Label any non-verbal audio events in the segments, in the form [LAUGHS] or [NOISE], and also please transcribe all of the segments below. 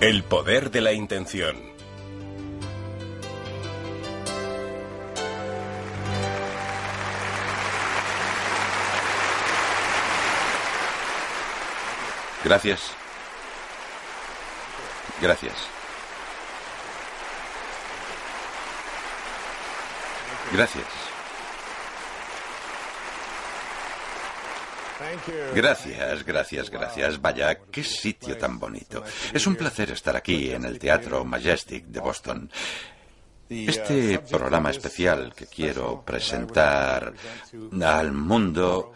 El poder de la intención. Gracias. Gracias. Gracias. Gracias, gracias, gracias. Vaya, qué sitio tan bonito. Es un placer estar aquí en el Teatro Majestic de Boston. Este programa especial que quiero presentar al mundo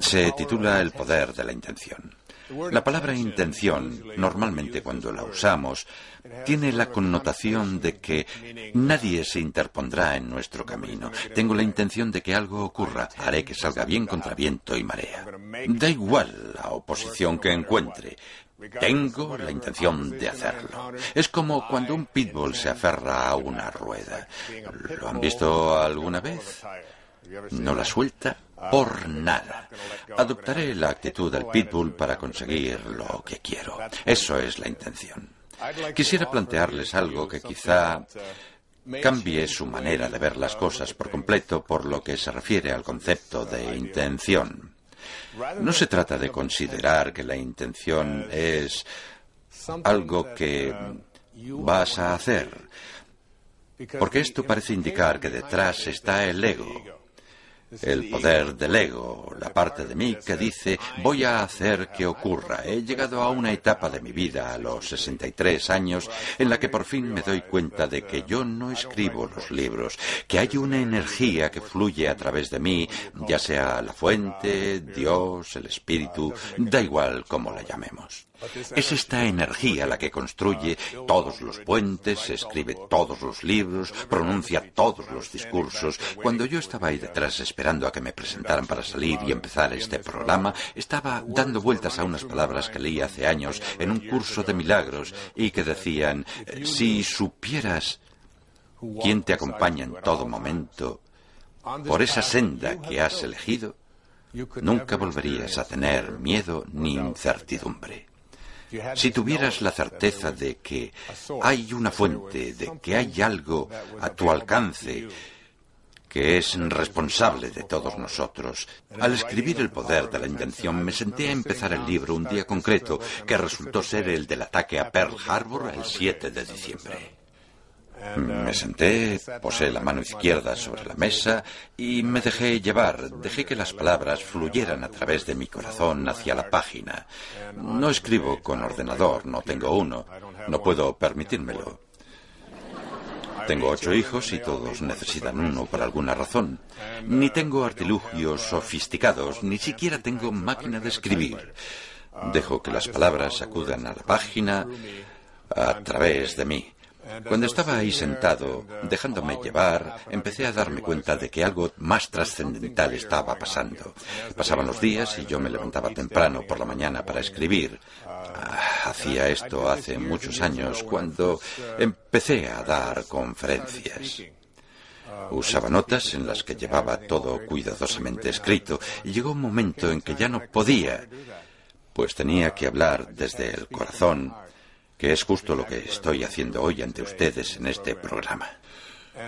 se titula El poder de la intención. La palabra intención, normalmente cuando la usamos, tiene la connotación de que nadie se interpondrá en nuestro camino. Tengo la intención de que algo ocurra. Haré que salga bien contra viento y marea. Da igual la oposición que encuentre. Tengo la intención de hacerlo. Es como cuando un pitbull se aferra a una rueda. ¿Lo han visto alguna vez? No la suelta por nada. Adoptaré la actitud del pitbull para conseguir lo que quiero. Eso es la intención. Quisiera plantearles algo que quizá cambie su manera de ver las cosas por completo por lo que se refiere al concepto de intención. No se trata de considerar que la intención es algo que vas a hacer, porque esto parece indicar que detrás está el ego, el poder del ego, la parte de mí que dice voy a hacer que ocurra. He llegado a una etapa de mi vida, a los 63 años, en la que por fin me doy cuenta de que yo no escribo los libros, que hay una energía que fluye a través de mí, ya sea la fuente, Dios, el espíritu, da igual cómo la llamemos. Es esta energía la que construye todos los puentes, escribe todos los libros, pronuncia todos los discursos. Cuando yo estaba ahí detrás esperando a que me presentaran para salir y empezar este programa, estaba dando vueltas a unas palabras que leí hace años en un curso de milagros y que decían, si supieras quién te acompaña en todo momento por esa senda que has elegido, nunca volverías a tener miedo ni incertidumbre. Si tuvieras la certeza de que hay una fuente, de que hay algo a tu alcance, que es responsable de todos nosotros. Al escribir El poder de la intención me senté a empezar el libro un día concreto que resultó ser el del ataque a Pearl Harbor el 7 de diciembre. Me senté, posé la mano izquierda sobre la mesa y me dejé llevar, dejé que las palabras fluyeran a través de mi corazón hacia la página. No escribo con ordenador, no tengo uno, no puedo permitírmelo. Tengo ocho hijos y todos necesitan uno por alguna razón. Ni tengo artilugios sofisticados, ni siquiera tengo máquina de escribir. Dejo que las palabras acudan a la página a través de mí. Cuando estaba ahí sentado, dejándome llevar, empecé a darme cuenta de que algo más trascendental estaba pasando. Pasaban los días y yo me levantaba temprano por la mañana para escribir. Ah, hacía esto hace muchos años, cuando empecé a dar conferencias. Usaba notas en las que llevaba todo cuidadosamente escrito y llegó un momento en que ya no podía, pues tenía que hablar desde el corazón que es justo lo que estoy haciendo hoy ante ustedes en este programa.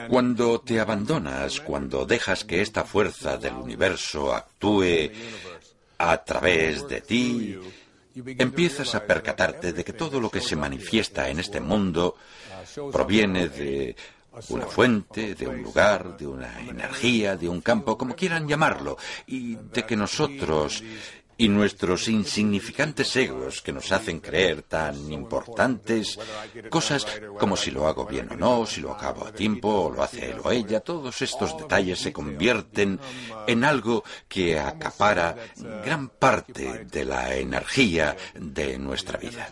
Cuando te abandonas, cuando dejas que esta fuerza del universo actúe a través de ti, empiezas a percatarte de que todo lo que se manifiesta en este mundo proviene de una fuente, de un lugar, de una energía, de un campo, como quieran llamarlo, y de que nosotros y nuestros insignificantes egos que nos hacen creer tan importantes, cosas como si lo hago bien o no, si lo acabo a tiempo o lo hace él o ella, todos estos detalles se convierten en algo que acapara gran parte de la energía de nuestra vida.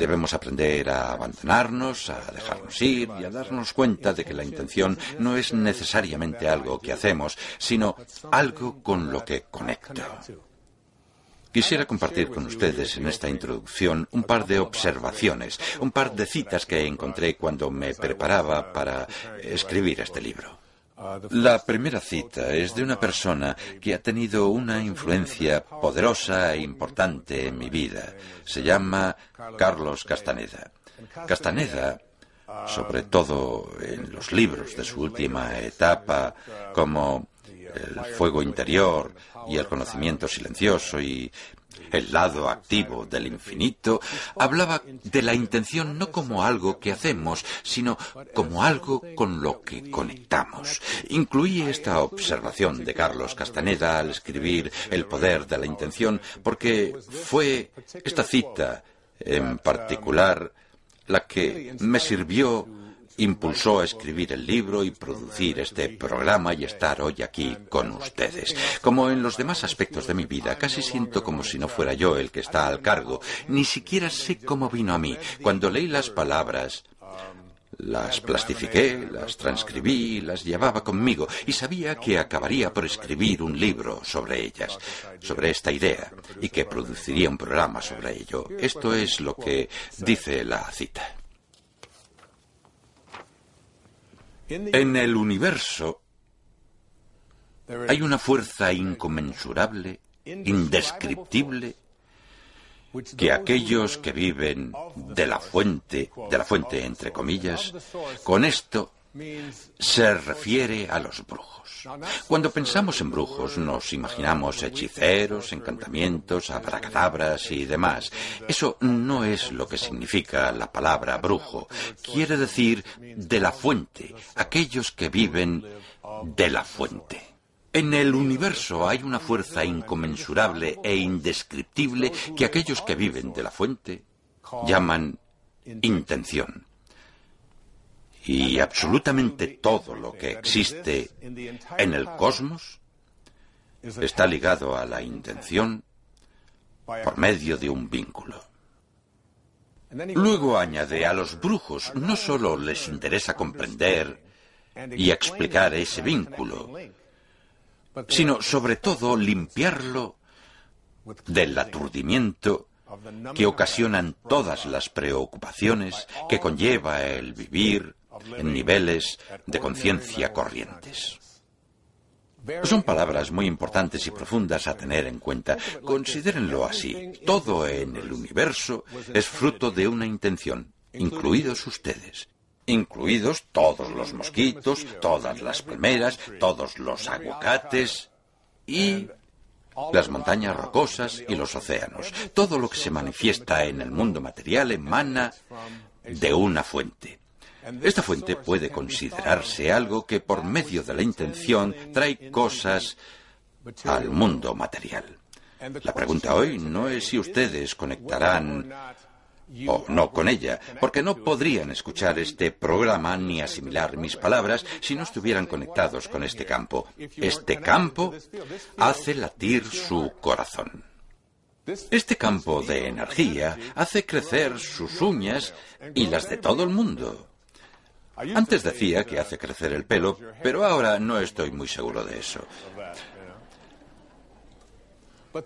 Debemos aprender a abandonarnos, a dejarnos ir y a darnos cuenta de que la intención no es necesariamente algo que hacemos, sino algo con lo que conecto. Quisiera compartir con ustedes en esta introducción un par de observaciones, un par de citas que encontré cuando me preparaba para escribir este libro. La primera cita es de una persona que ha tenido una influencia poderosa e importante en mi vida. Se llama Carlos Castaneda. Castaneda, sobre todo en los libros de su última etapa, como El fuego interior y el conocimiento silencioso y el lado activo del infinito, hablaba de la intención no como algo que hacemos, sino como algo con lo que conectamos. Incluí esta observación de Carlos Castaneda al escribir El poder de la intención porque fue esta cita en particular la que me sirvió impulsó a escribir el libro y producir este programa y estar hoy aquí con ustedes. Como en los demás aspectos de mi vida, casi siento como si no fuera yo el que está al cargo. Ni siquiera sé cómo vino a mí. Cuando leí las palabras, las plastifiqué, las transcribí, las llevaba conmigo y sabía que acabaría por escribir un libro sobre ellas, sobre esta idea, y que produciría un programa sobre ello. Esto es lo que dice la cita. En el universo hay una fuerza inconmensurable, indescriptible, que aquellos que viven de la fuente, de la fuente entre comillas, con esto se refiere a los brujos. Cuando pensamos en brujos nos imaginamos hechiceros, encantamientos, abracadabras y demás. Eso no es lo que significa la palabra brujo. Quiere decir de la fuente, aquellos que viven de la fuente. En el universo hay una fuerza inconmensurable e indescriptible que aquellos que viven de la fuente llaman intención. Y absolutamente todo lo que existe en el cosmos está ligado a la intención por medio de un vínculo. Luego añade, a los brujos no solo les interesa comprender y explicar ese vínculo, sino sobre todo limpiarlo del aturdimiento que ocasionan todas las preocupaciones que conlleva el vivir en niveles de conciencia corrientes. Son palabras muy importantes y profundas a tener en cuenta. Considérenlo así. Todo en el universo es fruto de una intención, incluidos ustedes. Incluidos todos los mosquitos, todas las palmeras, todos los aguacates y las montañas rocosas y los océanos. Todo lo que se manifiesta en el mundo material emana de una fuente. Esta fuente puede considerarse algo que por medio de la intención trae cosas al mundo material. La pregunta hoy no es si ustedes conectarán o no con ella, porque no podrían escuchar este programa ni asimilar mis palabras si no estuvieran conectados con este campo. Este campo hace latir su corazón. Este campo de energía hace crecer sus uñas y las de todo el mundo. Antes decía que hace crecer el pelo, pero ahora no estoy muy seguro de eso.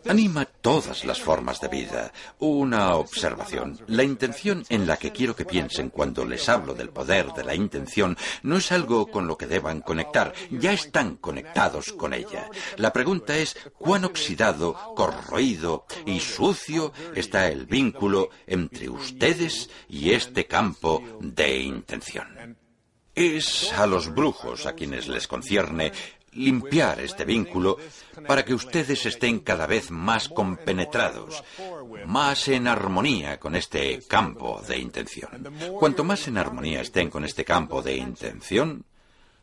Anima todas las formas de vida. Una observación. La intención en la que quiero que piensen cuando les hablo del poder de la intención no es algo con lo que deban conectar. Ya están conectados con ella. La pregunta es cuán oxidado, corroído y sucio está el vínculo entre ustedes y este campo de intención. Es a los brujos a quienes les concierne limpiar este vínculo para que ustedes estén cada vez más compenetrados, más en armonía con este campo de intención. Cuanto más en armonía estén con este campo de intención,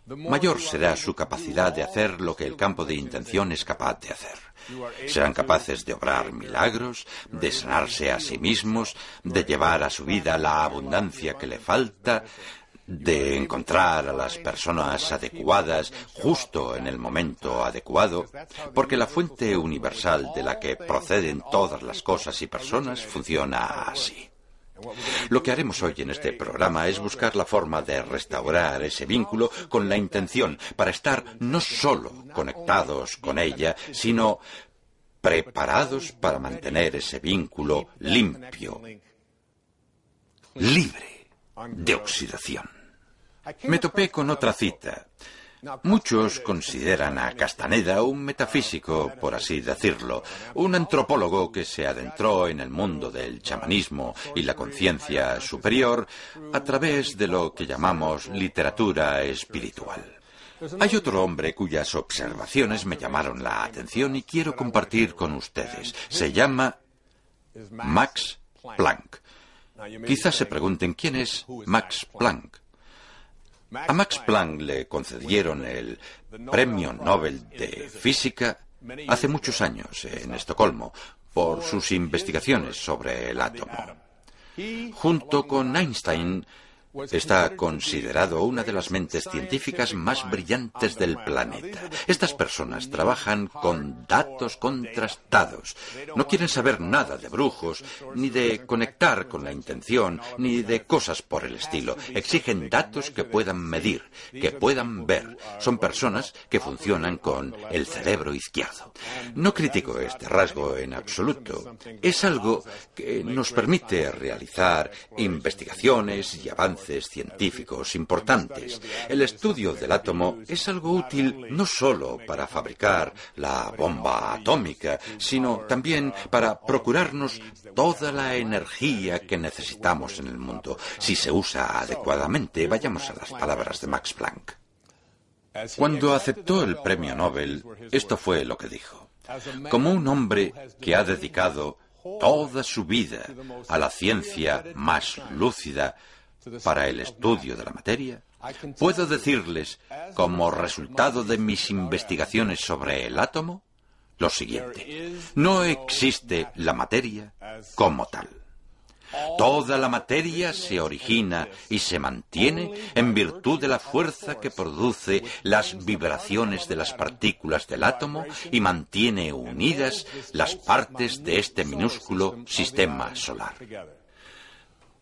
mayor será su capacidad de hacer lo que el campo de intención es capaz de hacer. Serán capaces de obrar milagros, de sanarse a sí mismos, de llevar a su vida la abundancia que le falta, de encontrar a las personas adecuadas justo en el momento adecuado, porque la fuente universal de la que proceden todas las cosas y personas funciona así. Lo que haremos hoy en este programa es buscar la forma de restaurar ese vínculo con la intención para estar no solo conectados con ella, sino preparados para mantener ese vínculo limpio, libre de oxidación. Me topé con otra cita. Muchos consideran a Castaneda un metafísico, por así decirlo, un antropólogo que se adentró en el mundo del chamanismo y la conciencia superior a través de lo que llamamos literatura espiritual. Hay otro hombre cuyas observaciones me llamaron la atención y quiero compartir con ustedes. Se llama Max Planck. Quizás se pregunten quién es Max Planck. A Max Planck le concedieron el Premio Nobel de Física hace muchos años en Estocolmo por sus investigaciones sobre el átomo. Junto con Einstein, Está considerado una de las mentes científicas más brillantes del planeta. Estas personas trabajan con datos contrastados. No quieren saber nada de brujos, ni de conectar con la intención, ni de cosas por el estilo. Exigen datos que puedan medir, que puedan ver. Son personas que funcionan con el cerebro izquierdo. No critico este rasgo en absoluto. Es algo que nos permite realizar investigaciones y avances científicos importantes. El estudio del átomo es algo útil no solo para fabricar la bomba atómica, sino también para procurarnos toda la energía que necesitamos en el mundo. Si se usa adecuadamente, vayamos a las palabras de Max Planck. Cuando aceptó el premio Nobel, esto fue lo que dijo. Como un hombre que ha dedicado toda su vida a la ciencia más lúcida, para el estudio de la materia, puedo decirles, como resultado de mis investigaciones sobre el átomo, lo siguiente. No existe la materia como tal. Toda la materia se origina y se mantiene en virtud de la fuerza que produce las vibraciones de las partículas del átomo y mantiene unidas las partes de este minúsculo sistema solar.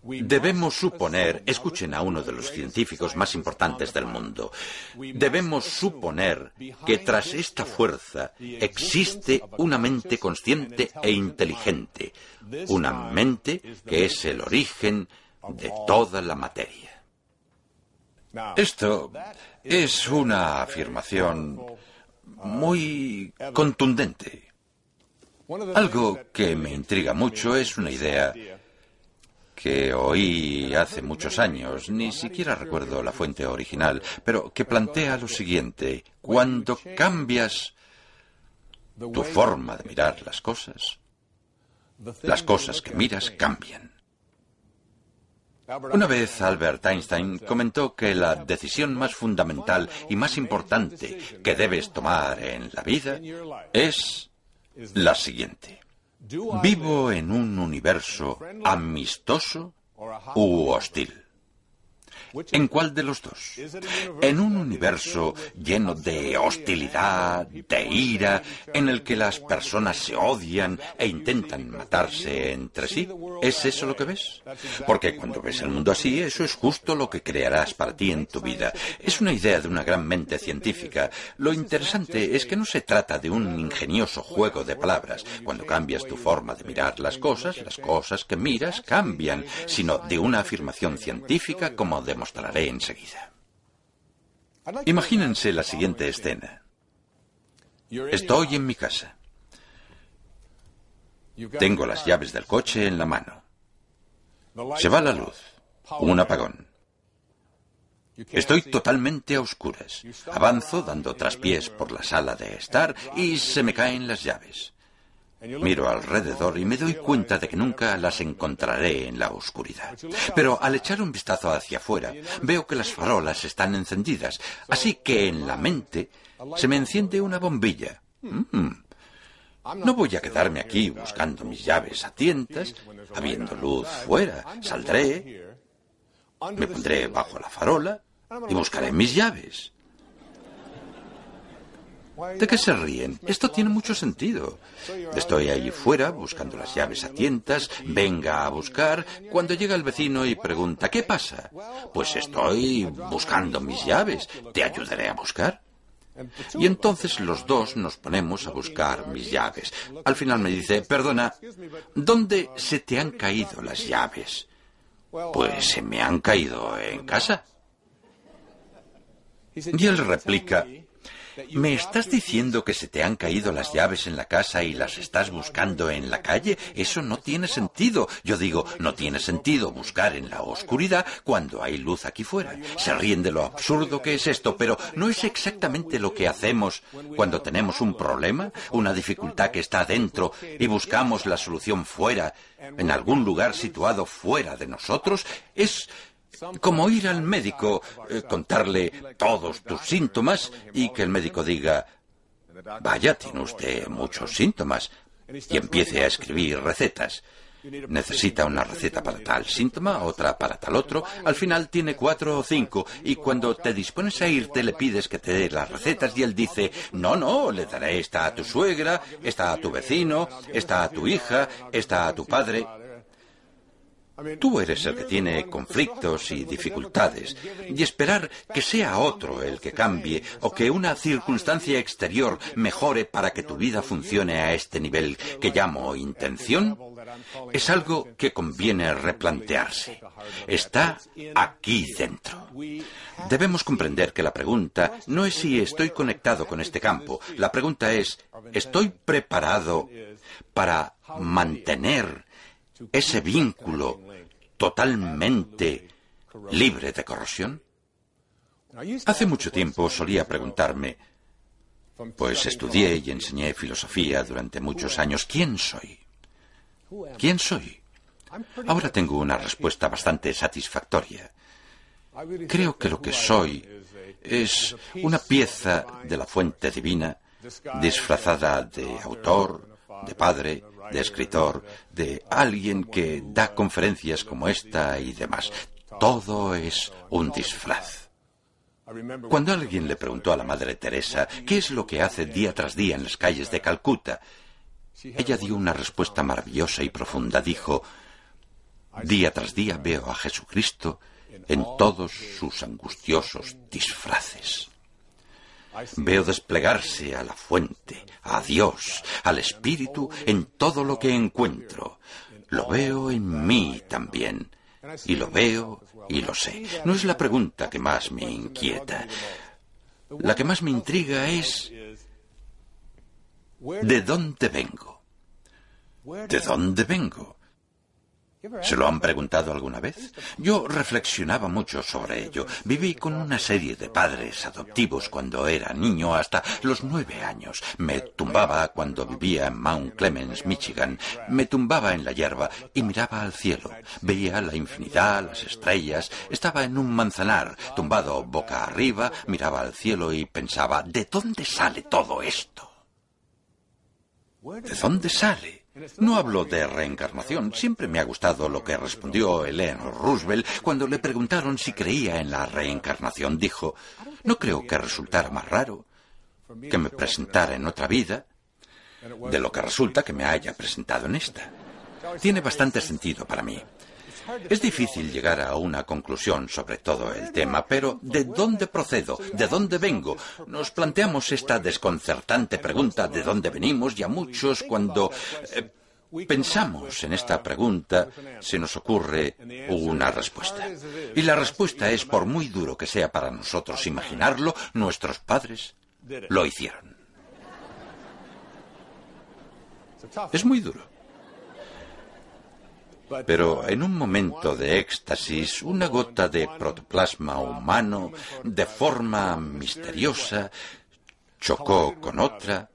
Debemos suponer, escuchen a uno de los científicos más importantes del mundo, debemos suponer que tras esta fuerza existe una mente consciente e inteligente, una mente que es el origen de toda la materia. Esto es una afirmación muy contundente. Algo que me intriga mucho es una idea que oí hace muchos años, ni siquiera recuerdo la fuente original, pero que plantea lo siguiente, cuando cambias tu forma de mirar las cosas, las cosas que miras cambian. Una vez Albert Einstein comentó que la decisión más fundamental y más importante que debes tomar en la vida es la siguiente. ¿Vivo en un universo amistoso u hostil? ¿En cuál de los dos? ¿En un universo lleno de hostilidad, de ira, en el que las personas se odian e intentan matarse entre sí? ¿Es eso lo que ves? Porque cuando ves el mundo así, eso es justo lo que crearás para ti en tu vida. Es una idea de una gran mente científica. Lo interesante es que no se trata de un ingenioso juego de palabras. Cuando cambias tu forma de mirar las cosas, las cosas que miras cambian, sino de una afirmación científica como de mostraré enseguida. Imagínense la siguiente escena. Estoy en mi casa. Tengo las llaves del coche en la mano. Se va la luz. Un apagón. Estoy totalmente a oscuras. Avanzo dando traspiés por la sala de estar y se me caen las llaves. Miro alrededor y me doy cuenta de que nunca las encontraré en la oscuridad. Pero al echar un vistazo hacia afuera, veo que las farolas están encendidas, así que en la mente se me enciende una bombilla. Mm. No voy a quedarme aquí buscando mis llaves a tientas, habiendo luz fuera. Saldré, me pondré bajo la farola y buscaré mis llaves. ¿De qué se ríen? Esto tiene mucho sentido. Estoy ahí fuera buscando las llaves a tientas, venga a buscar, cuando llega el vecino y pregunta, ¿qué pasa? Pues estoy buscando mis llaves, ¿te ayudaré a buscar? Y entonces los dos nos ponemos a buscar mis llaves. Al final me dice, perdona, ¿dónde se te han caído las llaves? Pues se me han caído en casa. Y él replica, ¿Me estás diciendo que se te han caído las llaves en la casa y las estás buscando en la calle? Eso no tiene sentido. Yo digo, no tiene sentido buscar en la oscuridad cuando hay luz aquí fuera. Se ríen de lo absurdo que es esto, pero ¿no es exactamente lo que hacemos cuando tenemos un problema, una dificultad que está dentro y buscamos la solución fuera, en algún lugar situado fuera de nosotros? Es como ir al médico, eh, contarle todos tus síntomas y que el médico diga, vaya, tiene usted muchos síntomas, y empiece a escribir recetas. Necesita una receta para tal síntoma, otra para tal otro. Al final tiene cuatro o cinco y cuando te dispones a irte le pides que te dé las recetas y él dice, no, no, le daré esta a tu suegra, esta a tu vecino, esta a tu hija, esta a tu padre. Tú eres el que tiene conflictos y dificultades, y esperar que sea otro el que cambie o que una circunstancia exterior mejore para que tu vida funcione a este nivel que llamo intención, es algo que conviene replantearse. Está aquí dentro. Debemos comprender que la pregunta no es si estoy conectado con este campo, la pregunta es, ¿estoy preparado para mantener ese vínculo totalmente libre de corrosión? Hace mucho tiempo solía preguntarme, pues estudié y enseñé filosofía durante muchos años, ¿quién soy? ¿Quién soy? Ahora tengo una respuesta bastante satisfactoria. Creo que lo que soy es una pieza de la fuente divina disfrazada de autor, de padre, de escritor, de alguien que da conferencias como esta y demás. Todo es un disfraz. Cuando alguien le preguntó a la Madre Teresa qué es lo que hace día tras día en las calles de Calcuta, ella dio una respuesta maravillosa y profunda. Dijo, día tras día veo a Jesucristo en todos sus angustiosos disfraces. Veo desplegarse a la fuente, a Dios, al Espíritu en todo lo que encuentro. Lo veo en mí también. Y lo veo y lo sé. No es la pregunta que más me inquieta. La que más me intriga es ¿de dónde vengo? ¿De dónde vengo? ¿Se lo han preguntado alguna vez? Yo reflexionaba mucho sobre ello. Viví con una serie de padres adoptivos cuando era niño hasta los nueve años. Me tumbaba cuando vivía en Mount Clemens, Michigan. Me tumbaba en la hierba y miraba al cielo. Veía la infinidad, las estrellas. Estaba en un manzanar, tumbado boca arriba, miraba al cielo y pensaba, ¿de dónde sale todo esto? ¿De dónde sale? No hablo de reencarnación. Siempre me ha gustado lo que respondió Eleanor Roosevelt cuando le preguntaron si creía en la reencarnación. Dijo, no creo que resultara más raro que me presentara en otra vida de lo que resulta que me haya presentado en esta. Tiene bastante sentido para mí. Es difícil llegar a una conclusión sobre todo el tema, pero ¿de dónde procedo? ¿De dónde vengo? Nos planteamos esta desconcertante pregunta ¿de dónde venimos? Y a muchos cuando eh, pensamos en esta pregunta se nos ocurre una respuesta. Y la respuesta es, por muy duro que sea para nosotros imaginarlo, nuestros padres lo hicieron. Es muy duro. Pero en un momento de éxtasis, una gota de protoplasma humano, de forma misteriosa, chocó con otra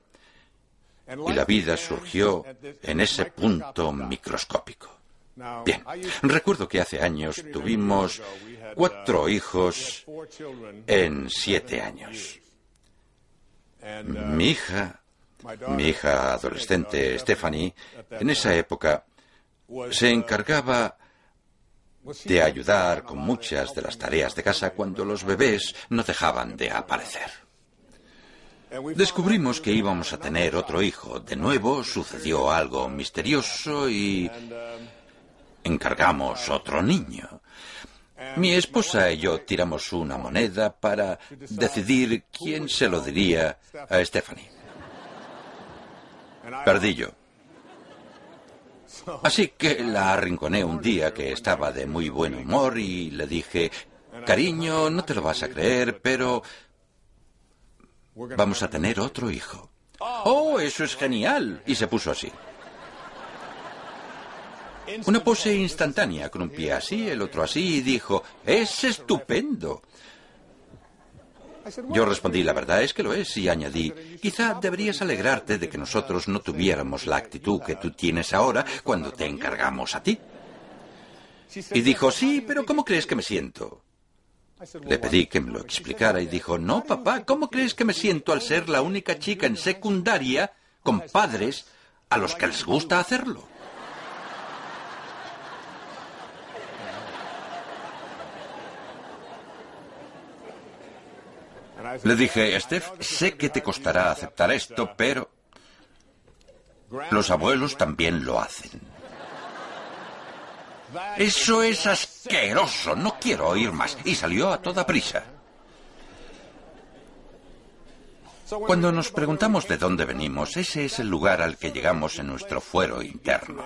y la vida surgió en ese punto microscópico. Bien, recuerdo que hace años tuvimos cuatro hijos en siete años. Mi hija, mi hija adolescente Stephanie, en esa época se encargaba de ayudar con muchas de las tareas de casa cuando los bebés no dejaban de aparecer. Descubrimos que íbamos a tener otro hijo. De nuevo sucedió algo misterioso y encargamos otro niño. Mi esposa y yo tiramos una moneda para decidir quién se lo diría a Stephanie. Perdí yo. Así que la arrinconé un día que estaba de muy buen humor y le dije, cariño, no te lo vas a creer, pero vamos a tener otro hijo. Oh, eso es genial. Y se puso así. Una pose instantánea, con un pie así, el otro así, y dijo, es estupendo. Yo respondí, la verdad es que lo es, y añadí, quizá deberías alegrarte de que nosotros no tuviéramos la actitud que tú tienes ahora cuando te encargamos a ti. Y dijo, sí, pero ¿cómo crees que me siento? Le pedí que me lo explicara y dijo, no, papá, ¿cómo crees que me siento al ser la única chica en secundaria con padres a los que les gusta hacerlo? Le dije, Steph, sé que te costará aceptar esto, pero los abuelos también lo hacen. Eso es asqueroso, no quiero oír más. Y salió a toda prisa. Cuando nos preguntamos de dónde venimos, ese es el lugar al que llegamos en nuestro fuero interno.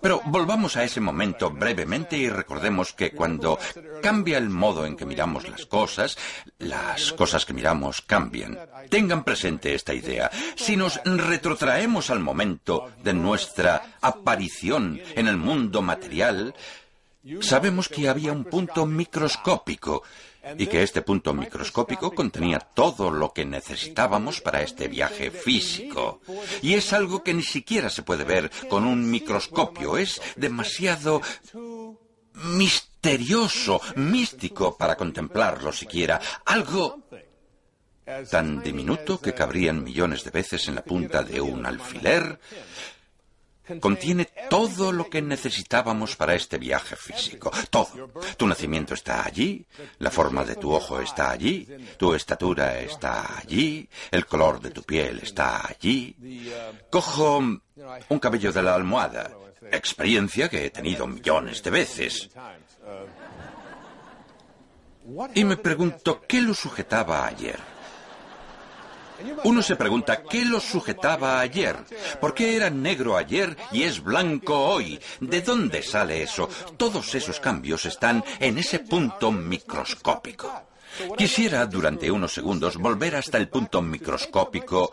Pero volvamos a ese momento brevemente y recordemos que cuando cambia el modo en que miramos las cosas, las cosas que miramos cambian. Tengan presente esta idea. Si nos retrotraemos al momento de nuestra aparición en el mundo material, sabemos que había un punto microscópico y que este punto microscópico contenía todo lo que necesitábamos para este viaje físico. Y es algo que ni siquiera se puede ver con un microscopio, es demasiado misterioso, místico para contemplarlo siquiera, algo tan diminuto que cabrían millones de veces en la punta de un alfiler, Contiene todo lo que necesitábamos para este viaje físico. Todo. Tu nacimiento está allí, la forma de tu ojo está allí, tu estatura está allí, el color de tu piel está allí. Cojo un cabello de la almohada, experiencia que he tenido millones de veces. Y me pregunto, ¿qué lo sujetaba ayer? Uno se pregunta, ¿qué lo sujetaba ayer? ¿Por qué era negro ayer y es blanco hoy? ¿De dónde sale eso? Todos esos cambios están en ese punto microscópico. Quisiera durante unos segundos volver hasta el punto microscópico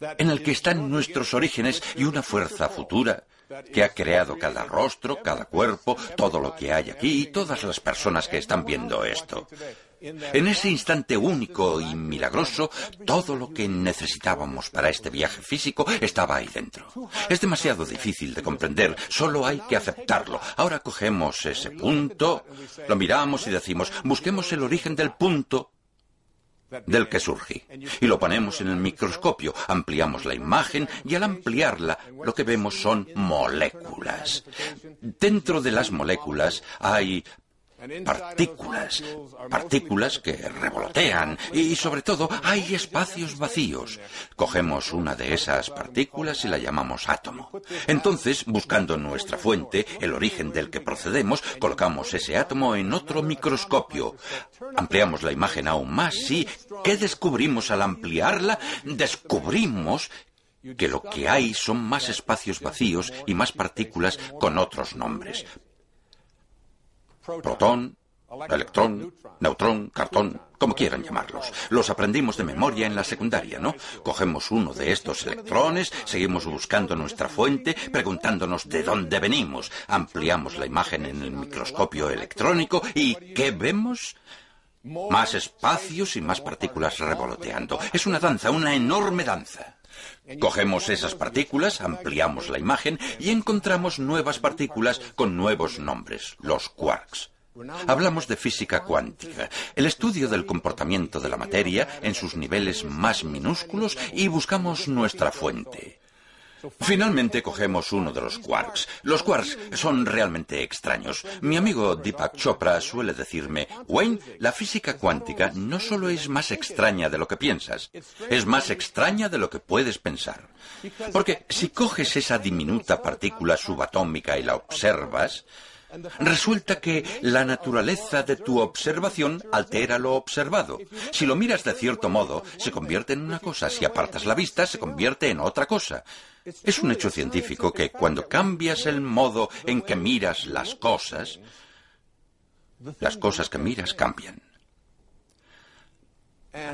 en el que están nuestros orígenes y una fuerza futura que ha creado cada rostro, cada cuerpo, todo lo que hay aquí y todas las personas que están viendo esto. En ese instante único y milagroso, todo lo que necesitábamos para este viaje físico estaba ahí dentro. Es demasiado difícil de comprender, solo hay que aceptarlo. Ahora cogemos ese punto, lo miramos y decimos, busquemos el origen del punto del que surge. Y lo ponemos en el microscopio, ampliamos la imagen y al ampliarla lo que vemos son moléculas. Dentro de las moléculas hay partículas, partículas que revolotean y sobre todo hay espacios vacíos. Cogemos una de esas partículas y la llamamos átomo. Entonces, buscando nuestra fuente, el origen del que procedemos, colocamos ese átomo en otro microscopio. Ampliamos la imagen aún más y ¿qué descubrimos al ampliarla? Descubrimos que lo que hay son más espacios vacíos y más partículas con otros nombres protón, electrón, neutrón, cartón, como quieran llamarlos. Los aprendimos de memoria en la secundaria, ¿no? Cogemos uno de estos electrones, seguimos buscando nuestra fuente, preguntándonos de dónde venimos, ampliamos la imagen en el microscopio electrónico y ¿qué vemos? Más espacios y más partículas revoloteando. Es una danza, una enorme danza. Cogemos esas partículas, ampliamos la imagen y encontramos nuevas partículas con nuevos nombres, los quarks. Hablamos de física cuántica, el estudio del comportamiento de la materia en sus niveles más minúsculos y buscamos nuestra fuente. Finalmente cogemos uno de los quarks. Los quarks son realmente extraños. Mi amigo Deepak Chopra suele decirme, Wayne, la física cuántica no solo es más extraña de lo que piensas, es más extraña de lo que puedes pensar. Porque si coges esa diminuta partícula subatómica y la observas, Resulta que la naturaleza de tu observación altera lo observado. Si lo miras de cierto modo, se convierte en una cosa. Si apartas la vista, se convierte en otra cosa. Es un hecho científico que cuando cambias el modo en que miras las cosas, las cosas que miras cambian.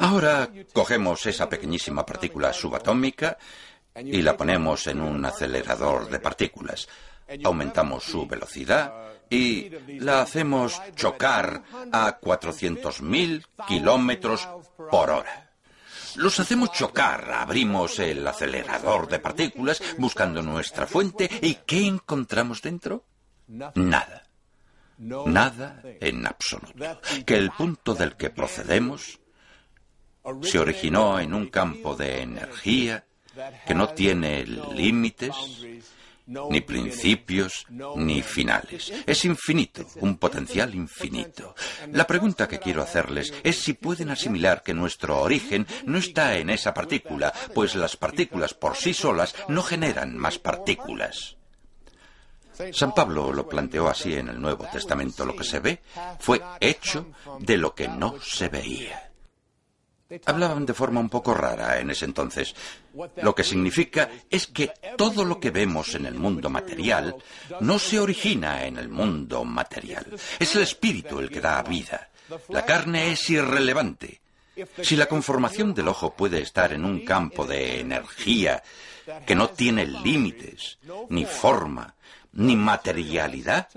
Ahora cogemos esa pequeñísima partícula subatómica y la ponemos en un acelerador de partículas. Aumentamos su velocidad y la hacemos chocar a 400.000 kilómetros por hora. Los hacemos chocar, abrimos el acelerador de partículas buscando nuestra fuente y ¿qué encontramos dentro? Nada. Nada en absoluto. Que el punto del que procedemos se originó en un campo de energía que no tiene límites, ni principios, ni finales. Es infinito, un potencial infinito. La pregunta que quiero hacerles es si pueden asimilar que nuestro origen no está en esa partícula, pues las partículas por sí solas no generan más partículas. San Pablo lo planteó así en el Nuevo Testamento. Lo que se ve fue hecho de lo que no se veía. Hablaban de forma un poco rara en ese entonces. Lo que significa es que todo lo que vemos en el mundo material no se origina en el mundo material. Es el espíritu el que da vida. La carne es irrelevante. Si la conformación del ojo puede estar en un campo de energía que no tiene límites, ni forma, ni materialidad,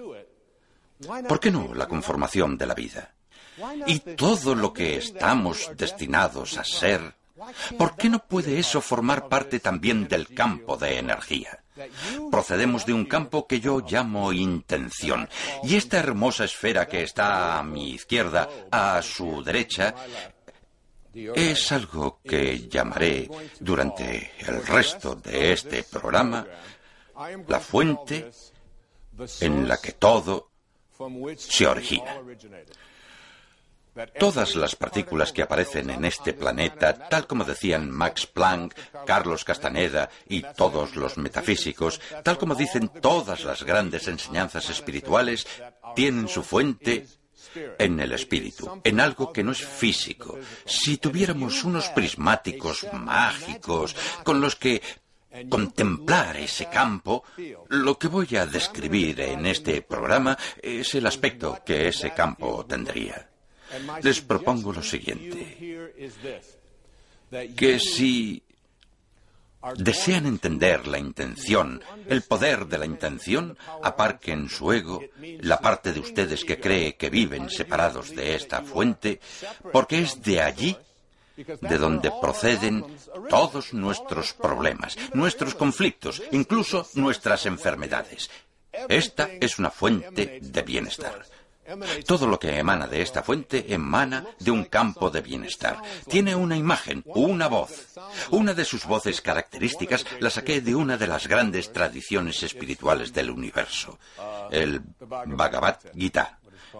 ¿por qué no la conformación de la vida? Y todo lo que estamos destinados a ser, ¿por qué no puede eso formar parte también del campo de energía? Procedemos de un campo que yo llamo intención. Y esta hermosa esfera que está a mi izquierda, a su derecha, es algo que llamaré durante el resto de este programa la fuente en la que todo se origina. Todas las partículas que aparecen en este planeta, tal como decían Max Planck, Carlos Castaneda y todos los metafísicos, tal como dicen todas las grandes enseñanzas espirituales, tienen su fuente en el espíritu, en algo que no es físico. Si tuviéramos unos prismáticos mágicos con los que contemplar ese campo, lo que voy a describir en este programa es el aspecto que ese campo tendría les propongo lo siguiente, que si desean entender la intención, el poder de la intención, aparquen su ego, la parte de ustedes que cree que viven separados de esta fuente, porque es de allí de donde proceden todos nuestros problemas, nuestros conflictos, incluso nuestras enfermedades. Esta es una fuente de bienestar. Todo lo que emana de esta fuente emana de un campo de bienestar. Tiene una imagen, una voz. Una de sus voces características la saqué de una de las grandes tradiciones espirituales del universo, el Bhagavad Gita,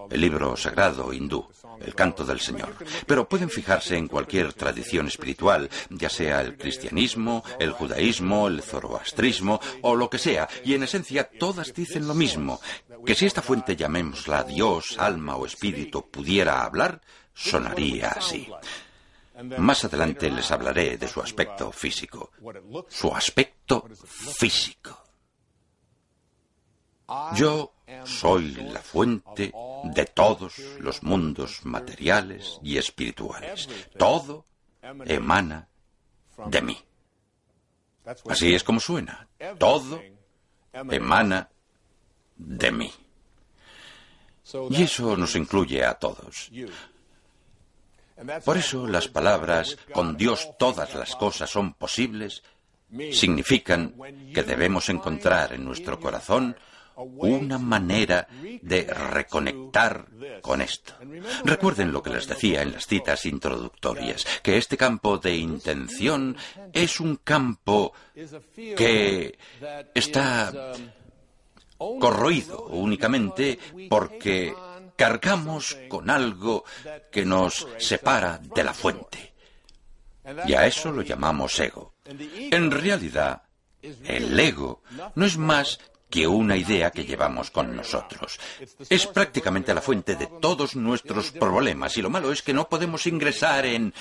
el libro sagrado hindú, el canto del Señor. Pero pueden fijarse en cualquier tradición espiritual, ya sea el cristianismo, el judaísmo, el zoroastrismo o lo que sea, y en esencia todas dicen lo mismo, que si esta fuente llamémosla Dios, alma o espíritu pudiera hablar, sonaría así. Más adelante les hablaré de su aspecto físico. Su aspecto físico. Yo soy la fuente de todos los mundos materiales y espirituales. Todo emana de mí. Así es como suena. Todo emana de mí. Y eso nos incluye a todos. Por eso las palabras con Dios todas las cosas son posibles significan que debemos encontrar en nuestro corazón una manera de reconectar con esto. Recuerden lo que les decía en las citas introductorias, que este campo de intención es un campo que está corroído únicamente porque cargamos con algo que nos separa de la fuente. Y a eso lo llamamos ego. En realidad, el ego no es más que una idea que llevamos con nosotros. Es prácticamente la fuente de todos nuestros problemas y lo malo es que no podemos ingresar en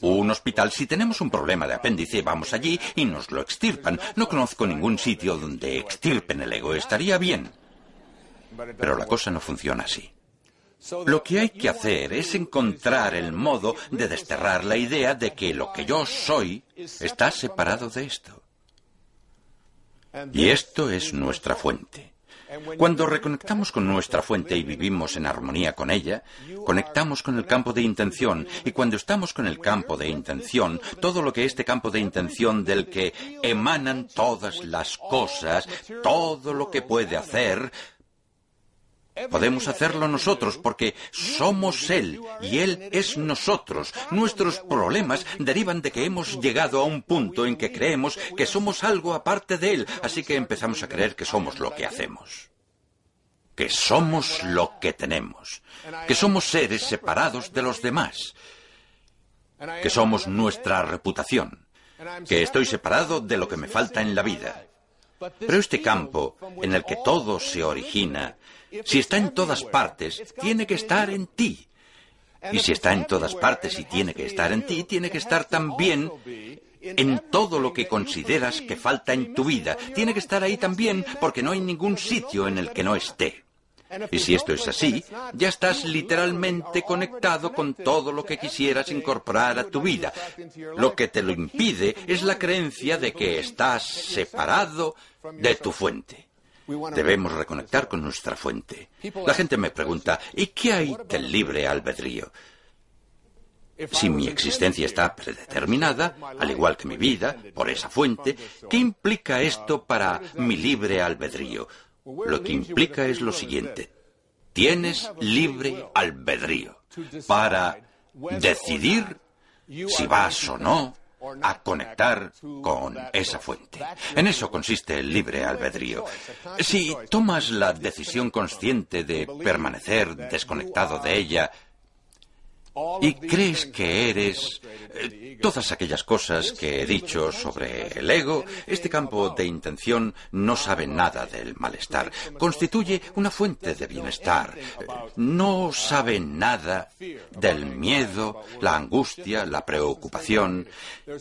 un hospital. Si tenemos un problema de apéndice, vamos allí y nos lo extirpan. No conozco ningún sitio donde extirpen el ego. Estaría bien. Pero la cosa no funciona así. Lo que hay que hacer es encontrar el modo de desterrar la idea de que lo que yo soy está separado de esto. Y esto es nuestra fuente. Cuando reconectamos con nuestra fuente y vivimos en armonía con ella, conectamos con el campo de intención. Y cuando estamos con el campo de intención, todo lo que este campo de intención del que emanan todas las cosas, todo lo que puede hacer, Podemos hacerlo nosotros porque somos Él y Él es nosotros. Nuestros problemas derivan de que hemos llegado a un punto en que creemos que somos algo aparte de Él, así que empezamos a creer que somos lo que hacemos. Que somos lo que tenemos. Que somos seres separados de los demás. Que somos nuestra reputación. Que estoy separado de lo que me falta en la vida. Pero este campo en el que todo se origina si está en todas partes, tiene que estar en ti. Y si está en todas partes y tiene que estar en ti, tiene que estar también en todo lo que consideras que falta en tu vida. Tiene que estar ahí también porque no hay ningún sitio en el que no esté. Y si esto es así, ya estás literalmente conectado con todo lo que quisieras incorporar a tu vida. Lo que te lo impide es la creencia de que estás separado de tu fuente. Debemos reconectar con nuestra fuente. La gente me pregunta, ¿y qué hay del libre albedrío? Si mi existencia está predeterminada, al igual que mi vida, por esa fuente, ¿qué implica esto para mi libre albedrío? Lo que implica es lo siguiente. Tienes libre albedrío para decidir si vas o no a conectar con esa fuente. En eso consiste el libre albedrío. Si tomas la decisión consciente de permanecer desconectado de ella, y crees que eres eh, todas aquellas cosas que he dicho sobre el ego, este campo de intención no sabe nada del malestar. Constituye una fuente de bienestar. No sabe nada del miedo, la angustia, la preocupación.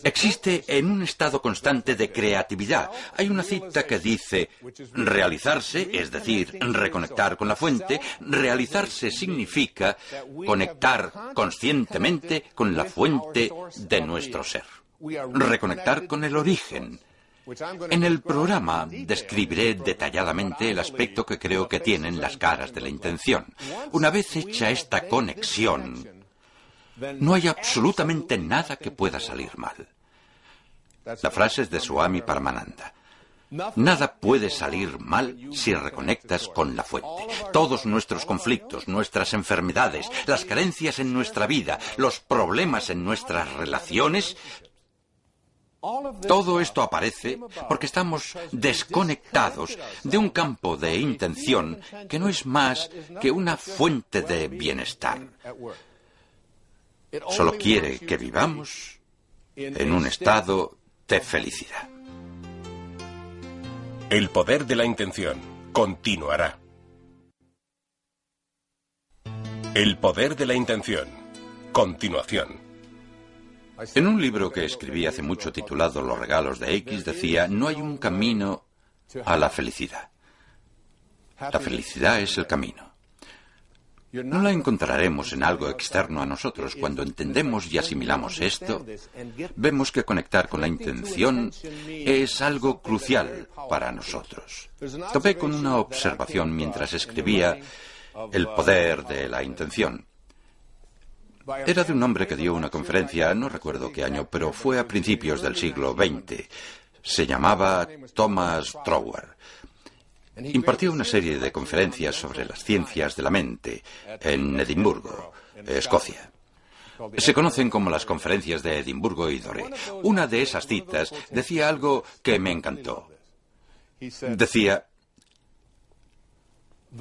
Existe en un estado constante de creatividad. Hay una cita que dice, realizarse, es decir, reconectar con la fuente, realizarse significa conectar con conscientemente con la fuente de nuestro ser. Reconectar con el origen. En el programa describiré detalladamente el aspecto que creo que tienen las caras de la intención. Una vez hecha esta conexión, no hay absolutamente nada que pueda salir mal. La frase es de Swami Paramananda. Nada puede salir mal si reconectas con la fuente. Todos nuestros conflictos, nuestras enfermedades, las carencias en nuestra vida, los problemas en nuestras relaciones, todo esto aparece porque estamos desconectados de un campo de intención que no es más que una fuente de bienestar. Solo quiere que vivamos en un estado de felicidad. El poder de la intención continuará. El poder de la intención. Continuación. En un libro que escribí hace mucho titulado Los regalos de X decía, no hay un camino a la felicidad. La felicidad es el camino. No la encontraremos en algo externo a nosotros. Cuando entendemos y asimilamos esto, vemos que conectar con la intención es algo crucial para nosotros. Topé con una observación mientras escribía El poder de la intención. Era de un hombre que dio una conferencia, no recuerdo qué año, pero fue a principios del siglo XX. Se llamaba Thomas Trower. Impartió una serie de conferencias sobre las ciencias de la mente en Edimburgo, Escocia. Se conocen como las conferencias de Edimburgo y Doré. Una de esas citas decía algo que me encantó. Decía,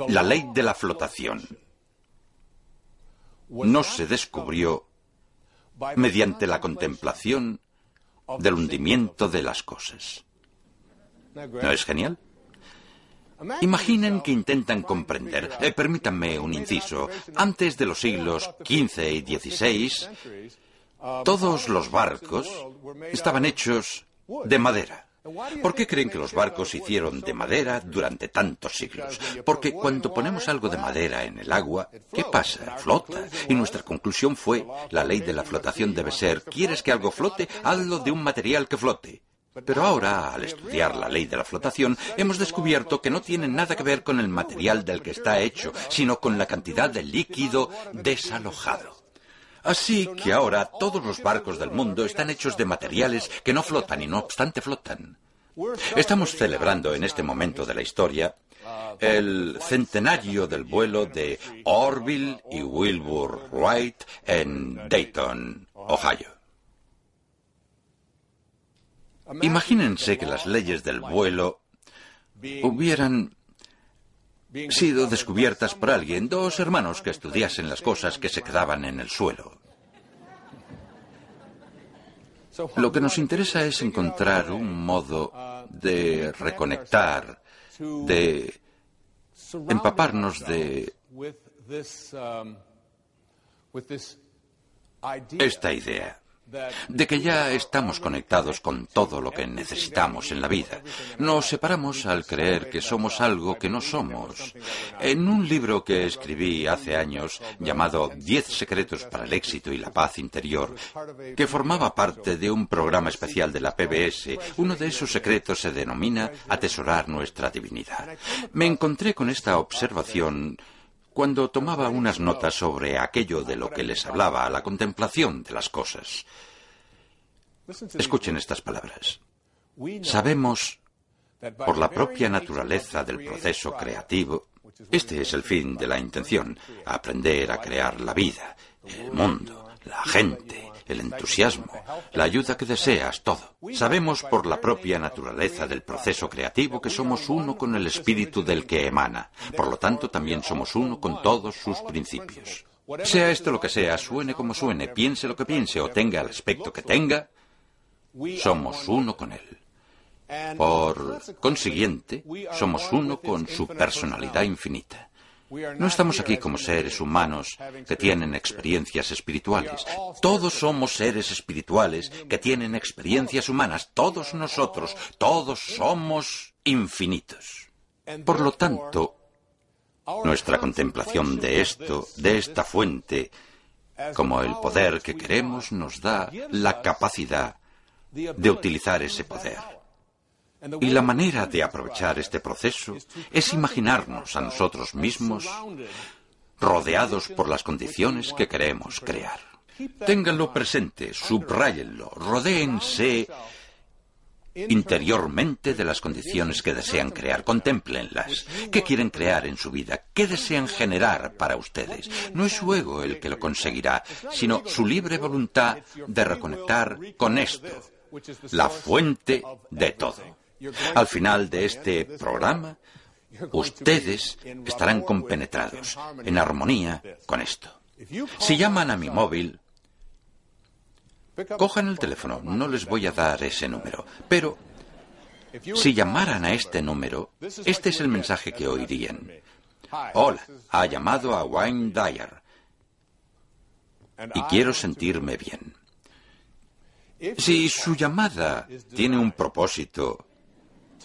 la ley de la flotación no se descubrió mediante la contemplación del hundimiento de las cosas. ¿No es genial? Imaginen que intentan comprender. Eh, permítanme un inciso. Antes de los siglos XV y XVI, todos los barcos estaban hechos de madera. ¿Por qué creen que los barcos se hicieron de madera durante tantos siglos? Porque cuando ponemos algo de madera en el agua, ¿qué pasa? Flota. Y nuestra conclusión fue, la ley de la flotación debe ser, ¿quieres que algo flote? Hazlo de un material que flote. Pero ahora, al estudiar la ley de la flotación, hemos descubierto que no tiene nada que ver con el material del que está hecho, sino con la cantidad de líquido desalojado. Así que ahora todos los barcos del mundo están hechos de materiales que no flotan y no obstante flotan. Estamos celebrando en este momento de la historia el centenario del vuelo de Orville y Wilbur Wright en Dayton, Ohio. Imagínense que las leyes del vuelo hubieran sido descubiertas por alguien, dos hermanos que estudiasen las cosas que se quedaban en el suelo. Lo que nos interesa es encontrar un modo de reconectar, de empaparnos de esta idea de que ya estamos conectados con todo lo que necesitamos en la vida. Nos separamos al creer que somos algo que no somos. En un libro que escribí hace años llamado Diez secretos para el éxito y la paz interior, que formaba parte de un programa especial de la PBS, uno de esos secretos se denomina atesorar nuestra divinidad. Me encontré con esta observación cuando tomaba unas notas sobre aquello de lo que les hablaba, la contemplación de las cosas. Escuchen estas palabras. Sabemos, por la propia naturaleza del proceso creativo, este es el fin de la intención, aprender a crear la vida, el mundo, la gente, el entusiasmo, la ayuda que deseas, todo. Sabemos por la propia naturaleza del proceso creativo que somos uno con el espíritu del que emana. Por lo tanto, también somos uno con todos sus principios. Sea esto lo que sea, suene como suene, piense lo que piense o tenga el aspecto que tenga, somos uno con él. Por consiguiente, somos uno con su personalidad infinita. No estamos aquí como seres humanos que tienen experiencias espirituales. Todos somos seres espirituales que tienen experiencias humanas. Todos nosotros, todos somos infinitos. Por lo tanto, nuestra contemplación de esto, de esta fuente, como el poder que queremos, nos da la capacidad de utilizar ese poder. Y la manera de aprovechar este proceso es imaginarnos a nosotros mismos rodeados por las condiciones que queremos crear. Ténganlo presente, subrayenlo, rodéense interiormente de las condiciones que desean crear. Contémplenlas. ¿Qué quieren crear en su vida? ¿Qué desean generar para ustedes? No es su ego el que lo conseguirá, sino su libre voluntad de reconectar con esto, la fuente de todo. Al final de este programa, ustedes estarán compenetrados, en armonía con esto. Si llaman a mi móvil, cojan el teléfono, no les voy a dar ese número, pero si llamaran a este número, este es el mensaje que oirían. Hola, ha llamado a Wayne Dyer y quiero sentirme bien. Si su llamada tiene un propósito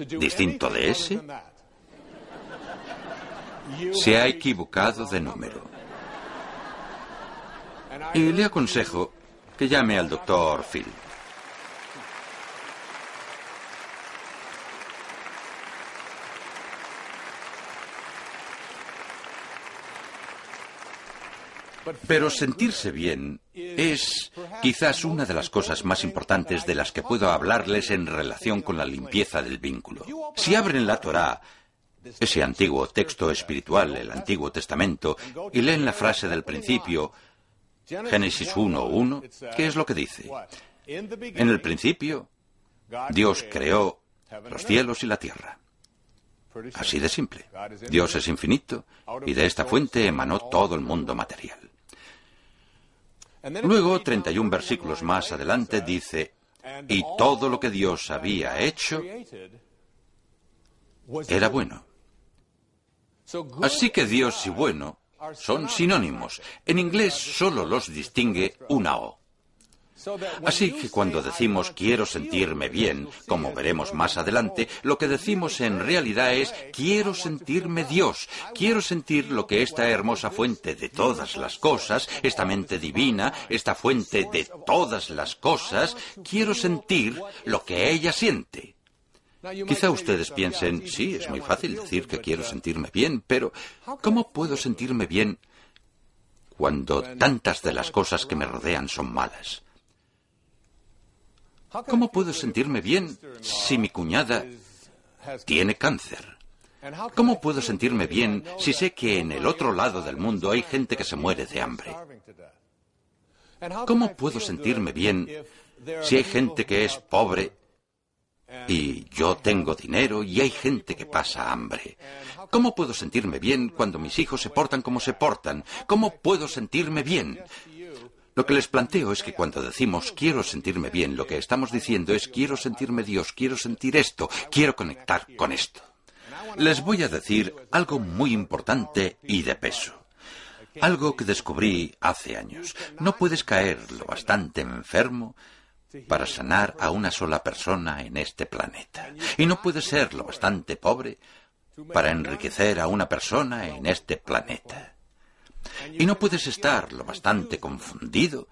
distinto de ese, se ha equivocado de número. Y le aconsejo que llame al doctor Phil. Pero sentirse bien es quizás una de las cosas más importantes de las que puedo hablarles en relación con la limpieza del vínculo. Si abren la Torá, ese antiguo texto espiritual, el Antiguo Testamento, y leen la frase del principio, Génesis 1.1, ¿qué es lo que dice? En el principio, Dios creó los cielos y la tierra. Así de simple. Dios es infinito y de esta fuente emanó todo el mundo material. Luego, 31 versículos más adelante, dice, y todo lo que Dios había hecho era bueno. Así que Dios y bueno son sinónimos. En inglés solo los distingue una O. Así que cuando decimos quiero sentirme bien, como veremos más adelante, lo que decimos en realidad es quiero sentirme Dios, quiero sentir lo que esta hermosa fuente de todas las cosas, esta mente divina, esta fuente de todas las cosas, quiero sentir lo que ella siente. Quizá ustedes piensen, sí, es muy fácil decir que quiero sentirme bien, pero ¿cómo puedo sentirme bien cuando tantas de las cosas que me rodean son malas? ¿Cómo puedo sentirme bien si mi cuñada tiene cáncer? ¿Cómo puedo sentirme bien si sé que en el otro lado del mundo hay gente que se muere de hambre? ¿Cómo puedo sentirme bien si hay gente que es pobre y yo tengo dinero y hay gente que pasa hambre. ¿Cómo puedo sentirme bien cuando mis hijos se portan como se portan? ¿Cómo puedo sentirme bien? Lo que les planteo es que cuando decimos quiero sentirme bien, lo que estamos diciendo es quiero sentirme Dios, quiero sentir esto, quiero conectar con esto. Les voy a decir algo muy importante y de peso. Algo que descubrí hace años. No puedes caer lo bastante enfermo para sanar a una sola persona en este planeta. Y no puede ser lo bastante pobre para enriquecer a una persona en este planeta. Y no puedes estar lo bastante confundido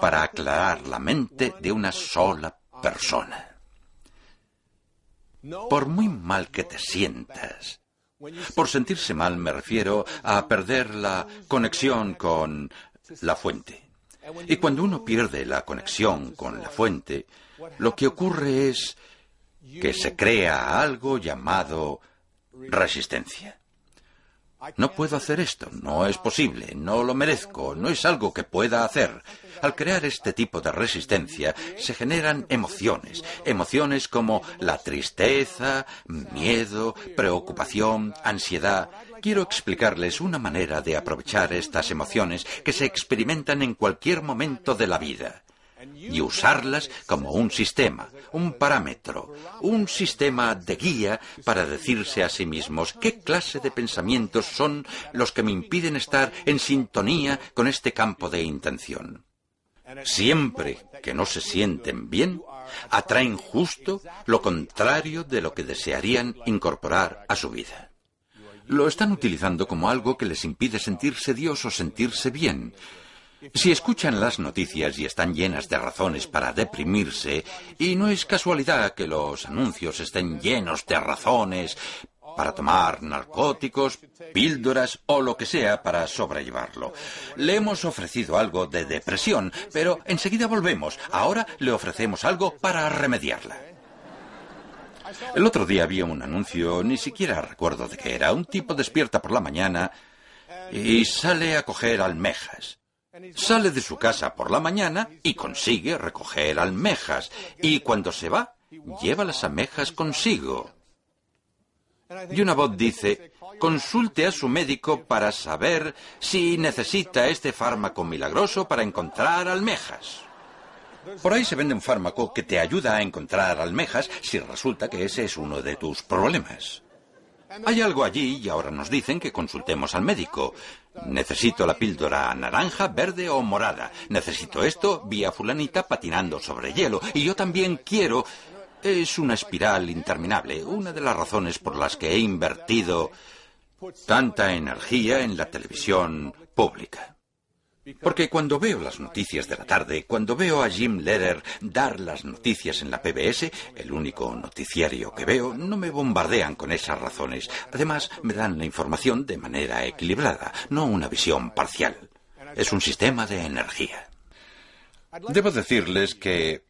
para aclarar la mente de una sola persona. Por muy mal que te sientas, por sentirse mal me refiero a perder la conexión con la fuente. Y cuando uno pierde la conexión con la fuente, lo que ocurre es que se crea algo llamado resistencia. No puedo hacer esto, no es posible, no lo merezco, no es algo que pueda hacer. Al crear este tipo de resistencia se generan emociones, emociones como la tristeza, miedo, preocupación, ansiedad. Quiero explicarles una manera de aprovechar estas emociones que se experimentan en cualquier momento de la vida y usarlas como un sistema, un parámetro, un sistema de guía para decirse a sí mismos qué clase de pensamientos son los que me impiden estar en sintonía con este campo de intención. Siempre que no se sienten bien, atraen justo lo contrario de lo que desearían incorporar a su vida. Lo están utilizando como algo que les impide sentirse Dios o sentirse bien, si escuchan las noticias y están llenas de razones para deprimirse, y no es casualidad que los anuncios estén llenos de razones para tomar narcóticos, píldoras o lo que sea para sobrellevarlo. Le hemos ofrecido algo de depresión, pero enseguida volvemos. Ahora le ofrecemos algo para remediarla. El otro día vi un anuncio, ni siquiera recuerdo de qué era. Un tipo despierta por la mañana y sale a coger almejas. Sale de su casa por la mañana y consigue recoger almejas. Y cuando se va, lleva las almejas consigo. Y una voz dice, consulte a su médico para saber si necesita este fármaco milagroso para encontrar almejas. Por ahí se vende un fármaco que te ayuda a encontrar almejas si resulta que ese es uno de tus problemas. Hay algo allí y ahora nos dicen que consultemos al médico. Necesito la píldora naranja, verde o morada. Necesito esto vía fulanita patinando sobre hielo. Y yo también quiero... Es una espiral interminable, una de las razones por las que he invertido tanta energía en la televisión pública. Porque cuando veo las noticias de la tarde, cuando veo a Jim Lehrer dar las noticias en la PBS, el único noticiario que veo, no me bombardean con esas razones. Además, me dan la información de manera equilibrada, no una visión parcial. Es un sistema de energía. Debo decirles que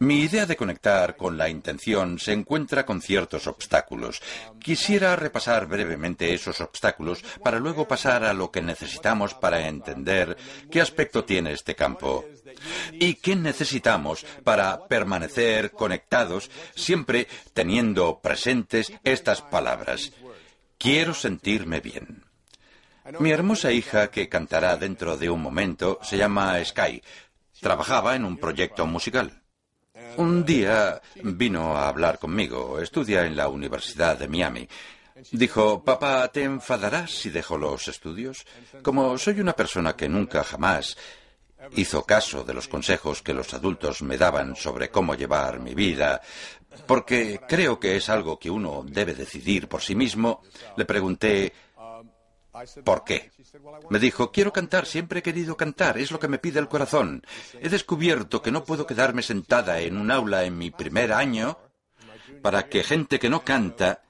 mi idea de conectar con la intención se encuentra con ciertos obstáculos. Quisiera repasar brevemente esos obstáculos para luego pasar a lo que necesitamos para entender qué aspecto tiene este campo y qué necesitamos para permanecer conectados siempre teniendo presentes estas palabras. Quiero sentirme bien. Mi hermosa hija, que cantará dentro de un momento, se llama Sky. Trabajaba en un proyecto musical. Un día vino a hablar conmigo. Estudia en la Universidad de Miami. Dijo, papá, ¿te enfadarás si dejo los estudios? Como soy una persona que nunca jamás hizo caso de los consejos que los adultos me daban sobre cómo llevar mi vida, porque creo que es algo que uno debe decidir por sí mismo, le pregunté ¿Por qué? Me dijo, quiero cantar, siempre he querido cantar, es lo que me pide el corazón. He descubierto que no puedo quedarme sentada en un aula en mi primer año para que gente que no canta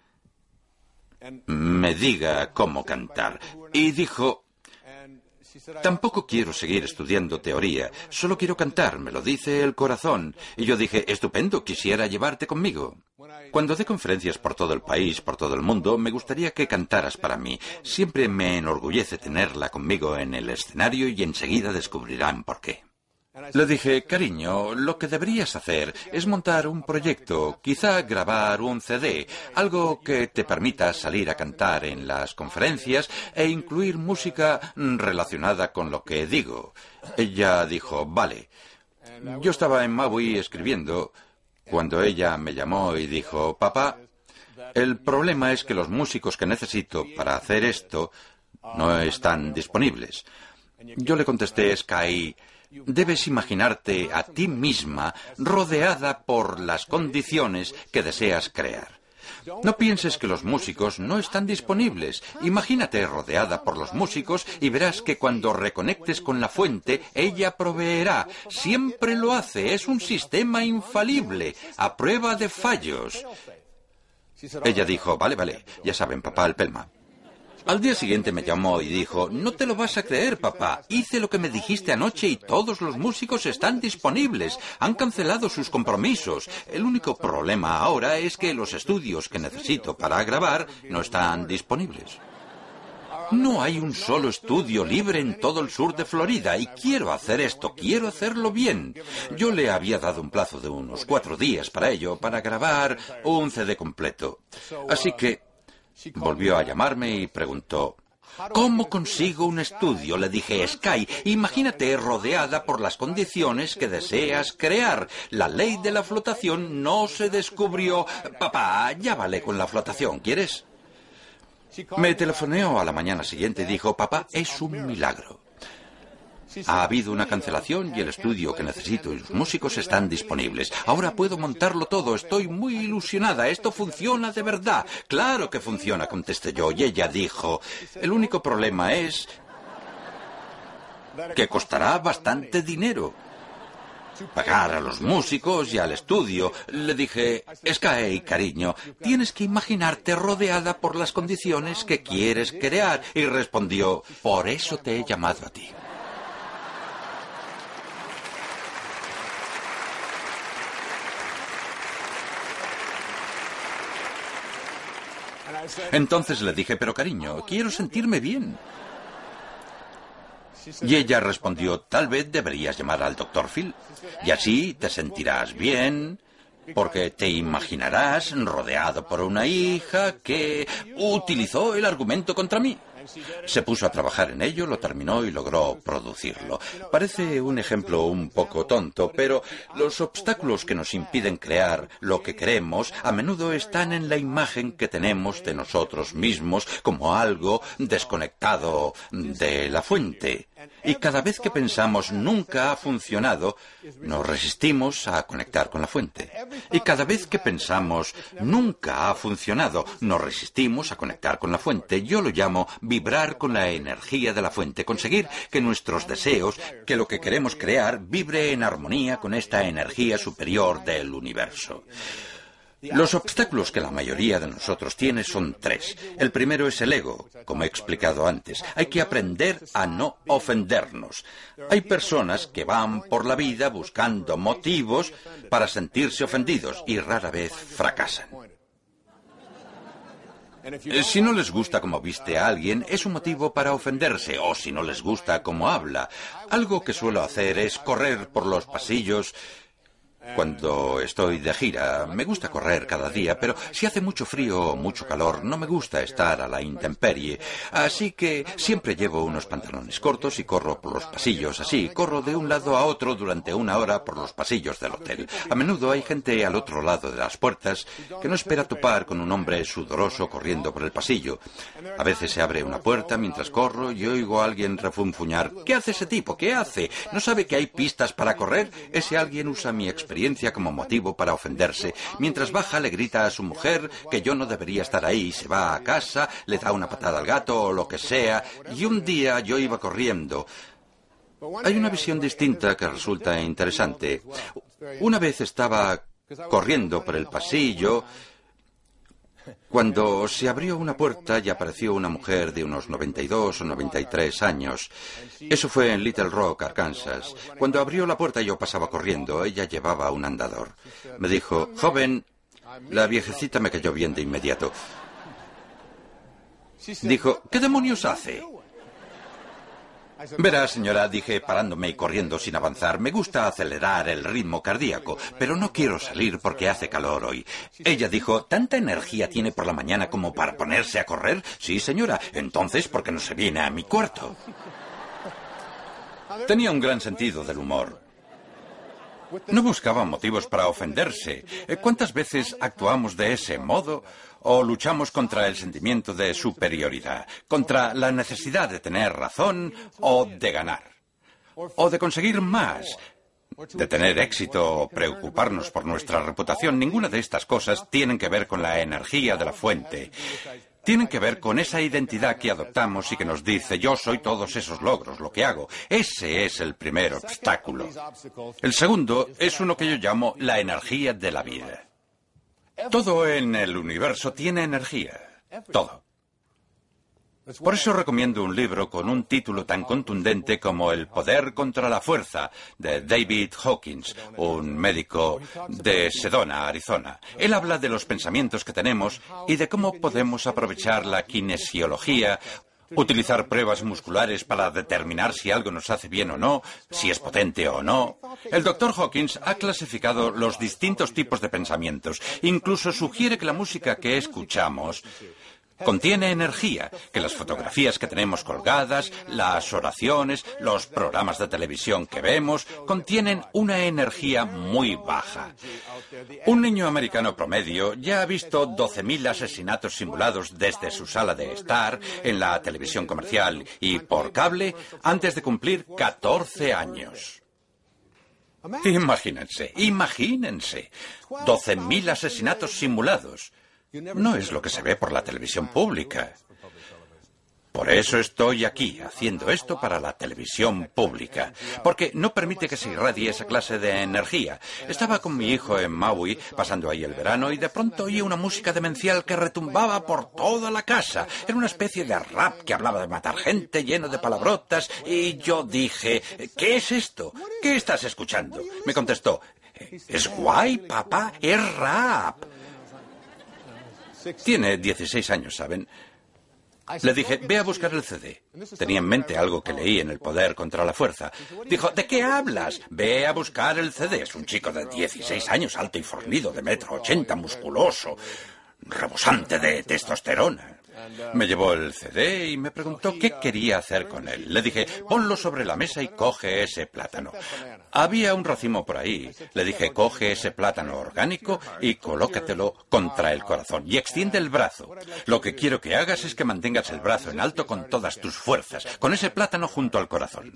me diga cómo cantar. Y dijo, Tampoco quiero seguir estudiando teoría, solo quiero cantar, me lo dice el corazón. Y yo dije, estupendo, quisiera llevarte conmigo. Cuando dé conferencias por todo el país, por todo el mundo, me gustaría que cantaras para mí. Siempre me enorgullece tenerla conmigo en el escenario y enseguida descubrirán por qué. Le dije, cariño, lo que deberías hacer es montar un proyecto, quizá grabar un CD, algo que te permita salir a cantar en las conferencias e incluir música relacionada con lo que digo. Ella dijo, vale. Yo estaba en Maui escribiendo cuando ella me llamó y dijo, papá, el problema es que los músicos que necesito para hacer esto no están disponibles. Yo le contesté, Sky, debes imaginarte a ti misma rodeada por las condiciones que deseas crear. No pienses que los músicos no están disponibles. Imagínate rodeada por los músicos y verás que cuando reconectes con la fuente, ella proveerá. Siempre lo hace. Es un sistema infalible, a prueba de fallos. Ella dijo, vale, vale, ya saben, papá, el pelma. Al día siguiente me llamó y dijo, no te lo vas a creer, papá. Hice lo que me dijiste anoche y todos los músicos están disponibles. Han cancelado sus compromisos. El único problema ahora es que los estudios que necesito para grabar no están disponibles. No hay un solo estudio libre en todo el sur de Florida y quiero hacer esto, quiero hacerlo bien. Yo le había dado un plazo de unos cuatro días para ello, para grabar un CD completo. Así que Volvió a llamarme y preguntó, ¿Cómo consigo un estudio? Le dije, Sky, imagínate rodeada por las condiciones que deseas crear. La ley de la flotación no se descubrió. Papá, ya vale con la flotación, ¿quieres? Me telefoneó a la mañana siguiente y dijo, papá, es un milagro. Ha habido una cancelación y el estudio que necesito y los músicos están disponibles. Ahora puedo montarlo todo. Estoy muy ilusionada. Esto funciona de verdad. Claro que funciona, contesté yo. Y ella dijo, el único problema es que costará bastante dinero. Pagar a los músicos y al estudio. Le dije, Sky, cariño, tienes que imaginarte rodeada por las condiciones que quieres crear. Y respondió, por eso te he llamado a ti. Entonces le dije, pero cariño, quiero sentirme bien. Y ella respondió, tal vez deberías llamar al doctor Phil. Y así te sentirás bien, porque te imaginarás rodeado por una hija que utilizó el argumento contra mí. Se puso a trabajar en ello, lo terminó y logró producirlo. Parece un ejemplo un poco tonto, pero los obstáculos que nos impiden crear lo que queremos a menudo están en la imagen que tenemos de nosotros mismos como algo desconectado de la fuente. Y cada vez que pensamos nunca ha funcionado, nos resistimos a conectar con la fuente. Y cada vez que pensamos nunca ha funcionado, nos resistimos a conectar con la fuente. Yo lo llamo vibrar con la energía de la fuente, conseguir que nuestros deseos, que lo que queremos crear, vibre en armonía con esta energía superior del universo. Los obstáculos que la mayoría de nosotros tiene son tres. El primero es el ego, como he explicado antes. Hay que aprender a no ofendernos. Hay personas que van por la vida buscando motivos para sentirse ofendidos y rara vez fracasan. Eh, si no les gusta cómo viste a alguien, es un motivo para ofenderse, o si no les gusta cómo habla. Algo que suelo hacer es correr por los pasillos cuando estoy de gira. Me gusta correr cada día, pero si hace mucho frío o mucho calor, no me gusta estar a la intemperie. Así que siempre llevo unos pantalones cortos y corro por los pasillos así. Corro de un lado a otro durante una hora por los pasillos del hotel. A menudo hay gente al otro lado de las puertas que no espera topar con un hombre sudoroso corriendo por el pasillo. A veces se abre una puerta mientras corro y oigo a alguien refunfuñar. ¿Qué hace ese tipo? ¿Qué hace? ¿No sabe que hay pistas para correr? Ese alguien usa mi experiencia como motivo para ofenderse. Mientras baja le grita a su mujer que yo no debería estar ahí. Se va a casa, le da una patada al gato o lo que sea. Y un día yo iba corriendo. Hay una visión distinta que resulta interesante. Una vez estaba corriendo por el pasillo cuando se abrió una puerta y apareció una mujer de unos 92 o 93 años. Eso fue en Little Rock, Arkansas. Cuando abrió la puerta yo pasaba corriendo. Ella llevaba un andador. Me dijo, joven, la viejecita me cayó bien de inmediato. Dijo, ¿qué demonios hace? Verá, señora, dije parándome y corriendo sin avanzar, me gusta acelerar el ritmo cardíaco, pero no quiero salir porque hace calor hoy. Ella dijo, ¿tanta energía tiene por la mañana como para ponerse a correr? Sí, señora. Entonces, ¿por qué no se viene a mi cuarto? Tenía un gran sentido del humor. No buscaba motivos para ofenderse. ¿Cuántas veces actuamos de ese modo? O luchamos contra el sentimiento de superioridad, contra la necesidad de tener razón o de ganar, o de conseguir más, de tener éxito o preocuparnos por nuestra reputación. Ninguna de estas cosas tienen que ver con la energía de la fuente. Tienen que ver con esa identidad que adoptamos y que nos dice yo soy todos esos logros, lo que hago. Ese es el primer obstáculo. El segundo es uno que yo llamo la energía de la vida. Todo en el universo tiene energía. Todo. Por eso recomiendo un libro con un título tan contundente como El poder contra la fuerza de David Hawkins, un médico de Sedona, Arizona. Él habla de los pensamientos que tenemos y de cómo podemos aprovechar la kinesiología utilizar pruebas musculares para determinar si algo nos hace bien o no, si es potente o no. El doctor Hawkins ha clasificado los distintos tipos de pensamientos. Incluso sugiere que la música que escuchamos Contiene energía, que las fotografías que tenemos colgadas, las oraciones, los programas de televisión que vemos, contienen una energía muy baja. Un niño americano promedio ya ha visto 12.000 asesinatos simulados desde su sala de estar, en la televisión comercial y por cable, antes de cumplir 14 años. Imagínense, imagínense. 12.000 asesinatos simulados. No es lo que se ve por la televisión pública. Por eso estoy aquí, haciendo esto para la televisión pública, porque no permite que se irradie esa clase de energía. Estaba con mi hijo en Maui, pasando ahí el verano, y de pronto oí una música demencial que retumbaba por toda la casa. Era una especie de rap que hablaba de matar gente, lleno de palabrotas, y yo dije, ¿qué es esto? ¿Qué estás escuchando? Me contestó, es guay, papá, es rap. Tiene 16 años, ¿saben? Le dije, ve a buscar el CD. Tenía en mente algo que leí en El Poder contra la Fuerza. Dijo, ¿de qué hablas? Ve a buscar el CD. Es un chico de 16 años, alto y fornido, de metro ochenta, musculoso, rebosante de testosterona. Me llevó el CD y me preguntó qué quería hacer con él. Le dije, ponlo sobre la mesa y coge ese plátano. Había un racimo por ahí. Le dije, coge ese plátano orgánico y colócatelo contra el corazón y extiende el brazo. Lo que quiero que hagas es que mantengas el brazo en alto con todas tus fuerzas, con ese plátano junto al corazón.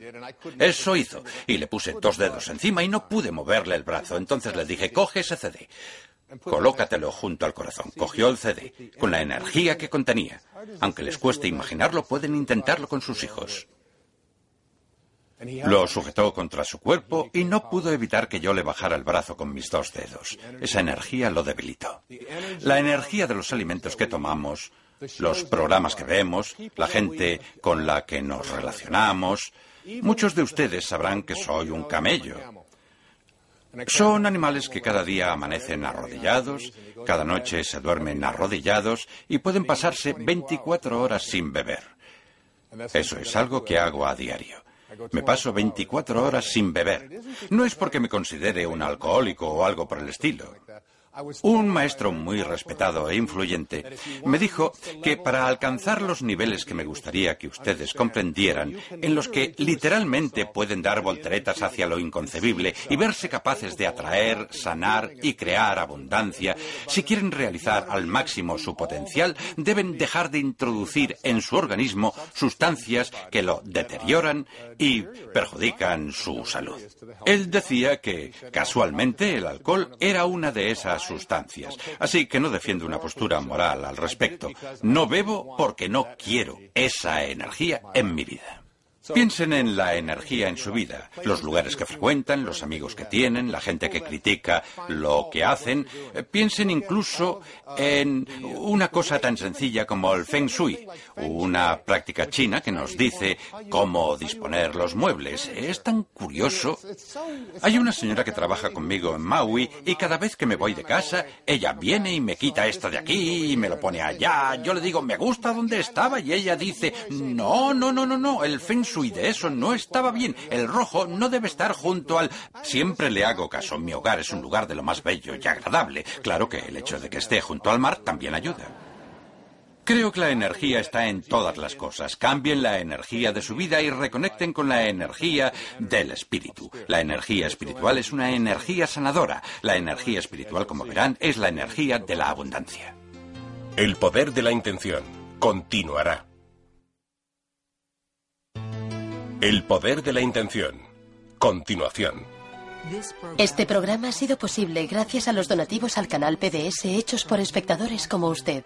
Eso hizo. Y le puse dos dedos encima y no pude moverle el brazo. Entonces le dije, coge ese CD. Colócatelo junto al corazón. Cogió el CD, con la energía que contenía. Aunque les cueste imaginarlo, pueden intentarlo con sus hijos. Lo sujetó contra su cuerpo y no pudo evitar que yo le bajara el brazo con mis dos dedos. Esa energía lo debilitó. La energía de los alimentos que tomamos, los programas que vemos, la gente con la que nos relacionamos. Muchos de ustedes sabrán que soy un camello. Son animales que cada día amanecen arrodillados, cada noche se duermen arrodillados y pueden pasarse 24 horas sin beber. Eso es algo que hago a diario. Me paso 24 horas sin beber. No es porque me considere un alcohólico o algo por el estilo. Un maestro muy respetado e influyente me dijo que para alcanzar los niveles que me gustaría que ustedes comprendieran, en los que literalmente pueden dar volteretas hacia lo inconcebible y verse capaces de atraer, sanar y crear abundancia, si quieren realizar al máximo su potencial, deben dejar de introducir en su organismo sustancias que lo deterioran y perjudican su salud. Él decía que, casualmente, el alcohol era una de esas sustancias. Así que no defiendo una postura moral al respecto. No bebo porque no quiero esa energía en mi vida. Piensen en la energía en su vida, los lugares que frecuentan, los amigos que tienen, la gente que critica lo que hacen. Piensen incluso en una cosa tan sencilla como el Feng Shui, una práctica china que nos dice cómo disponer los muebles. Es tan curioso. Hay una señora que trabaja conmigo en Maui y cada vez que me voy de casa, ella viene y me quita esto de aquí y me lo pone allá. Yo le digo, me gusta donde estaba y ella dice, no, no, no, no, no, el Feng Shui y de eso no estaba bien. El rojo no debe estar junto al... Siempre le hago caso. Mi hogar es un lugar de lo más bello y agradable. Claro que el hecho de que esté junto al mar también ayuda. Creo que la energía está en todas las cosas. Cambien la energía de su vida y reconecten con la energía del espíritu. La energía espiritual es una energía sanadora. La energía espiritual, como verán, es la energía de la abundancia. El poder de la intención continuará. El poder de la intención. Continuación. Este programa ha sido posible gracias a los donativos al canal PBS hechos por espectadores como usted.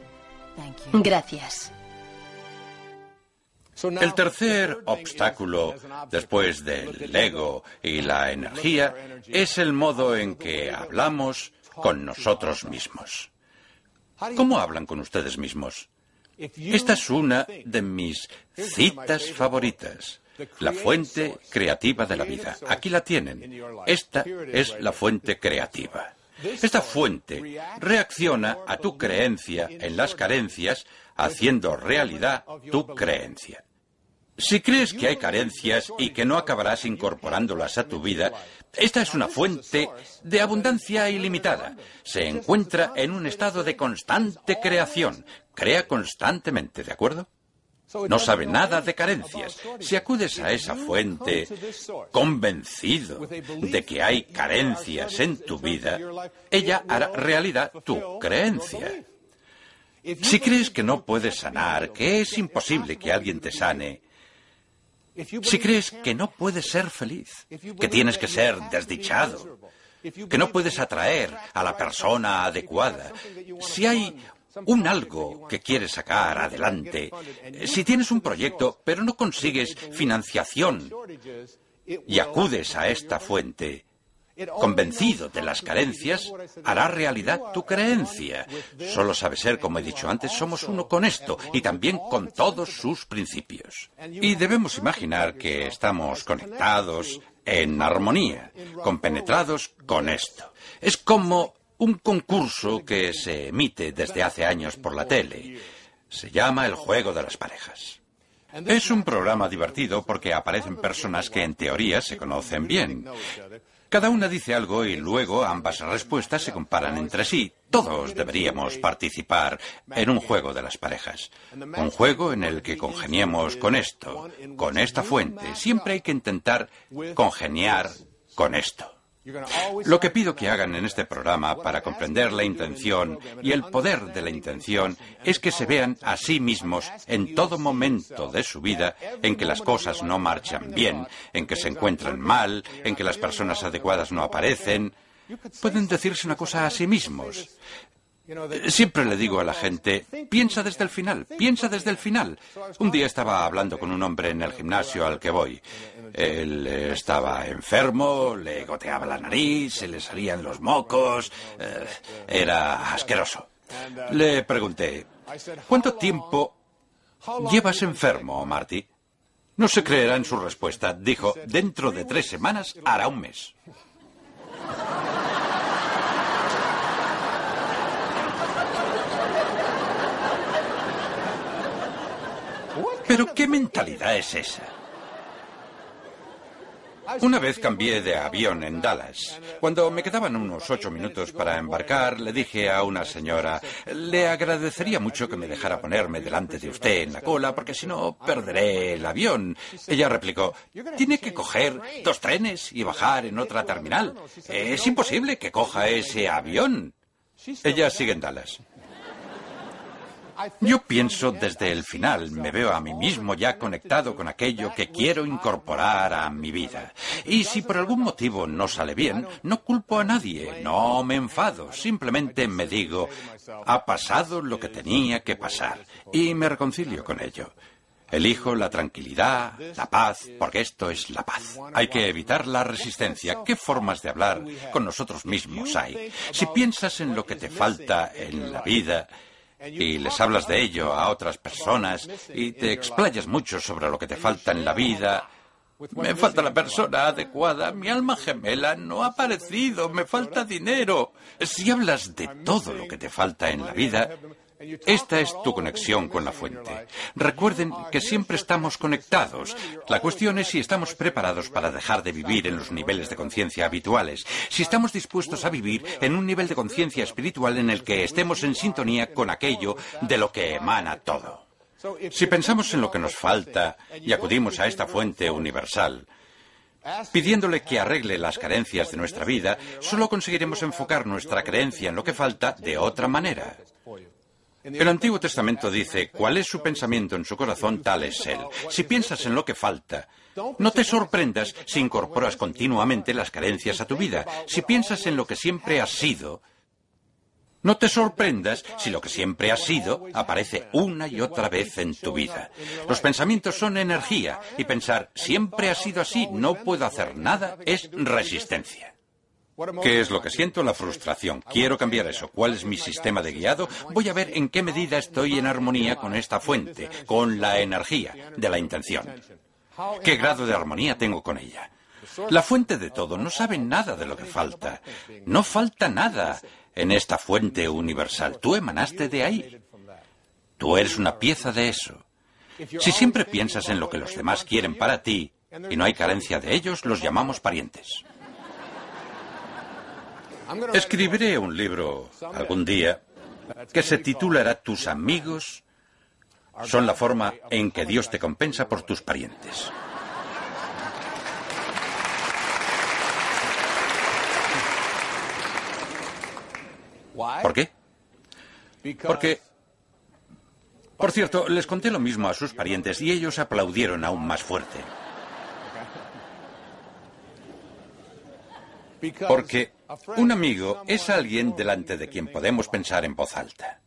Gracias. El tercer obstáculo, después del ego y la energía, es el modo en que hablamos con nosotros mismos. ¿Cómo hablan con ustedes mismos? Esta es una de mis citas favoritas. La fuente creativa de la vida. Aquí la tienen. Esta es la fuente creativa. Esta fuente reacciona a tu creencia en las carencias, haciendo realidad tu creencia. Si crees que hay carencias y que no acabarás incorporándolas a tu vida, esta es una fuente de abundancia ilimitada. Se encuentra en un estado de constante creación. Crea constantemente, ¿de acuerdo? No sabe nada de carencias. Si acudes a esa fuente convencido de que hay carencias en tu vida, ella hará realidad tu creencia. Si crees que no puedes sanar, que es imposible que alguien te sane, si crees que no puedes ser feliz, que tienes que ser desdichado, que no puedes atraer a la persona adecuada, si hay un algo que quieres sacar adelante, si tienes un proyecto pero no consigues financiación y acudes a esta fuente, convencido de las carencias, hará realidad tu creencia. Solo sabe ser, como he dicho antes, somos uno con esto y también con todos sus principios. Y debemos imaginar que estamos conectados en armonía, compenetrados con esto. Es como un concurso que se emite desde hace años por la tele. Se llama El Juego de las Parejas. Es un programa divertido porque aparecen personas que en teoría se conocen bien. Cada una dice algo y luego ambas respuestas se comparan entre sí. Todos deberíamos participar en un juego de las parejas. Un juego en el que congeniemos con esto, con esta fuente. Siempre hay que intentar congeniar con esto. Lo que pido que hagan en este programa para comprender la intención y el poder de la intención es que se vean a sí mismos en todo momento de su vida en que las cosas no marchan bien, en que se encuentran mal, en que las personas adecuadas no aparecen. Pueden decirse una cosa a sí mismos. Siempre le digo a la gente, piensa desde el final, piensa desde el final. Un día estaba hablando con un hombre en el gimnasio al que voy. Él estaba enfermo, le goteaba la nariz, se le salían los mocos, eh, era asqueroso. Le pregunté, ¿cuánto tiempo llevas enfermo, Marty? No se creerá en su respuesta. Dijo, dentro de tres semanas hará un mes. Pero ¿qué mentalidad es esa? Una vez cambié de avión en Dallas. Cuando me quedaban unos ocho minutos para embarcar, le dije a una señora, le agradecería mucho que me dejara ponerme delante de usted en la cola, porque si no, perderé el avión. Ella replicó, tiene que coger dos trenes y bajar en otra terminal. Es imposible que coja ese avión. Ella sigue en Dallas. Yo pienso desde el final, me veo a mí mismo ya conectado con aquello que quiero incorporar a mi vida. Y si por algún motivo no sale bien, no culpo a nadie, no me enfado, simplemente me digo, ha pasado lo que tenía que pasar y me reconcilio con ello. Elijo la tranquilidad, la paz, porque esto es la paz. Hay que evitar la resistencia. ¿Qué formas de hablar con nosotros mismos hay? Si piensas en lo que te falta en la vida, y les hablas de ello a otras personas y te explayas mucho sobre lo que te falta en la vida. Me falta la persona adecuada, mi alma gemela no ha aparecido, me falta dinero. Si hablas de todo lo que te falta en la vida, esta es tu conexión con la fuente. Recuerden que siempre estamos conectados. La cuestión es si estamos preparados para dejar de vivir en los niveles de conciencia habituales, si estamos dispuestos a vivir en un nivel de conciencia espiritual en el que estemos en sintonía con aquello de lo que emana todo. Si pensamos en lo que nos falta y acudimos a esta fuente universal, pidiéndole que arregle las carencias de nuestra vida, solo conseguiremos enfocar nuestra creencia en lo que falta de otra manera. El Antiguo Testamento dice, cuál es su pensamiento en su corazón, tal es él. Si piensas en lo que falta, no te sorprendas si incorporas continuamente las carencias a tu vida. Si piensas en lo que siempre has sido, no te sorprendas si lo que siempre has sido aparece una y otra vez en tu vida. Los pensamientos son energía y pensar siempre ha sido así, no puedo hacer nada, es resistencia. ¿Qué es lo que siento? La frustración. Quiero cambiar eso. ¿Cuál es mi sistema de guiado? Voy a ver en qué medida estoy en armonía con esta fuente, con la energía de la intención. ¿Qué grado de armonía tengo con ella? La fuente de todo no sabe nada de lo que falta. No falta nada en esta fuente universal. Tú emanaste de ahí. Tú eres una pieza de eso. Si siempre piensas en lo que los demás quieren para ti y no hay carencia de ellos, los llamamos parientes. Escribiré un libro algún día que se titulará Tus amigos son la forma en que Dios te compensa por tus parientes. ¿Por qué? Porque, por cierto, les conté lo mismo a sus parientes y ellos aplaudieron aún más fuerte. Porque un amigo es alguien delante de quien podemos pensar en voz alta.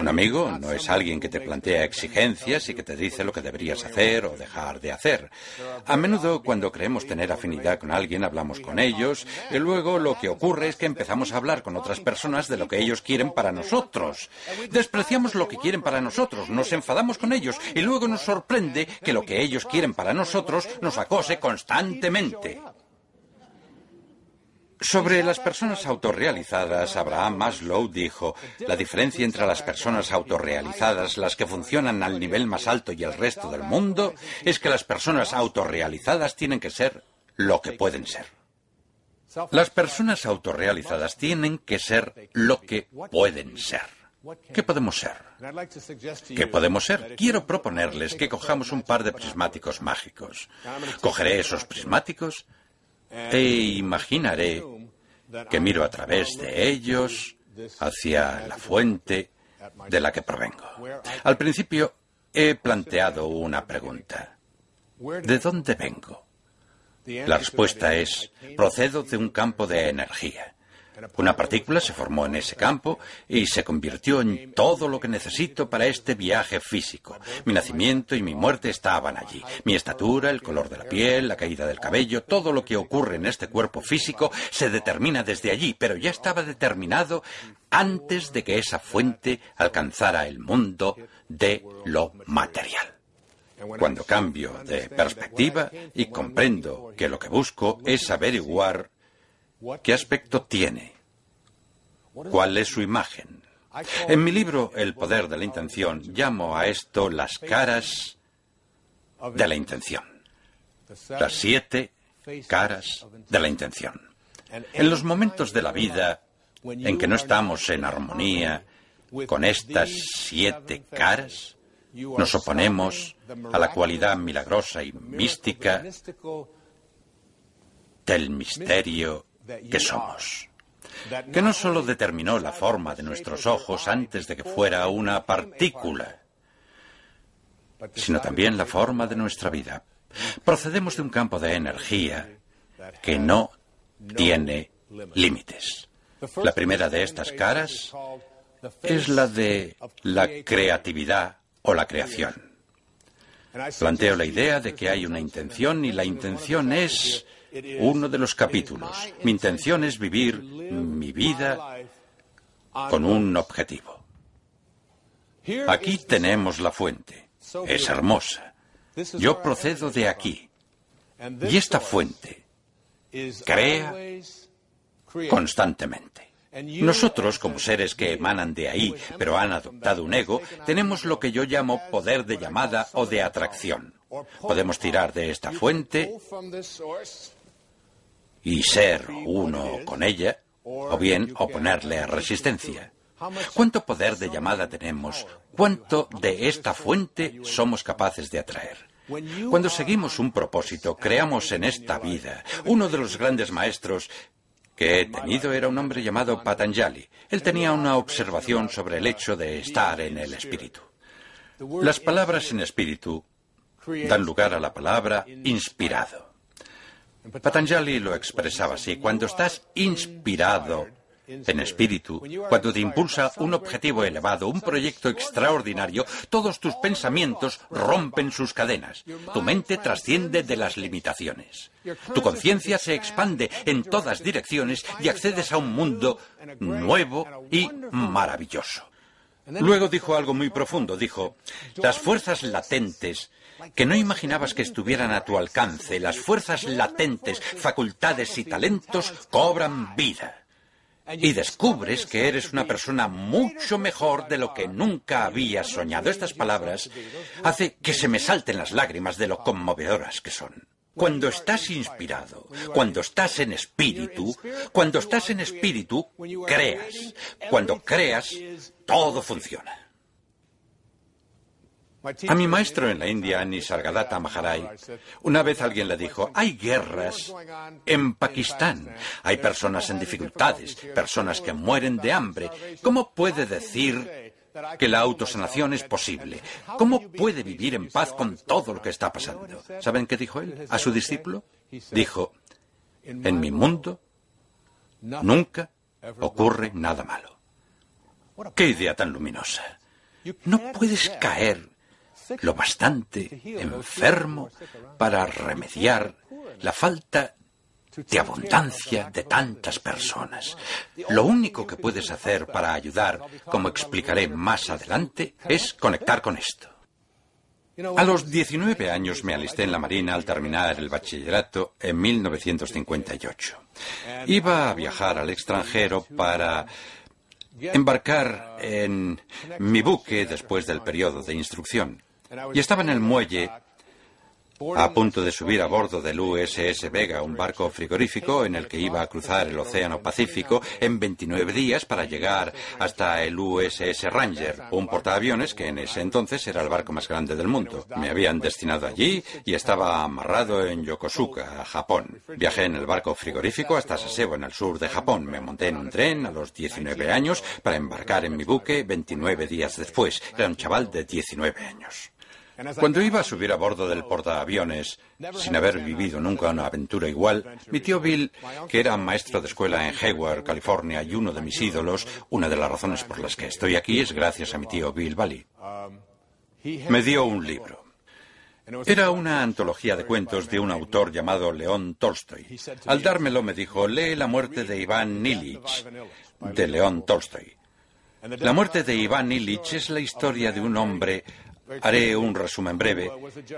Un amigo no es alguien que te plantea exigencias y que te dice lo que deberías hacer o dejar de hacer. A menudo cuando creemos tener afinidad con alguien hablamos con ellos y luego lo que ocurre es que empezamos a hablar con otras personas de lo que ellos quieren para nosotros. Despreciamos lo que quieren para nosotros, nos enfadamos con ellos y luego nos sorprende que lo que ellos quieren para nosotros nos acose constantemente. Sobre las personas autorrealizadas, Abraham Maslow dijo, la diferencia entre las personas autorrealizadas, las que funcionan al nivel más alto y el resto del mundo, es que las personas autorrealizadas tienen que ser lo que pueden ser. Las personas autorrealizadas tienen que ser lo que pueden ser. ¿Qué podemos ser? ¿Qué podemos ser? Quiero proponerles que cojamos un par de prismáticos mágicos. Cogeré esos prismáticos e imaginaré que miro a través de ellos hacia la fuente de la que provengo. Al principio he planteado una pregunta. ¿De dónde vengo? La respuesta es, procedo de un campo de energía. Una partícula se formó en ese campo y se convirtió en todo lo que necesito para este viaje físico. Mi nacimiento y mi muerte estaban allí. Mi estatura, el color de la piel, la caída del cabello, todo lo que ocurre en este cuerpo físico se determina desde allí, pero ya estaba determinado antes de que esa fuente alcanzara el mundo de lo material. Cuando cambio de perspectiva y comprendo que lo que busco es averiguar ¿Qué aspecto tiene? ¿Cuál es su imagen? En mi libro El poder de la intención llamo a esto las caras de la intención. Las siete caras de la intención. En los momentos de la vida en que no estamos en armonía con estas siete caras, nos oponemos a la cualidad milagrosa y mística del misterio que somos, que no solo determinó la forma de nuestros ojos antes de que fuera una partícula, sino también la forma de nuestra vida. Procedemos de un campo de energía que no tiene límites. La primera de estas caras es la de la creatividad o la creación. Planteo la idea de que hay una intención y la intención es uno de los capítulos. Mi intención es vivir mi vida con un objetivo. Aquí tenemos la fuente. Es hermosa. Yo procedo de aquí. Y esta fuente crea constantemente. Nosotros, como seres que emanan de ahí, pero han adoptado un ego, tenemos lo que yo llamo poder de llamada o de atracción. Podemos tirar de esta fuente y ser uno con ella, o bien oponerle resistencia. ¿Cuánto poder de llamada tenemos? ¿Cuánto de esta fuente somos capaces de atraer? Cuando seguimos un propósito, creamos en esta vida. Uno de los grandes maestros que he tenido era un hombre llamado Patanjali. Él tenía una observación sobre el hecho de estar en el espíritu. Las palabras en espíritu dan lugar a la palabra inspirado. Patanjali lo expresaba así. Cuando estás inspirado en espíritu, cuando te impulsa un objetivo elevado, un proyecto extraordinario, todos tus pensamientos rompen sus cadenas. Tu mente trasciende de las limitaciones. Tu conciencia se expande en todas direcciones y accedes a un mundo nuevo y maravilloso. Luego dijo algo muy profundo. Dijo, las fuerzas latentes que no imaginabas que estuvieran a tu alcance, las fuerzas latentes, facultades y talentos cobran vida. Y descubres que eres una persona mucho mejor de lo que nunca habías soñado. Estas palabras hace que se me salten las lágrimas de lo conmovedoras que son. Cuando estás inspirado, cuando estás en espíritu, cuando estás en espíritu, creas. Cuando creas, todo funciona. A mi maestro en la India, Nisargadatta Maharaj, una vez alguien le dijo, hay guerras en Pakistán, hay personas en dificultades, personas que mueren de hambre. ¿Cómo puede decir que la autosanación es posible? ¿Cómo puede vivir en paz con todo lo que está pasando? ¿Saben qué dijo él a su discípulo? Dijo, en mi mundo nunca ocurre nada malo. ¡Qué idea tan luminosa! No puedes caer lo bastante enfermo para remediar la falta de abundancia de tantas personas. Lo único que puedes hacer para ayudar, como explicaré más adelante, es conectar con esto. A los 19 años me alisté en la Marina al terminar el bachillerato en 1958. Iba a viajar al extranjero para embarcar en mi buque después del periodo de instrucción. Y estaba en el muelle a punto de subir a bordo del USS Vega, un barco frigorífico en el que iba a cruzar el Océano Pacífico en 29 días para llegar hasta el USS Ranger, un portaaviones que en ese entonces era el barco más grande del mundo. Me habían destinado allí y estaba amarrado en Yokosuka, Japón. Viajé en el barco frigorífico hasta Sasebo, en el sur de Japón. Me monté en un tren a los 19 años para embarcar en mi buque 29 días después. Era un chaval de 19 años. Cuando iba a subir a bordo del portaaviones, sin haber vivido nunca una aventura igual, mi tío Bill, que era maestro de escuela en Hayward, California, y uno de mis ídolos, una de las razones por las que estoy aquí es gracias a mi tío Bill Valley, me dio un libro. Era una antología de cuentos de un autor llamado León Tolstoy. Al dármelo me dijo, lee La muerte de Iván Illich, de León Tolstoy. La muerte de Iván Illich es la historia de un hombre Haré un resumen breve,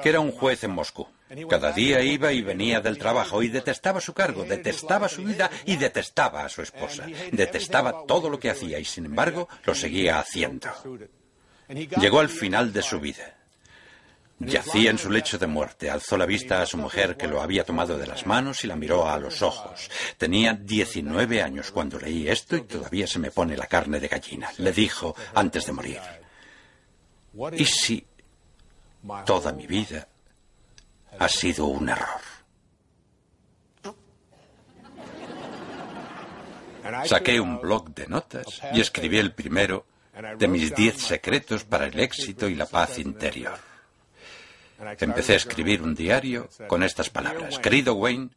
que era un juez en Moscú. Cada día iba y venía del trabajo y detestaba su cargo, detestaba su vida y detestaba a su esposa. Detestaba todo lo que hacía y sin embargo lo seguía haciendo. Llegó al final de su vida. Yacía en su lecho de muerte, alzó la vista a su mujer que lo había tomado de las manos y la miró a los ojos. Tenía 19 años cuando leí esto y todavía se me pone la carne de gallina. Le dijo antes de morir, ¿y si toda mi vida ha sido un error? Saqué un blog de notas y escribí el primero de mis 10 secretos para el éxito y la paz interior. Empecé a escribir un diario con estas palabras. Querido Wayne,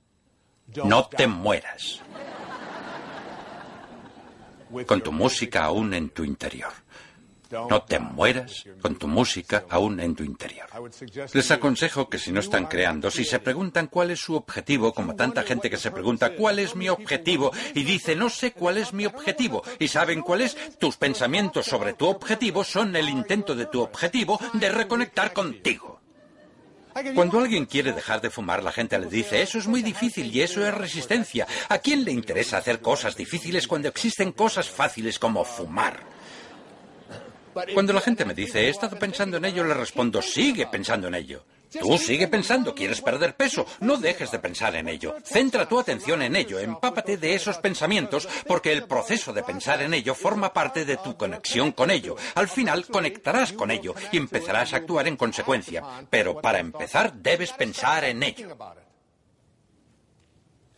no te mueras. Con tu música aún en tu interior. No te mueras con tu música aún en tu interior. Les aconsejo que si no están creando, si se preguntan cuál es su objetivo, como tanta gente que se pregunta cuál es mi objetivo y dice no sé cuál es mi objetivo y saben cuál es, tus pensamientos sobre tu objetivo son el intento de tu objetivo de reconectar contigo. Cuando alguien quiere dejar de fumar, la gente le dice, eso es muy difícil y eso es resistencia. ¿A quién le interesa hacer cosas difíciles cuando existen cosas fáciles como fumar? Cuando la gente me dice, he estado pensando en ello, le respondo, sigue pensando en ello. Tú sigue pensando, quieres perder peso, no dejes de pensar en ello. Centra tu atención en ello, empápate de esos pensamientos, porque el proceso de pensar en ello forma parte de tu conexión con ello. Al final conectarás con ello y empezarás a actuar en consecuencia. Pero para empezar debes pensar en ello.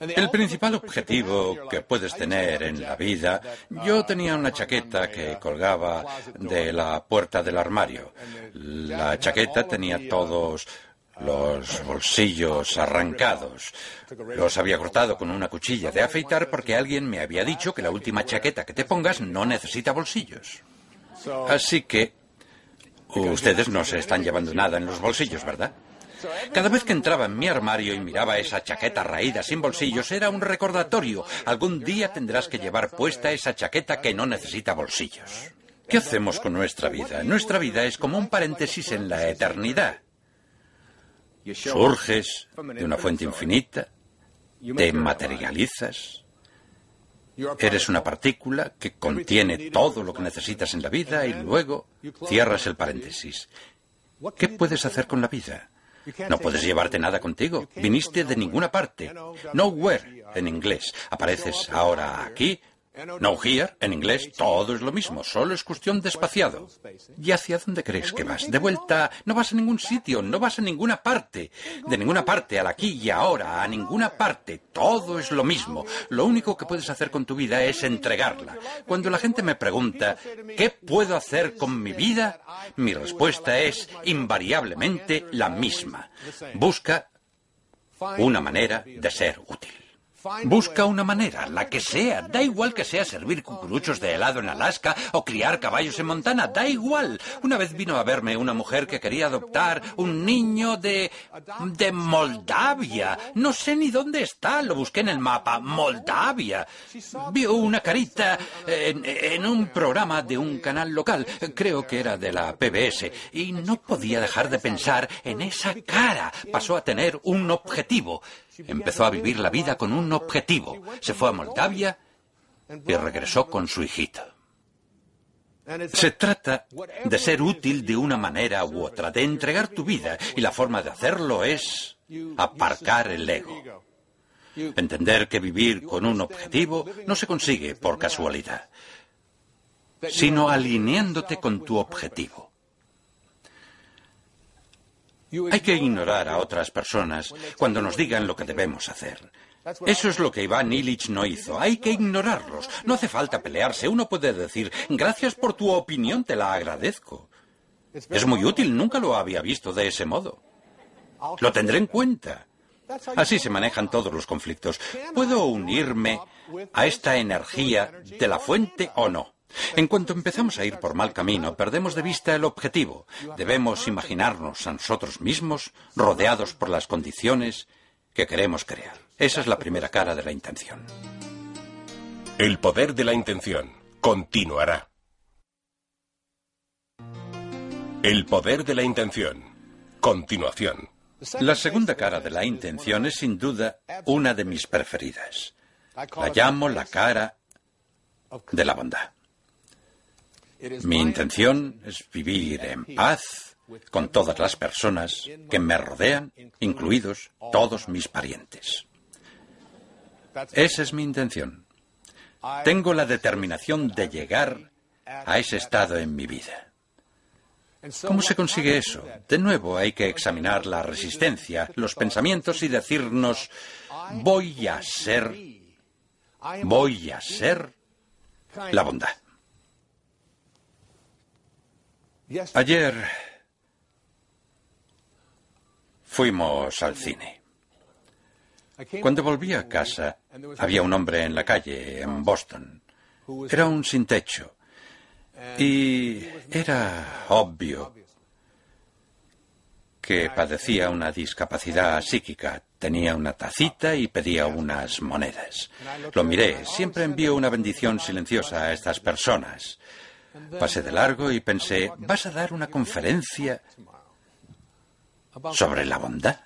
El principal objetivo que puedes tener en la vida, yo tenía una chaqueta que colgaba de la puerta del armario. La chaqueta tenía todos los bolsillos arrancados. Los había cortado con una cuchilla de afeitar porque alguien me había dicho que la última chaqueta que te pongas no necesita bolsillos. Así que ustedes no se están llevando nada en los bolsillos, ¿verdad? Cada vez que entraba en mi armario y miraba esa chaqueta raída sin bolsillos, era un recordatorio. Algún día tendrás que llevar puesta esa chaqueta que no necesita bolsillos. ¿Qué hacemos con nuestra vida? Nuestra vida es como un paréntesis en la eternidad. Surges de una fuente infinita, te materializas, eres una partícula que contiene todo lo que necesitas en la vida y luego cierras el paréntesis. ¿Qué puedes hacer con la vida? No puedes llevarte nada contigo. Viniste de ninguna parte. Nowhere, en inglés. Apareces ahora aquí. No here, en inglés, todo es lo mismo, solo es cuestión de espaciado. ¿Y hacia dónde crees que vas? De vuelta, no vas a ningún sitio, no vas a ninguna parte. De ninguna parte, al aquí y ahora, a ninguna parte, todo es lo mismo. Lo único que puedes hacer con tu vida es entregarla. Cuando la gente me pregunta, ¿qué puedo hacer con mi vida? Mi respuesta es invariablemente la misma. Busca una manera de ser útil. Busca una manera, la que sea. Da igual que sea servir cucuruchos de helado en Alaska o criar caballos en Montana. Da igual. Una vez vino a verme una mujer que quería adoptar un niño de... de Moldavia. No sé ni dónde está. Lo busqué en el mapa. Moldavia. Vio una carita en, en un programa de un canal local. Creo que era de la PBS. Y no podía dejar de pensar en esa cara. Pasó a tener un objetivo. Empezó a vivir la vida con un objetivo. Se fue a Moldavia y regresó con su hijito. Se trata de ser útil de una manera u otra, de entregar tu vida, y la forma de hacerlo es aparcar el ego. Entender que vivir con un objetivo no se consigue por casualidad, sino alineándote con tu objetivo. Hay que ignorar a otras personas cuando nos digan lo que debemos hacer. Eso es lo que Iván Illich no hizo. Hay que ignorarlos. No hace falta pelearse. Uno puede decir, gracias por tu opinión, te la agradezco. Es muy útil, nunca lo había visto de ese modo. Lo tendré en cuenta. Así se manejan todos los conflictos. ¿Puedo unirme a esta energía de la fuente o no? En cuanto empezamos a ir por mal camino, perdemos de vista el objetivo. Debemos imaginarnos a nosotros mismos rodeados por las condiciones que queremos crear. Esa es la primera cara de la intención. El poder de la intención continuará. El poder de la intención. Continuación. La segunda cara de la intención es sin duda una de mis preferidas. La llamo la cara de la bondad. Mi intención es vivir en paz, con todas las personas que me rodean, incluidos todos mis parientes. Esa es mi intención. Tengo la determinación de llegar a ese estado en mi vida. ¿Cómo se consigue eso? De nuevo hay que examinar la resistencia, los pensamientos y decirnos, voy a ser, voy a ser la bondad. Ayer fuimos al cine. Cuando volví a casa, había un hombre en la calle, en Boston. Era un sin techo. Y era obvio que padecía una discapacidad psíquica. Tenía una tacita y pedía unas monedas. Lo miré. Siempre envío una bendición silenciosa a estas personas. Pasé de largo y pensé, ¿vas a dar una conferencia sobre la bondad?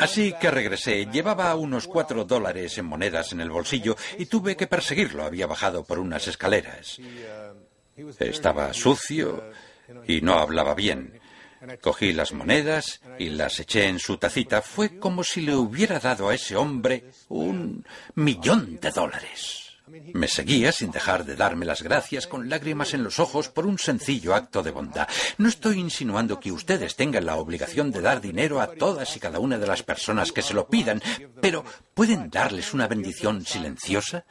Así que regresé. Llevaba unos cuatro dólares en monedas en el bolsillo y tuve que perseguirlo. Había bajado por unas escaleras. Estaba sucio y no hablaba bien. Cogí las monedas y las eché en su tacita. Fue como si le hubiera dado a ese hombre un millón de dólares. Me seguía sin dejar de darme las gracias con lágrimas en los ojos por un sencillo acto de bondad. No estoy insinuando que ustedes tengan la obligación de dar dinero a todas y cada una de las personas que se lo pidan, pero ¿pueden darles una bendición silenciosa?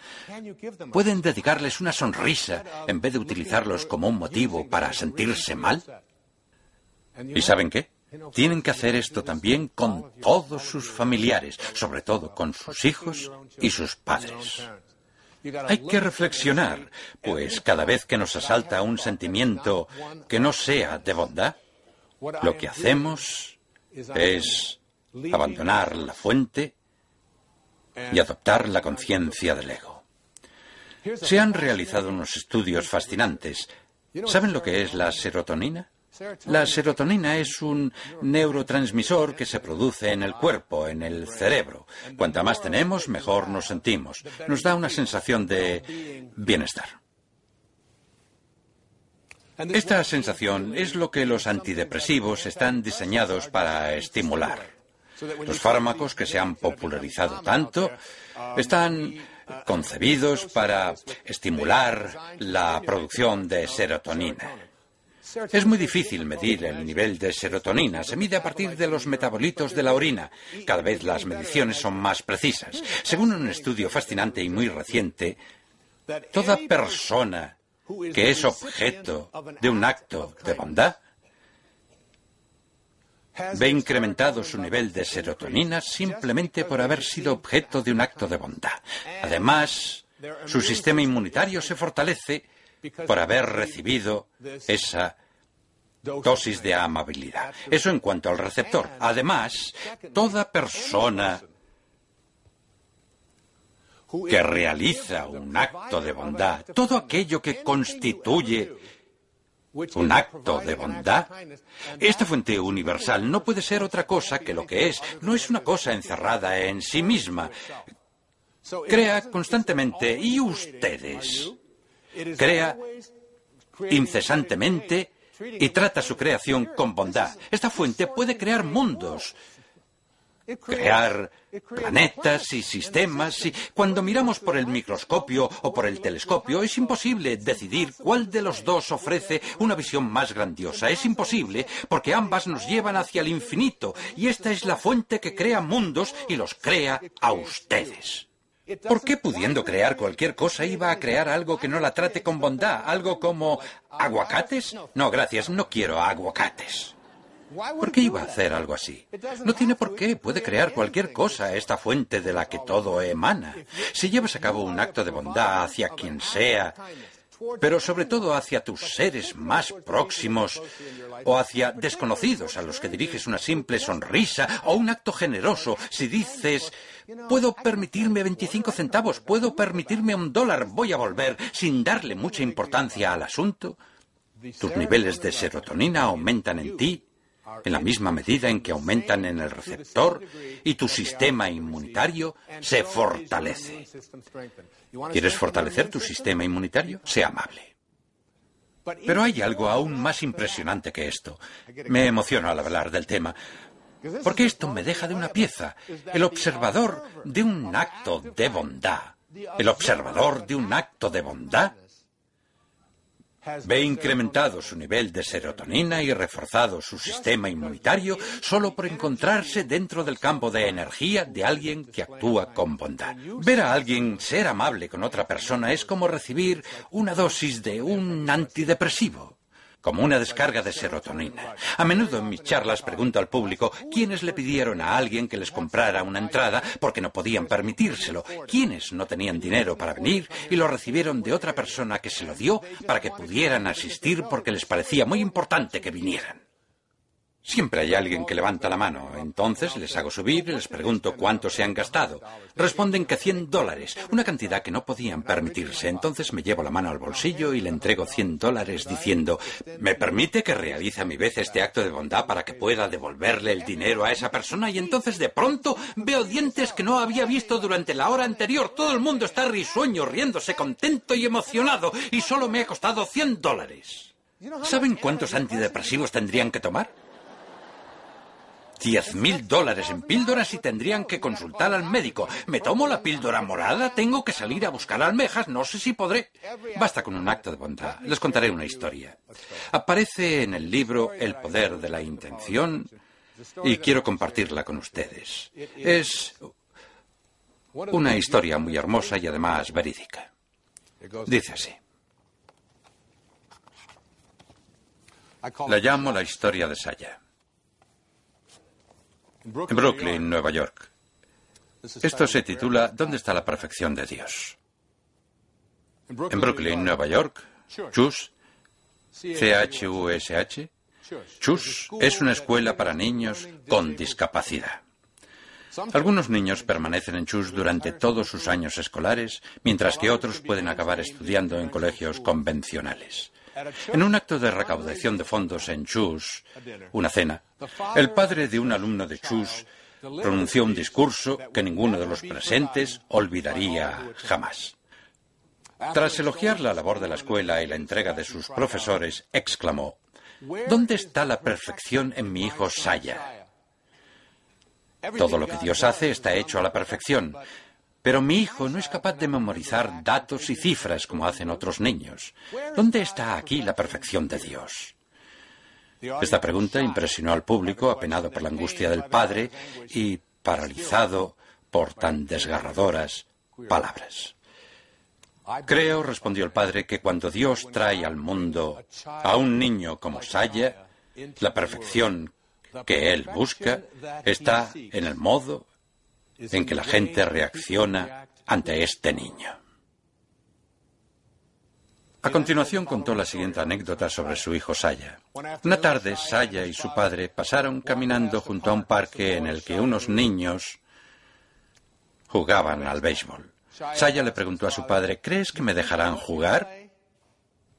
¿Pueden dedicarles una sonrisa en vez de utilizarlos como un motivo para sentirse mal? ¿Y saben qué? Tienen que hacer esto también con todos sus familiares, sobre todo con sus hijos y sus padres. Hay que reflexionar, pues cada vez que nos asalta un sentimiento que no sea de bondad, lo que hacemos es abandonar la fuente y adoptar la conciencia del ego. Se han realizado unos estudios fascinantes. ¿Saben lo que es la serotonina? La serotonina es un neurotransmisor que se produce en el cuerpo, en el cerebro. Cuanta más tenemos, mejor nos sentimos. Nos da una sensación de bienestar. Esta sensación es lo que los antidepresivos están diseñados para estimular. Los fármacos que se han popularizado tanto están concebidos para estimular la producción de serotonina. Es muy difícil medir el nivel de serotonina. Se mide a partir de los metabolitos de la orina. Cada vez las mediciones son más precisas. Según un estudio fascinante y muy reciente, toda persona que es objeto de un acto de bondad ve incrementado su nivel de serotonina simplemente por haber sido objeto de un acto de bondad. Además, su sistema inmunitario se fortalece por haber recibido esa dosis de amabilidad. Eso en cuanto al receptor. Además, toda persona que realiza un acto de bondad, todo aquello que constituye un acto de bondad, esta fuente universal no puede ser otra cosa que lo que es, no es una cosa encerrada en sí misma. Crea constantemente y ustedes crea incesantemente y trata su creación con bondad. Esta fuente puede crear mundos, crear planetas y sistemas y cuando miramos por el microscopio o por el telescopio es imposible decidir cuál de los dos ofrece una visión más grandiosa. Es imposible porque ambas nos llevan hacia el infinito y esta es la fuente que crea mundos y los crea a ustedes. ¿Por qué pudiendo crear cualquier cosa iba a crear algo que no la trate con bondad? ¿Algo como aguacates? No, gracias, no quiero aguacates. ¿Por qué iba a hacer algo así? No tiene por qué, puede crear cualquier cosa, esta fuente de la que todo emana. Si llevas a cabo un acto de bondad hacia quien sea, pero sobre todo hacia tus seres más próximos o hacia desconocidos a los que diriges una simple sonrisa o un acto generoso. Si dices, puedo permitirme 25 centavos, puedo permitirme un dólar, voy a volver sin darle mucha importancia al asunto, tus niveles de serotonina aumentan en ti en la misma medida en que aumentan en el receptor y tu sistema inmunitario se fortalece. ¿Quieres fortalecer tu sistema inmunitario? Sea amable. Pero hay algo aún más impresionante que esto. Me emociono al hablar del tema. Porque esto me deja de una pieza, el observador de un acto de bondad. El observador de un acto de bondad ve incrementado su nivel de serotonina y reforzado su sistema inmunitario solo por encontrarse dentro del campo de energía de alguien que actúa con bondad. Ver a alguien ser amable con otra persona es como recibir una dosis de un antidepresivo como una descarga de serotonina. A menudo en mis charlas pregunto al público quiénes le pidieron a alguien que les comprara una entrada porque no podían permitírselo, quiénes no tenían dinero para venir y lo recibieron de otra persona que se lo dio para que pudieran asistir porque les parecía muy importante que vinieran. Siempre hay alguien que levanta la mano. Entonces les hago subir y les pregunto cuánto se han gastado. Responden que 100 dólares, una cantidad que no podían permitirse. Entonces me llevo la mano al bolsillo y le entrego 100 dólares diciendo, ¿me permite que realice a mi vez este acto de bondad para que pueda devolverle el dinero a esa persona? Y entonces de pronto veo dientes que no había visto durante la hora anterior. Todo el mundo está risueño, riéndose, contento y emocionado. Y solo me ha costado 100 dólares. ¿Saben cuántos antidepresivos tendrían que tomar? Diez mil dólares en píldoras y tendrían que consultar al médico. ¿Me tomo la píldora morada? ¿Tengo que salir a buscar almejas? No sé si podré. Basta con un acto de bondad. Les contaré una historia. Aparece en el libro El poder de la intención y quiero compartirla con ustedes. Es una historia muy hermosa y además verídica. Dice así. La llamo la historia de Saya Brooklyn, Nueva York. Esto se titula ¿Dónde está la perfección de Dios? En Brooklyn, Nueva York, Chus, C-H-U-S-H, Chus es una escuela para niños con discapacidad. Algunos niños permanecen en Chus durante todos sus años escolares, mientras que otros pueden acabar estudiando en colegios convencionales. En un acto de recaudación de fondos en Chus, una cena, el padre de un alumno de Chus pronunció un discurso que ninguno de los presentes olvidaría jamás. Tras elogiar la labor de la escuela y la entrega de sus profesores, exclamó, ¿Dónde está la perfección en mi hijo Saya? Todo lo que Dios hace está hecho a la perfección, pero mi hijo no es capaz de memorizar datos y cifras como hacen otros niños. ¿Dónde está aquí la perfección de Dios? Esta pregunta impresionó al público, apenado por la angustia del padre y paralizado por tan desgarradoras palabras. Creo, respondió el padre, que cuando Dios trae al mundo a un niño como Saya, la perfección que él busca está en el modo en que la gente reacciona ante este niño. A continuación contó la siguiente anécdota sobre su hijo Saya. Una tarde, Saya y su padre pasaron caminando junto a un parque en el que unos niños jugaban al béisbol. Saya le preguntó a su padre, ¿crees que me dejarán jugar?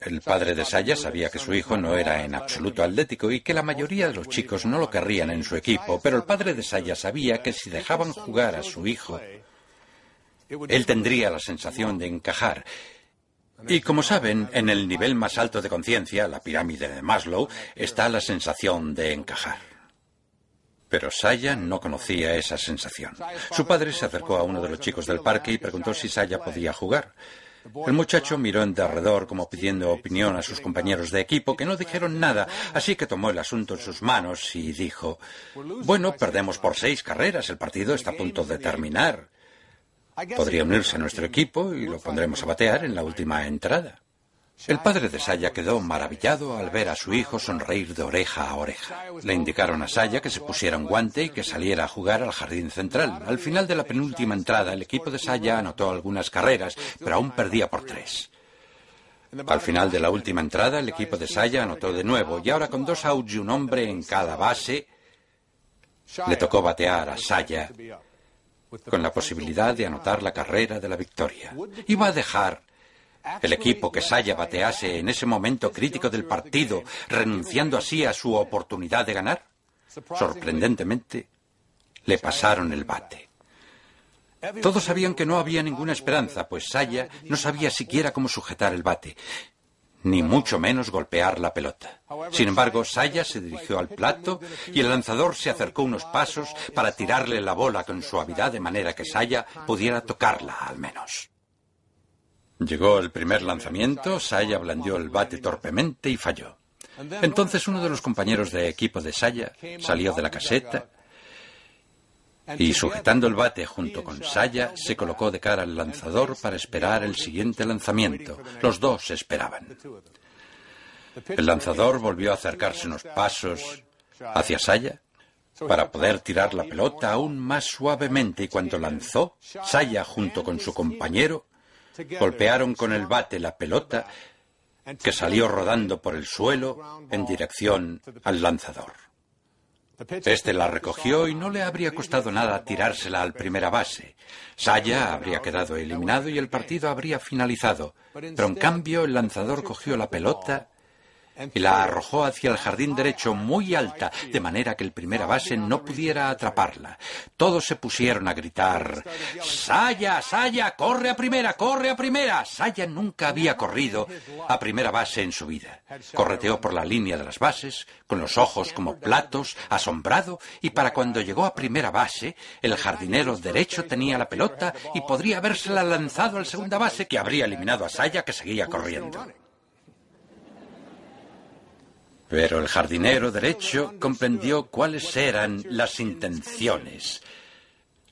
El padre de Saya sabía que su hijo no era en absoluto atlético y que la mayoría de los chicos no lo querrían en su equipo, pero el padre de Saya sabía que si dejaban jugar a su hijo, él tendría la sensación de encajar. Y como saben, en el nivel más alto de conciencia, la pirámide de Maslow, está la sensación de encajar. Pero Saya no conocía esa sensación. Su padre se acercó a uno de los chicos del parque y preguntó si Saya podía jugar. El muchacho miró en derredor como pidiendo opinión a sus compañeros de equipo que no dijeron nada, así que tomó el asunto en sus manos y dijo, bueno, perdemos por seis carreras, el partido está a punto de terminar. Podría unirse a nuestro equipo y lo pondremos a batear en la última entrada. El padre de Saya quedó maravillado al ver a su hijo sonreír de oreja a oreja. Le indicaron a Saya que se pusiera un guante y que saliera a jugar al jardín central. Al final de la penúltima entrada, el equipo de Saya anotó algunas carreras, pero aún perdía por tres. Al final de la última entrada, el equipo de Saya anotó de nuevo, y ahora con dos outs y un hombre en cada base, le tocó batear a Saya con la posibilidad de anotar la carrera de la victoria. Iba a dejar el equipo que Saya batease en ese momento crítico del partido, renunciando así a su oportunidad de ganar? Sorprendentemente, le pasaron el bate. Todos sabían que no había ninguna esperanza, pues Saya no sabía siquiera cómo sujetar el bate. ni mucho menos golpear la pelota. Sin embargo, Saya se dirigió al plato y el lanzador se acercó unos pasos para tirarle la bola con suavidad de manera que Saya pudiera tocarla al menos. Llegó el primer lanzamiento, Saya blandió el bate torpemente y falló. Entonces uno de los compañeros de equipo de Saya salió de la caseta y sujetando el bate junto con Saya, se colocó de cara al lanzador para esperar el siguiente lanzamiento. Los dos esperaban. El lanzador volvió a acercarse unos pasos hacia Saya para poder tirar la pelota aún más suavemente y cuando lanzó, Saya junto con su compañero golpearon con el bate la pelota que salió rodando por el suelo en dirección al lanzador. Este la recogió y no le habría costado nada tirársela al primera base. Saya habría quedado eliminado y el partido habría finalizado. Pero en cambio el lanzador cogió la pelota y la arrojó hacia el jardín derecho muy alta, de manera que el primera base no pudiera atraparla. Todos se pusieron a gritar Saya, Saya, corre a primera, corre a primera. Saya nunca había corrido a primera base en su vida. Correteó por la línea de las bases, con los ojos como platos, asombrado, y para cuando llegó a primera base, el jardinero derecho tenía la pelota y podría habérsela lanzado al segunda base, que habría eliminado a Saya, que seguía corriendo. Pero el jardinero derecho comprendió cuáles eran las intenciones,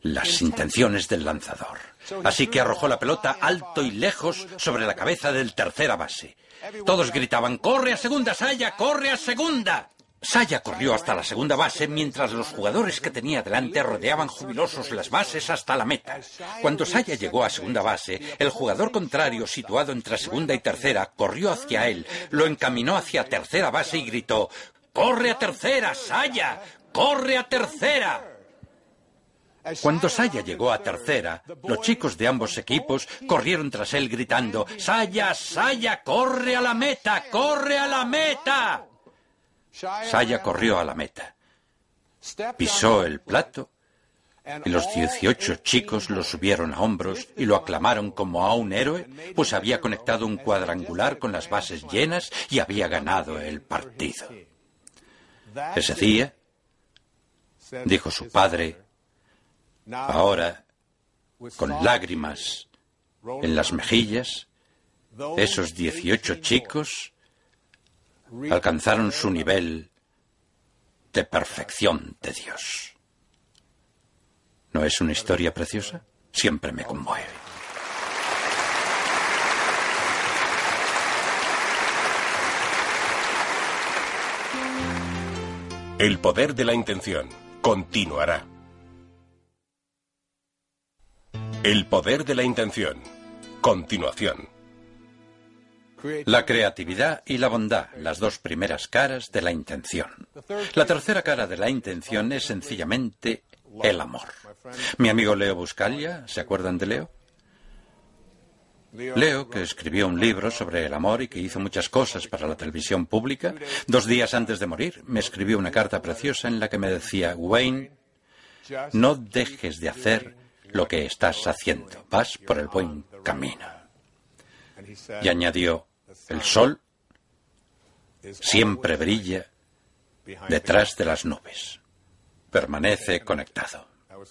las intenciones del lanzador. Así que arrojó la pelota alto y lejos sobre la cabeza del tercera base. Todos gritaban, ¡corre a segunda, Saya, corre a segunda! Saya corrió hasta la segunda base mientras los jugadores que tenía delante rodeaban jubilosos las bases hasta la meta. Cuando Saya llegó a segunda base, el jugador contrario, situado entre segunda y tercera, corrió hacia él, lo encaminó hacia tercera base y gritó ¡Corre a tercera, Saya! ¡Corre a tercera! Cuando Saya llegó a tercera, los chicos de ambos equipos corrieron tras él gritando ¡Saya, Saya, corre a la meta, corre a la meta! Saya corrió a la meta, pisó el plato y los 18 chicos lo subieron a hombros y lo aclamaron como a un héroe, pues había conectado un cuadrangular con las bases llenas y había ganado el partido. Ese día, dijo su padre, ahora, con lágrimas en las mejillas, esos 18 chicos alcanzaron su nivel de perfección de Dios. ¿No es una historia preciosa? Siempre me conmueve. El poder de la intención continuará. El poder de la intención. Continuación. La creatividad y la bondad, las dos primeras caras de la intención. La tercera cara de la intención es sencillamente el amor. Mi amigo Leo Buscaglia, ¿se acuerdan de Leo? Leo, que escribió un libro sobre el amor y que hizo muchas cosas para la televisión pública, dos días antes de morir me escribió una carta preciosa en la que me decía, Wayne, no dejes de hacer lo que estás haciendo, vas por el buen camino. Y añadió, el sol siempre brilla detrás de las nubes. Permanece conectado.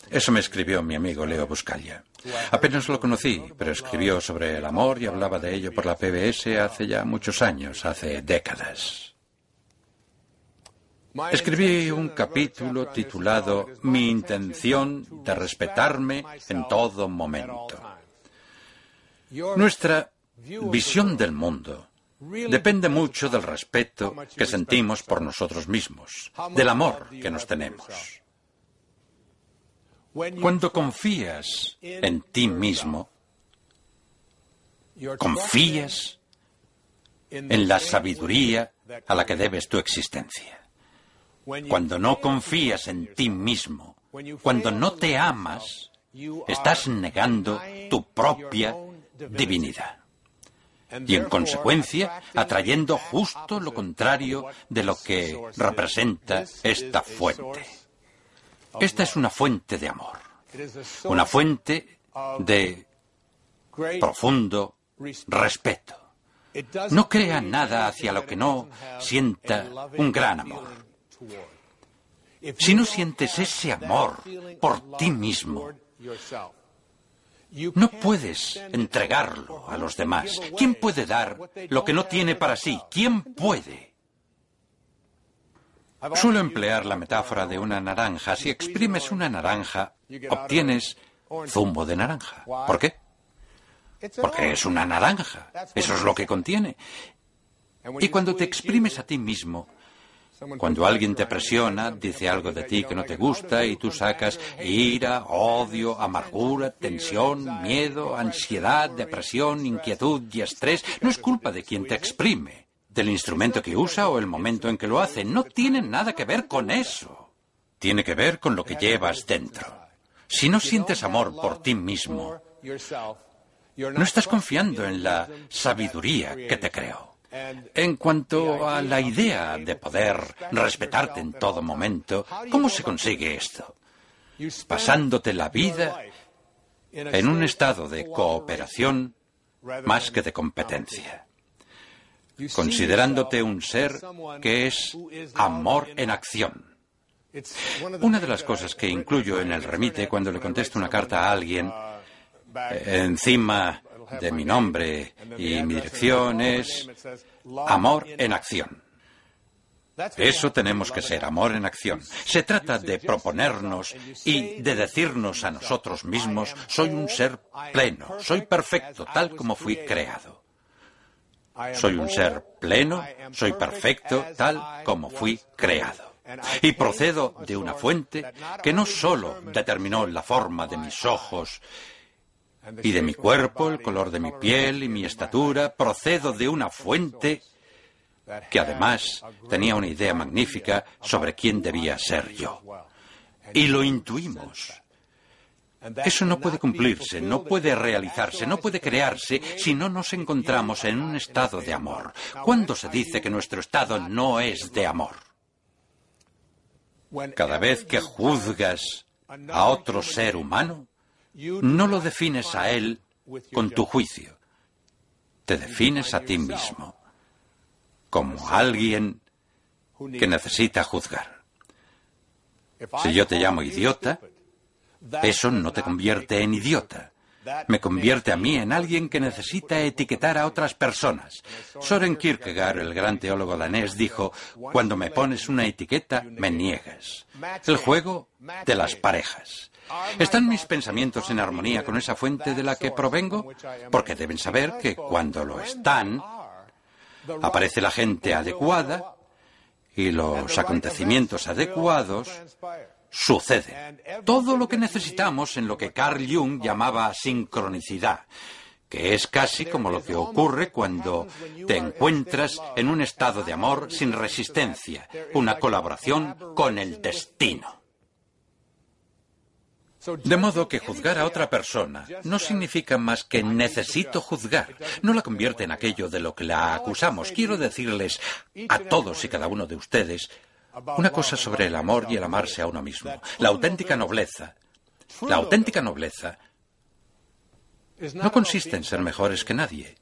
Eso me escribió mi amigo Leo Buscaglia. Apenas lo conocí, pero escribió sobre el amor y hablaba de ello por la PBS hace ya muchos años, hace décadas. Escribí un capítulo titulado Mi intención de respetarme en todo momento. Nuestra visión del mundo depende mucho del respeto que sentimos por nosotros mismos, del amor que nos tenemos. Cuando confías en ti mismo, confías en la sabiduría a la que debes tu existencia. Cuando no confías en ti mismo, cuando no te amas, estás negando tu propia divinidad y en consecuencia atrayendo justo lo contrario de lo que representa esta fuente. Esta es una fuente de amor, una fuente de profundo respeto, no crea nada hacia lo que no sienta un gran amor. Si no sientes ese amor por ti mismo, no puedes entregarlo a los demás. ¿Quién puede dar lo que no tiene para sí? ¿Quién puede? Suelo emplear la metáfora de una naranja. Si exprimes una naranja, obtienes zumo de naranja. ¿Por qué? Porque es una naranja. Eso es lo que contiene. Y cuando te exprimes a ti mismo, cuando alguien te presiona, dice algo de ti que no te gusta y tú sacas ira, odio, amargura, tensión, miedo, ansiedad, depresión, inquietud y estrés, no es culpa de quien te exprime, del instrumento que usa o el momento en que lo hace. No tiene nada que ver con eso. Tiene que ver con lo que llevas dentro. Si no sientes amor por ti mismo, no estás confiando en la sabiduría que te creó. En cuanto a la idea de poder respetarte en todo momento, ¿cómo se consigue esto? Pasándote la vida en un estado de cooperación más que de competencia, considerándote un ser que es amor en acción. Una de las cosas que incluyo en el remite cuando le contesto una carta a alguien, encima de mi nombre y mi dirección es amor en acción. Eso tenemos que ser, amor en acción. Se trata de proponernos y de decirnos a nosotros mismos, soy un ser pleno, soy perfecto tal como fui creado. Soy un ser pleno, soy perfecto tal como fui creado. Y procedo de una fuente que no solo determinó la forma de mis ojos y de mi cuerpo, el color de mi piel y mi estatura, procedo de una fuente que además tenía una idea magnífica sobre quién debía ser yo. Y lo intuimos. Eso no puede cumplirse, no puede realizarse, no puede crearse si no nos encontramos en un estado de amor. ¿Cuándo se dice que nuestro estado no es de amor? Cada vez que juzgas a otro ser humano, no lo defines a él con tu juicio, te defines a ti mismo como alguien que necesita juzgar. Si yo te llamo idiota, eso no te convierte en idiota. Me convierte a mí en alguien que necesita etiquetar a otras personas. Soren Kierkegaard, el gran teólogo danés, dijo, cuando me pones una etiqueta, me niegas. El juego de las parejas. ¿Están mis pensamientos en armonía con esa fuente de la que provengo? Porque deben saber que cuando lo están, aparece la gente adecuada y los acontecimientos adecuados suceden. Todo lo que necesitamos en lo que Carl Jung llamaba sincronicidad, que es casi como lo que ocurre cuando te encuentras en un estado de amor sin resistencia, una colaboración con el destino. De modo que juzgar a otra persona no significa más que necesito juzgar. No la convierte en aquello de lo que la acusamos. Quiero decirles a todos y cada uno de ustedes una cosa sobre el amor y el amarse a uno mismo. La auténtica nobleza. La auténtica nobleza no consiste en ser mejores que nadie,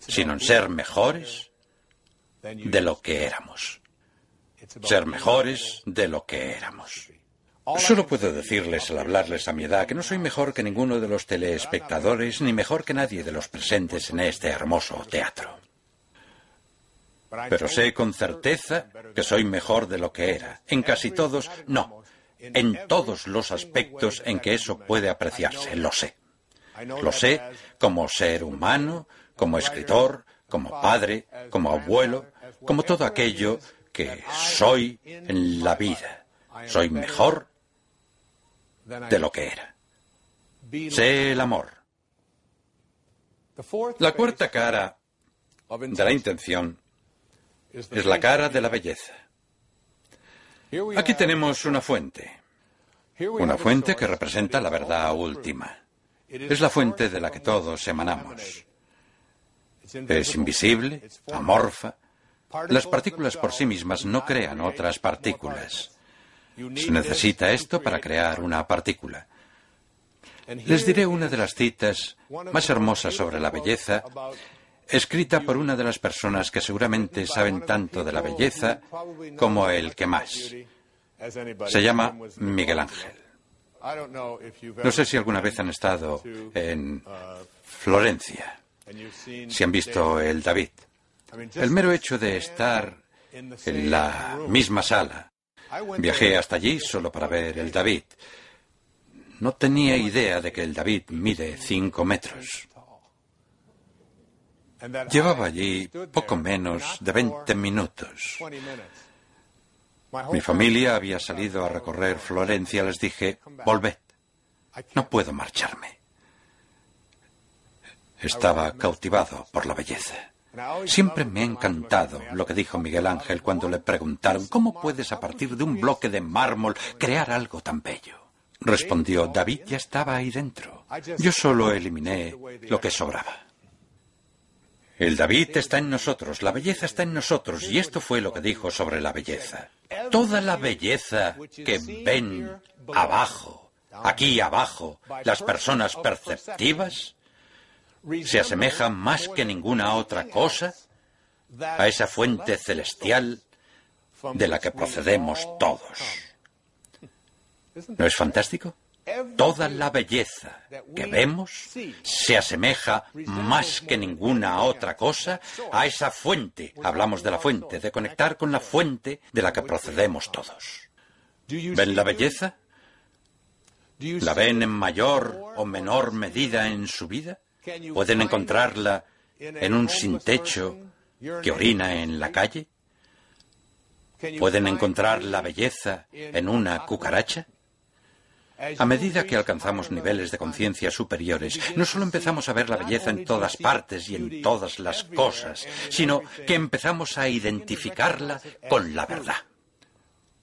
sino en ser mejores de lo que éramos. Ser mejores de lo que éramos. Solo puedo decirles al hablarles a mi edad que no soy mejor que ninguno de los teleespectadores ni mejor que nadie de los presentes en este hermoso teatro. Pero sé con certeza que soy mejor de lo que era. En casi todos, no. En todos los aspectos en que eso puede apreciarse, lo sé. Lo sé como ser humano, como escritor, como padre, como abuelo, como todo aquello que soy en la vida. Soy mejor de lo que era. Sé el amor. La cuarta cara de la intención es la cara de la belleza. Aquí tenemos una fuente. Una fuente que representa la verdad última. Es la fuente de la que todos emanamos. Es invisible, amorfa. Las partículas por sí mismas no crean otras partículas. Se necesita esto para crear una partícula. Les diré una de las citas más hermosas sobre la belleza, escrita por una de las personas que seguramente saben tanto de la belleza como el que más. Se llama Miguel Ángel. No sé si alguna vez han estado en Florencia, si han visto el David. El mero hecho de estar en la misma sala. Viajé hasta allí solo para ver el David. No tenía idea de que el David mide cinco metros. Llevaba allí poco menos de 20 minutos. Mi familia había salido a recorrer Florencia. Les dije, volved. No puedo marcharme. Estaba cautivado por la belleza. Siempre me ha encantado lo que dijo Miguel Ángel cuando le preguntaron cómo puedes a partir de un bloque de mármol crear algo tan bello. Respondió, David ya estaba ahí dentro. Yo solo eliminé lo que sobraba. El David está en nosotros, la belleza está en nosotros, y esto fue lo que dijo sobre la belleza. Toda la belleza que ven abajo, aquí abajo, las personas perceptivas, se asemeja más que ninguna otra cosa a esa fuente celestial de la que procedemos todos. ¿No es fantástico? Toda la belleza que vemos se asemeja más que ninguna otra cosa a esa fuente. Hablamos de la fuente, de conectar con la fuente de la que procedemos todos. ¿Ven la belleza? ¿La ven en mayor o menor medida en su vida? ¿Pueden encontrarla en un sin techo que orina en la calle? ¿Pueden encontrar la belleza en una cucaracha? A medida que alcanzamos niveles de conciencia superiores, no solo empezamos a ver la belleza en todas partes y en todas las cosas, sino que empezamos a identificarla con la verdad.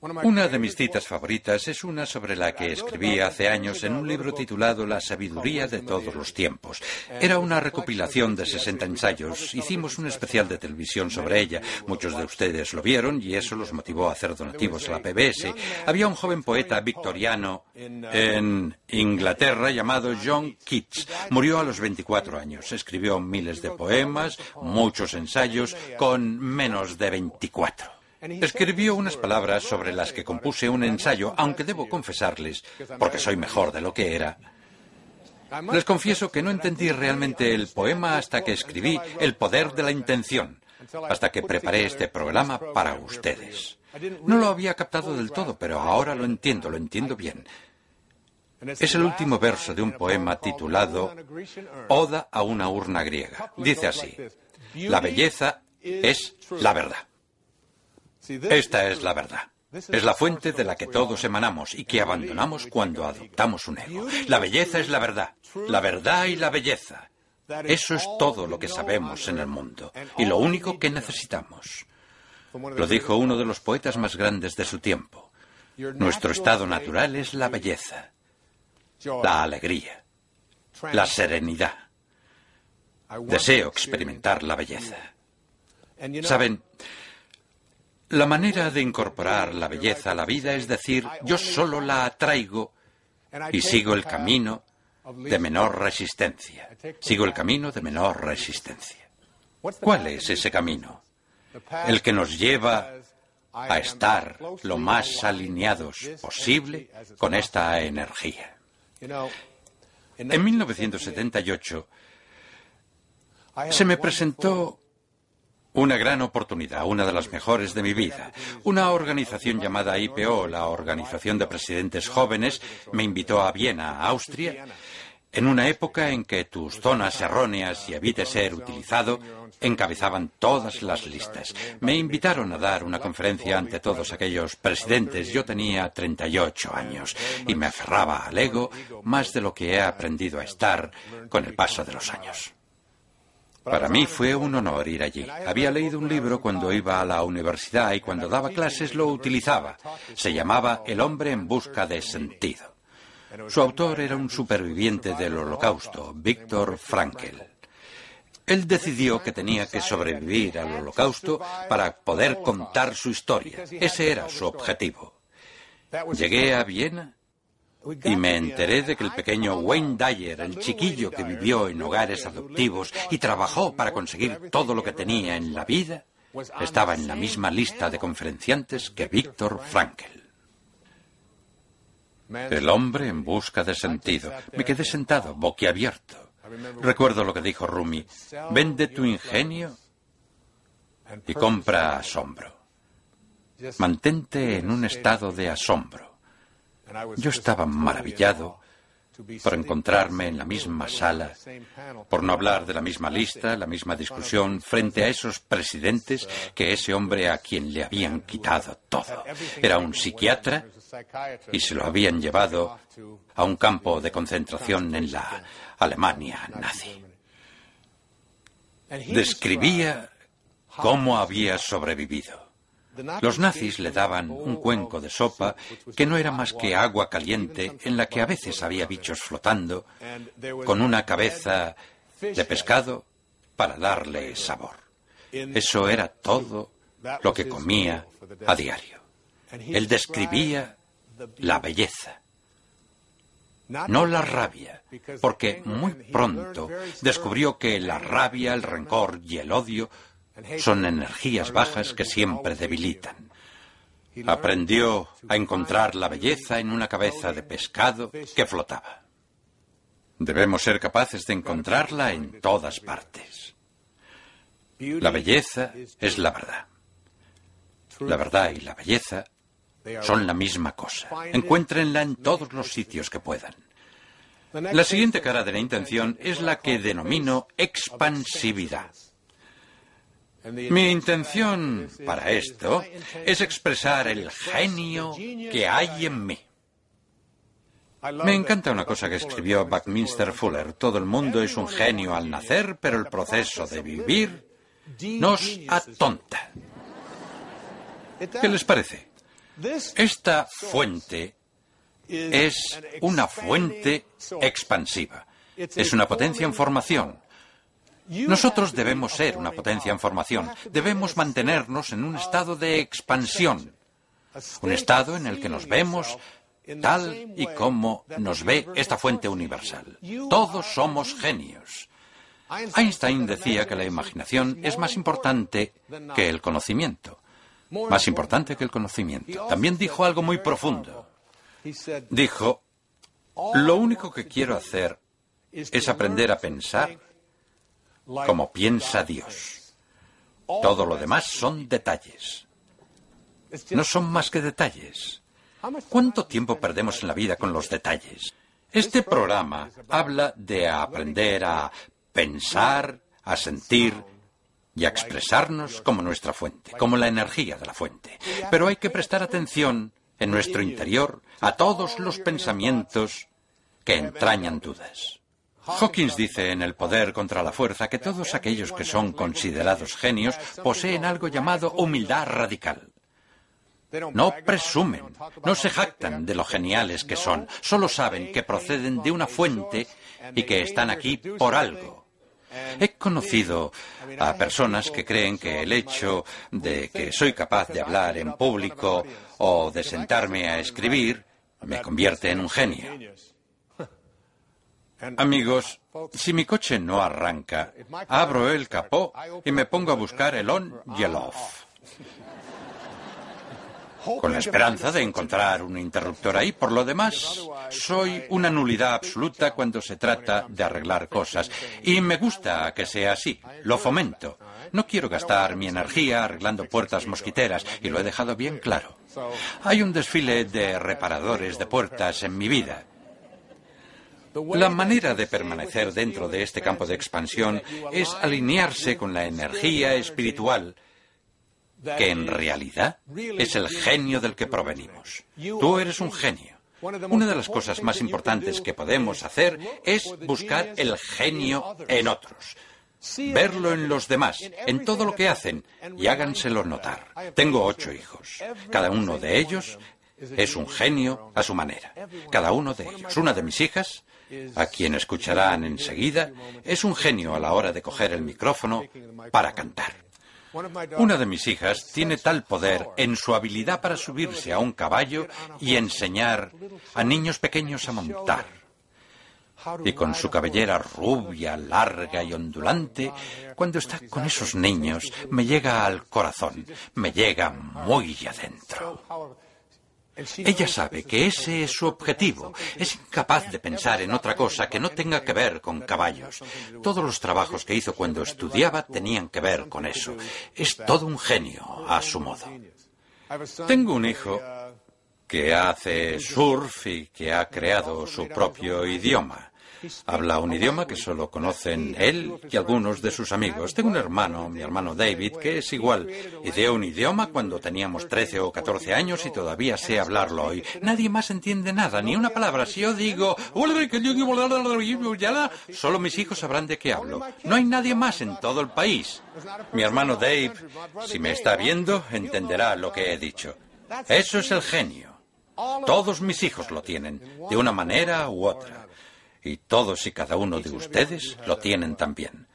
Una de mis citas favoritas es una sobre la que escribí hace años en un libro titulado La sabiduría de todos los tiempos. Era una recopilación de 60 ensayos. Hicimos un especial de televisión sobre ella. Muchos de ustedes lo vieron y eso los motivó a hacer donativos a la PBS. Había un joven poeta victoriano en Inglaterra llamado John Keats. Murió a los 24 años. Escribió miles de poemas, muchos ensayos, con menos de 24. Escribió unas palabras sobre las que compuse un ensayo, aunque debo confesarles, porque soy mejor de lo que era. Les confieso que no entendí realmente el poema hasta que escribí El poder de la intención, hasta que preparé este programa para ustedes. No lo había captado del todo, pero ahora lo entiendo, lo entiendo bien. Es el último verso de un poema titulado Oda a una urna griega. Dice así, la belleza es la verdad. Esta es la verdad. Es la fuente de la que todos emanamos y que abandonamos cuando adoptamos un ego. La belleza es la verdad. La verdad y la belleza. Eso es todo lo que sabemos en el mundo y lo único que necesitamos. Lo dijo uno de los poetas más grandes de su tiempo. Nuestro estado natural es la belleza, la alegría, la serenidad. Deseo experimentar la belleza. Saben, la manera de incorporar la belleza a la vida es decir, yo solo la atraigo y sigo el camino de menor resistencia. Sigo el camino de menor resistencia. ¿Cuál es ese camino? El que nos lleva a estar lo más alineados posible con esta energía. En 1978 se me presentó una gran oportunidad, una de las mejores de mi vida. Una organización llamada IPO, la Organización de Presidentes Jóvenes, me invitó a Viena, Austria, en una época en que tus zonas erróneas y evite ser utilizado encabezaban todas las listas. Me invitaron a dar una conferencia ante todos aquellos presidentes. Yo tenía 38 años y me aferraba al ego más de lo que he aprendido a estar con el paso de los años. Para mí fue un honor ir allí. Había leído un libro cuando iba a la universidad y cuando daba clases lo utilizaba. Se llamaba El hombre en busca de sentido. Su autor era un superviviente del holocausto, Víctor Frankl. Él decidió que tenía que sobrevivir al holocausto para poder contar su historia. Ese era su objetivo. Llegué a Viena y me enteré de que el pequeño Wayne Dyer, el chiquillo que vivió en hogares adoptivos y trabajó para conseguir todo lo que tenía en la vida, estaba en la misma lista de conferenciantes que Víctor Frankel. El hombre en busca de sentido. Me quedé sentado, boquiabierto. Recuerdo lo que dijo Rumi. Vende tu ingenio y compra asombro. Mantente en un estado de asombro. Yo estaba maravillado por encontrarme en la misma sala, por no hablar de la misma lista, la misma discusión, frente a esos presidentes que ese hombre a quien le habían quitado todo. Era un psiquiatra y se lo habían llevado a un campo de concentración en la Alemania nazi. Describía cómo había sobrevivido. Los nazis le daban un cuenco de sopa que no era más que agua caliente en la que a veces había bichos flotando, con una cabeza de pescado para darle sabor. Eso era todo lo que comía a diario. Él describía la belleza, no la rabia, porque muy pronto descubrió que la rabia, el rencor y el odio son energías bajas que siempre debilitan. Aprendió a encontrar la belleza en una cabeza de pescado que flotaba. Debemos ser capaces de encontrarla en todas partes. La belleza es la verdad. La verdad y la belleza son la misma cosa. Encuéntrenla en todos los sitios que puedan. La siguiente cara de la intención es la que denomino expansividad. Mi intención para esto es expresar el genio que hay en mí. Me encanta una cosa que escribió Buckminster Fuller. Todo el mundo es un genio al nacer, pero el proceso de vivir nos atonta. ¿Qué les parece? Esta fuente es una fuente expansiva. Es una potencia en formación. Nosotros debemos ser una potencia en formación. Debemos mantenernos en un estado de expansión. Un estado en el que nos vemos tal y como nos ve esta fuente universal. Todos somos genios. Einstein decía que la imaginación es más importante que el conocimiento. Más importante que el conocimiento. También dijo algo muy profundo. Dijo, lo único que quiero hacer es aprender a pensar como piensa Dios. Todo lo demás son detalles. No son más que detalles. ¿Cuánto tiempo perdemos en la vida con los detalles? Este programa habla de aprender a pensar, a sentir y a expresarnos como nuestra fuente, como la energía de la fuente. Pero hay que prestar atención en nuestro interior a todos los pensamientos que entrañan dudas. Hawkins dice en El poder contra la fuerza que todos aquellos que son considerados genios poseen algo llamado humildad radical. No presumen, no se jactan de lo geniales que son, solo saben que proceden de una fuente y que están aquí por algo. He conocido a personas que creen que el hecho de que soy capaz de hablar en público o de sentarme a escribir me convierte en un genio. Amigos, si mi coche no arranca, abro el capó y me pongo a buscar el on y el off. Con la esperanza de encontrar un interruptor ahí. Por lo demás, soy una nulidad absoluta cuando se trata de arreglar cosas. Y me gusta que sea así. Lo fomento. No quiero gastar mi energía arreglando puertas mosquiteras y lo he dejado bien claro. Hay un desfile de reparadores de puertas en mi vida. La manera de permanecer dentro de este campo de expansión es alinearse con la energía espiritual que en realidad es el genio del que provenimos. Tú eres un genio. Una de las cosas más importantes que podemos hacer es buscar el genio en otros. Verlo en los demás, en todo lo que hacen, y háganselo notar. Tengo ocho hijos. Cada uno de ellos es un genio a su manera. Cada uno de ellos. Una de mis hijas a quien escucharán enseguida, es un genio a la hora de coger el micrófono para cantar. Una de mis hijas tiene tal poder en su habilidad para subirse a un caballo y enseñar a niños pequeños a montar. Y con su cabellera rubia, larga y ondulante, cuando está con esos niños, me llega al corazón, me llega muy adentro. Ella sabe que ese es su objetivo. Es incapaz de pensar en otra cosa que no tenga que ver con caballos. Todos los trabajos que hizo cuando estudiaba tenían que ver con eso. Es todo un genio, a su modo. Tengo un hijo que hace surf y que ha creado su propio idioma. Habla un idioma que solo conocen él y algunos de sus amigos. Tengo un hermano, mi hermano David, que es igual. Ideó un idioma cuando teníamos 13 o 14 años y todavía sé hablarlo hoy. Nadie más entiende nada, ni una palabra. Si yo digo, solo mis hijos sabrán de qué hablo. No hay nadie más en todo el país. Mi hermano Dave, si me está viendo, entenderá lo que he dicho. Eso es el genio. Todos mis hijos lo tienen, de una manera u otra. Y todos y cada uno de ustedes lo tienen también.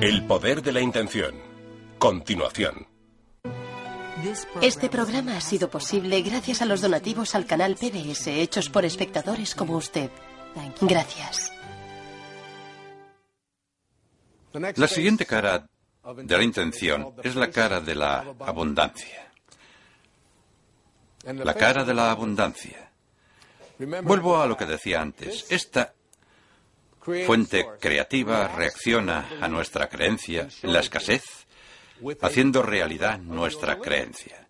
El poder de la intención. Continuación. Este programa ha sido posible gracias a los donativos al canal PBS hechos por espectadores como usted. Gracias. La siguiente cara de la intención es la cara de la abundancia. La cara de la abundancia. Vuelvo a lo que decía antes. Esta fuente creativa reacciona a nuestra creencia en la escasez, haciendo realidad nuestra creencia.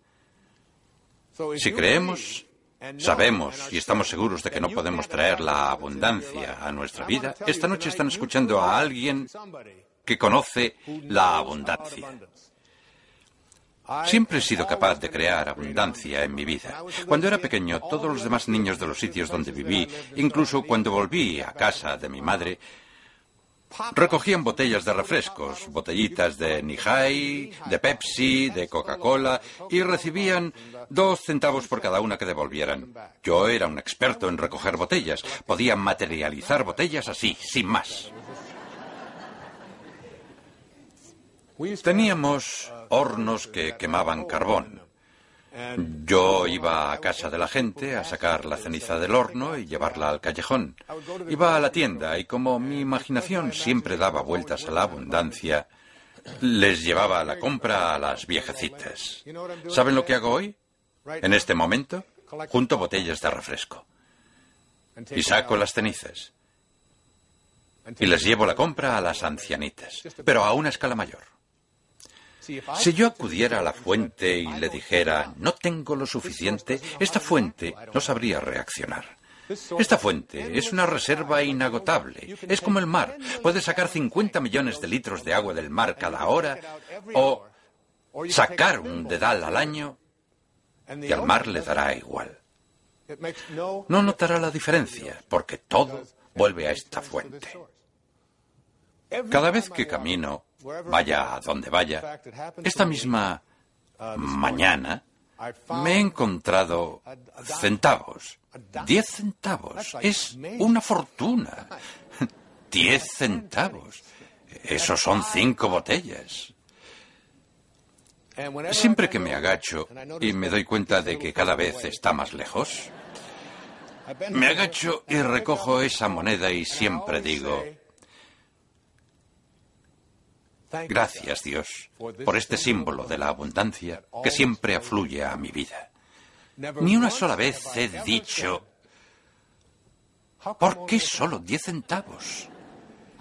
Si creemos, sabemos y estamos seguros de que no podemos traer la abundancia a nuestra vida, esta noche están escuchando a alguien que conoce la abundancia. Siempre he sido capaz de crear abundancia en mi vida. Cuando era pequeño, todos los demás niños de los sitios donde viví, incluso cuando volví a casa de mi madre, recogían botellas de refrescos, botellitas de Nihai, de Pepsi, de Coca-Cola, y recibían dos centavos por cada una que devolvieran. Yo era un experto en recoger botellas. Podía materializar botellas así, sin más. Teníamos hornos que quemaban carbón. Yo iba a casa de la gente a sacar la ceniza del horno y llevarla al callejón. Iba a la tienda y como mi imaginación siempre daba vueltas a la abundancia, les llevaba la compra a las viejecitas. ¿Saben lo que hago hoy? En este momento, junto botellas de refresco. Y saco las cenizas. Y les llevo la compra a las ancianitas, pero a una escala mayor. Si yo acudiera a la fuente y le dijera, no tengo lo suficiente, esta fuente no sabría reaccionar. Esta fuente es una reserva inagotable. Es como el mar. Puede sacar 50 millones de litros de agua del mar cada hora o sacar un dedal al año y al mar le dará igual. No notará la diferencia porque todo vuelve a esta fuente. Cada vez que camino vaya a donde vaya, esta misma mañana me he encontrado centavos. Diez centavos. Es una fortuna. [LAUGHS] [LAUGHS] Diez centavos. Eso son cinco botellas. Siempre que me agacho y me doy cuenta de que cada vez está más lejos, me agacho y recojo esa moneda y siempre digo, Gracias, Dios, por este símbolo de la abundancia que siempre afluye a mi vida. Ni una sola vez he dicho, ¿por qué solo diez centavos?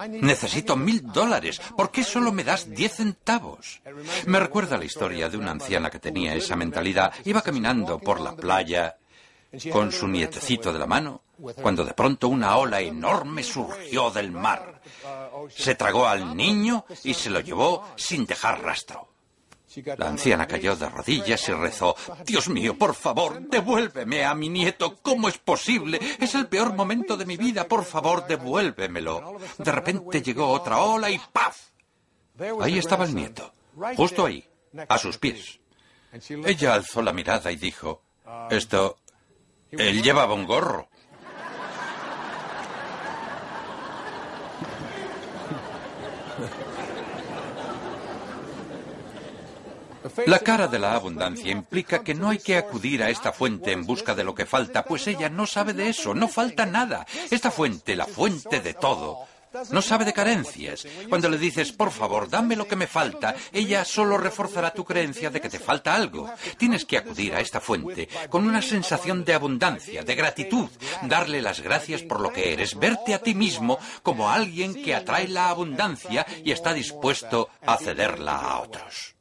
Necesito mil dólares. ¿Por qué solo me das diez centavos? Me recuerda la historia de una anciana que tenía esa mentalidad. Iba caminando por la playa con su nietecito de la mano, cuando de pronto una ola enorme surgió del mar. Se tragó al niño y se lo llevó sin dejar rastro. La anciana cayó de rodillas y rezó, Dios mío, por favor, devuélveme a mi nieto. ¿Cómo es posible? Es el peor momento de mi vida. Por favor, devuélvemelo. De repente llegó otra ola y ¡paf! Ahí estaba el nieto, justo ahí, a sus pies. Ella alzó la mirada y dijo, esto él llevaba un gorro. La cara de la abundancia implica que no hay que acudir a esta fuente en busca de lo que falta, pues ella no sabe de eso, no falta nada. Esta fuente, la fuente de todo, no sabe de carencias. Cuando le dices, por favor, dame lo que me falta, ella solo reforzará tu creencia de que te falta algo. Tienes que acudir a esta fuente con una sensación de abundancia, de gratitud, darle las gracias por lo que eres, verte a ti mismo como alguien que atrae la abundancia y está dispuesto a cederla a otros.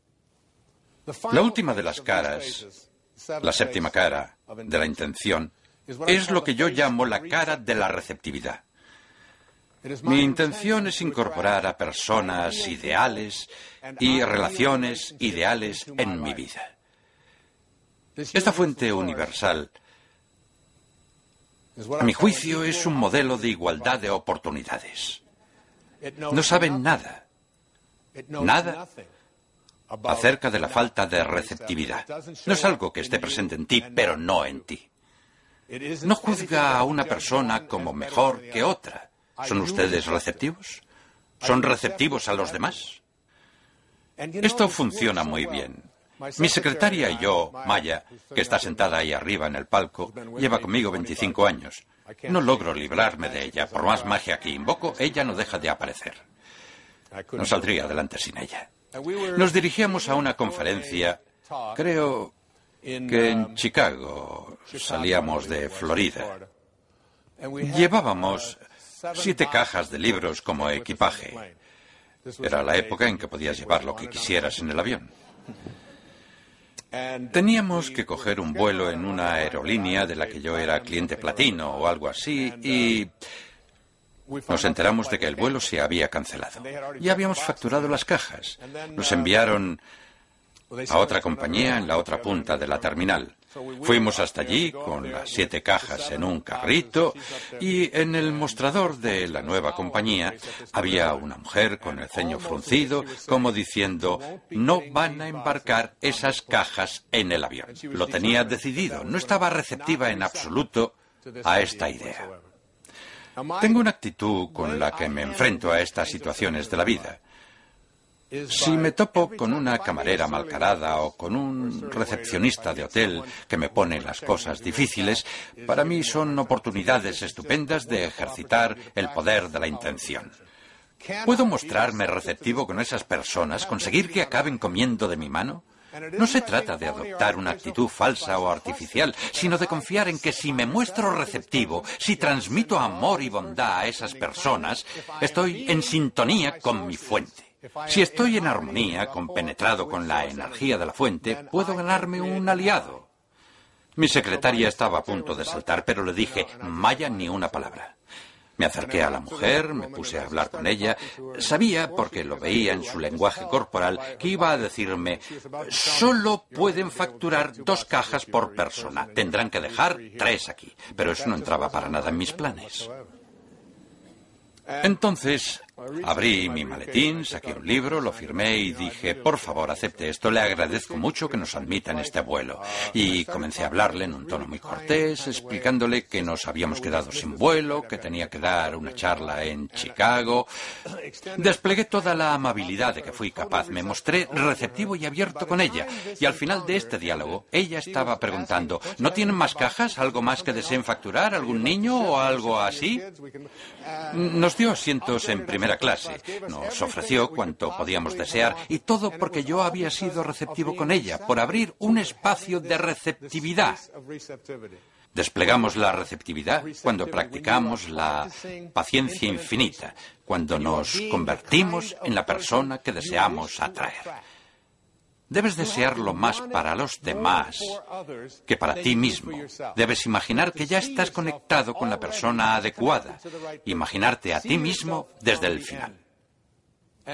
La última de las caras, la séptima cara de la intención, es lo que yo llamo la cara de la receptividad. Mi intención es incorporar a personas ideales y relaciones ideales en mi vida. Esta fuente universal, a mi juicio, es un modelo de igualdad de oportunidades. No saben nada, nada acerca de la falta de receptividad. No es algo que esté presente en ti, pero no en ti. No juzga a una persona como mejor que otra. ¿Son ustedes receptivos? ¿Son receptivos a los demás? Esto funciona muy bien. Mi secretaria y yo, Maya, que está sentada ahí arriba en el palco, lleva conmigo 25 años. No logro librarme de ella. Por más magia que invoco, ella no deja de aparecer. No saldría adelante sin ella. Nos dirigíamos a una conferencia, creo que en Chicago, salíamos de Florida. Llevábamos siete cajas de libros como equipaje. Era la época en que podías llevar lo que quisieras en el avión. Teníamos que coger un vuelo en una aerolínea de la que yo era cliente platino o algo así y nos enteramos de que el vuelo se había cancelado. Ya habíamos facturado las cajas. Nos enviaron a otra compañía en la otra punta de la terminal. Fuimos hasta allí con las siete cajas en un carrito y en el mostrador de la nueva compañía había una mujer con el ceño fruncido como diciendo no van a embarcar esas cajas en el avión. Lo tenía decidido, no estaba receptiva en absoluto a esta idea. Tengo una actitud con la que me enfrento a estas situaciones de la vida. Si me topo con una camarera malcarada o con un recepcionista de hotel que me pone las cosas difíciles, para mí son oportunidades estupendas de ejercitar el poder de la intención. ¿Puedo mostrarme receptivo con esas personas, conseguir que acaben comiendo de mi mano? No se trata de adoptar una actitud falsa o artificial, sino de confiar en que si me muestro receptivo, si transmito amor y bondad a esas personas, estoy en sintonía con mi fuente. Si estoy en armonía, compenetrado con la energía de la fuente, puedo ganarme un aliado. Mi secretaria estaba a punto de saltar, pero le dije, Maya, ni una palabra. Me acerqué a la mujer, me puse a hablar con ella. Sabía, porque lo veía en su lenguaje corporal, que iba a decirme, solo pueden facturar dos cajas por persona. Tendrán que dejar tres aquí. Pero eso no entraba para nada en mis planes. Entonces abrí mi maletín, saqué un libro, lo firmé y dije, por favor, acepte esto, le agradezco mucho que nos admita en este vuelo. Y comencé a hablarle en un tono muy cortés, explicándole que nos habíamos quedado sin vuelo, que tenía que dar una charla en Chicago. Desplegué toda la amabilidad de que fui capaz, me mostré receptivo y abierto con ella. Y al final de este diálogo, ella estaba preguntando, ¿no tienen más cajas? ¿Algo más que deseen facturar? ¿Algún niño o algo así? Nos dio asientos en primera clase. Nos ofreció cuanto podíamos desear y todo porque yo había sido receptivo con ella, por abrir un espacio de receptividad. Desplegamos la receptividad cuando practicamos la paciencia infinita, cuando nos convertimos en la persona que deseamos atraer. Debes desearlo más para los demás que para ti mismo. Debes imaginar que ya estás conectado con la persona adecuada. Imaginarte a ti mismo desde el final.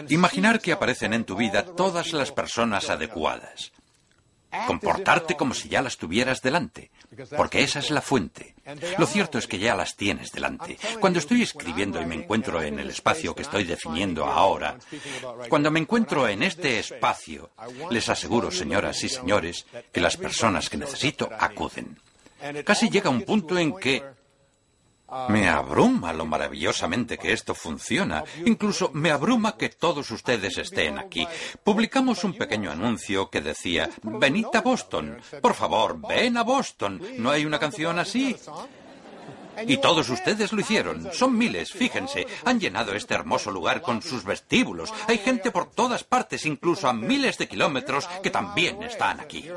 Imaginar que aparecen en tu vida todas las personas adecuadas comportarte como si ya las tuvieras delante, porque esa es la fuente. Lo cierto es que ya las tienes delante. Cuando estoy escribiendo y me encuentro en el espacio que estoy definiendo ahora, cuando me encuentro en este espacio, les aseguro, señoras y señores, que las personas que necesito acuden. Casi llega un punto en que Me abruma lo maravillosamente que esto funciona. Incluso me abruma que todos ustedes estén aquí. Publicamos un pequeño anuncio que decía, venid a Boston. Por favor, ven a Boston. ¿No hay una canción así? Y todos ustedes lo hicieron. Son miles, fíjense. Han llenado este hermoso lugar con sus vestíbulos. Hay gente por todas partes, incluso a miles de kilómetros, que también están aquí.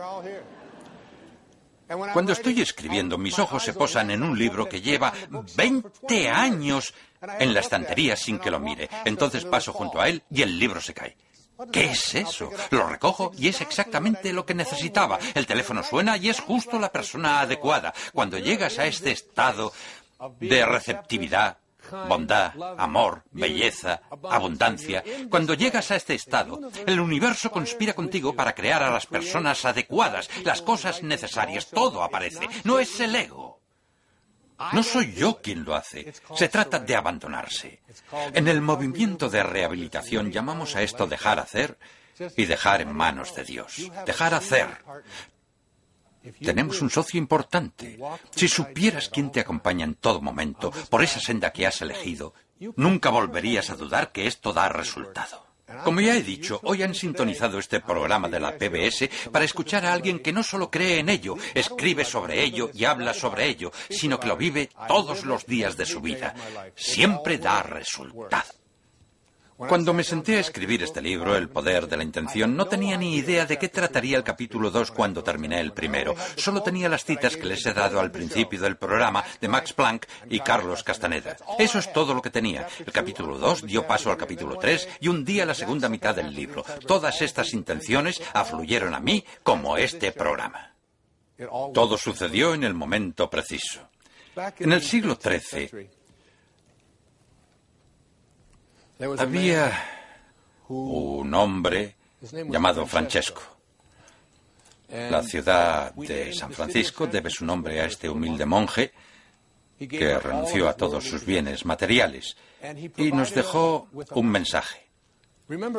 Cuando estoy escribiendo, mis ojos se posan en un libro que lleva 20 años en la estantería sin que lo mire. Entonces paso junto a él y el libro se cae. ¿Qué es eso? Lo recojo y es exactamente lo que necesitaba. El teléfono suena y es justo la persona adecuada. Cuando llegas a este estado de receptividad, bondad, amor, belleza, abundancia. Cuando llegas a este estado, el universo conspira contigo para crear a las personas adecuadas, las cosas necesarias, todo aparece. No es el ego. No soy yo quien lo hace. Se trata de abandonarse. En el movimiento de rehabilitación llamamos a esto dejar hacer y dejar en manos de Dios. Dejar hacer. Tenemos un socio importante. Si supieras quién te acompaña en todo momento por esa senda que has elegido, nunca volverías a dudar que esto da resultado. Como ya he dicho, hoy han sintonizado este programa de la PBS para escuchar a alguien que no solo cree en ello, escribe sobre ello y habla sobre ello, sino que lo vive todos los días de su vida. Siempre da resultado. Cuando me senté a escribir este libro, El poder de la intención, no tenía ni idea de qué trataría el capítulo 2 cuando terminé el primero. Solo tenía las citas que les he dado al principio del programa de Max Planck y Carlos Castaneda. Eso es todo lo que tenía. El capítulo 2 dio paso al capítulo 3 y un día la segunda mitad del libro. Todas estas intenciones afluyeron a mí como este programa. Todo sucedió en el momento preciso. En el siglo XIII, había un hombre llamado Francesco. La ciudad de San Francisco debe su nombre a este humilde monje que renunció a todos sus bienes materiales y nos dejó un mensaje.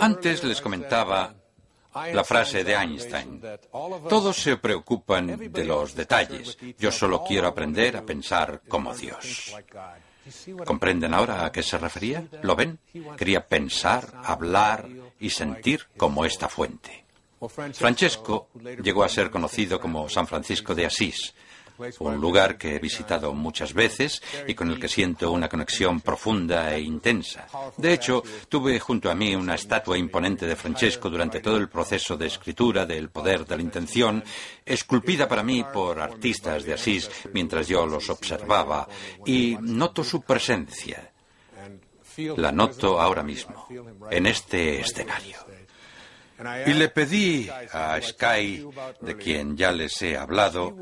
Antes les comentaba la frase de Einstein. Todos se preocupan de los detalles. Yo solo quiero aprender a pensar como Dios. ¿Comprenden ahora a qué se refería? ¿Lo ven? Quería pensar, hablar y sentir como esta fuente. Francesco llegó a ser conocido como San Francisco de Asís, un lugar que he visitado muchas veces y con el que siento una conexión profunda e intensa. De hecho, tuve junto a mí una estatua imponente de Francesco durante todo el proceso de escritura del poder de la intención, esculpida para mí por artistas de Asís mientras yo los observaba, y noto su presencia. La noto ahora mismo, en este escenario. Y le pedí a Sky, de quien ya les he hablado,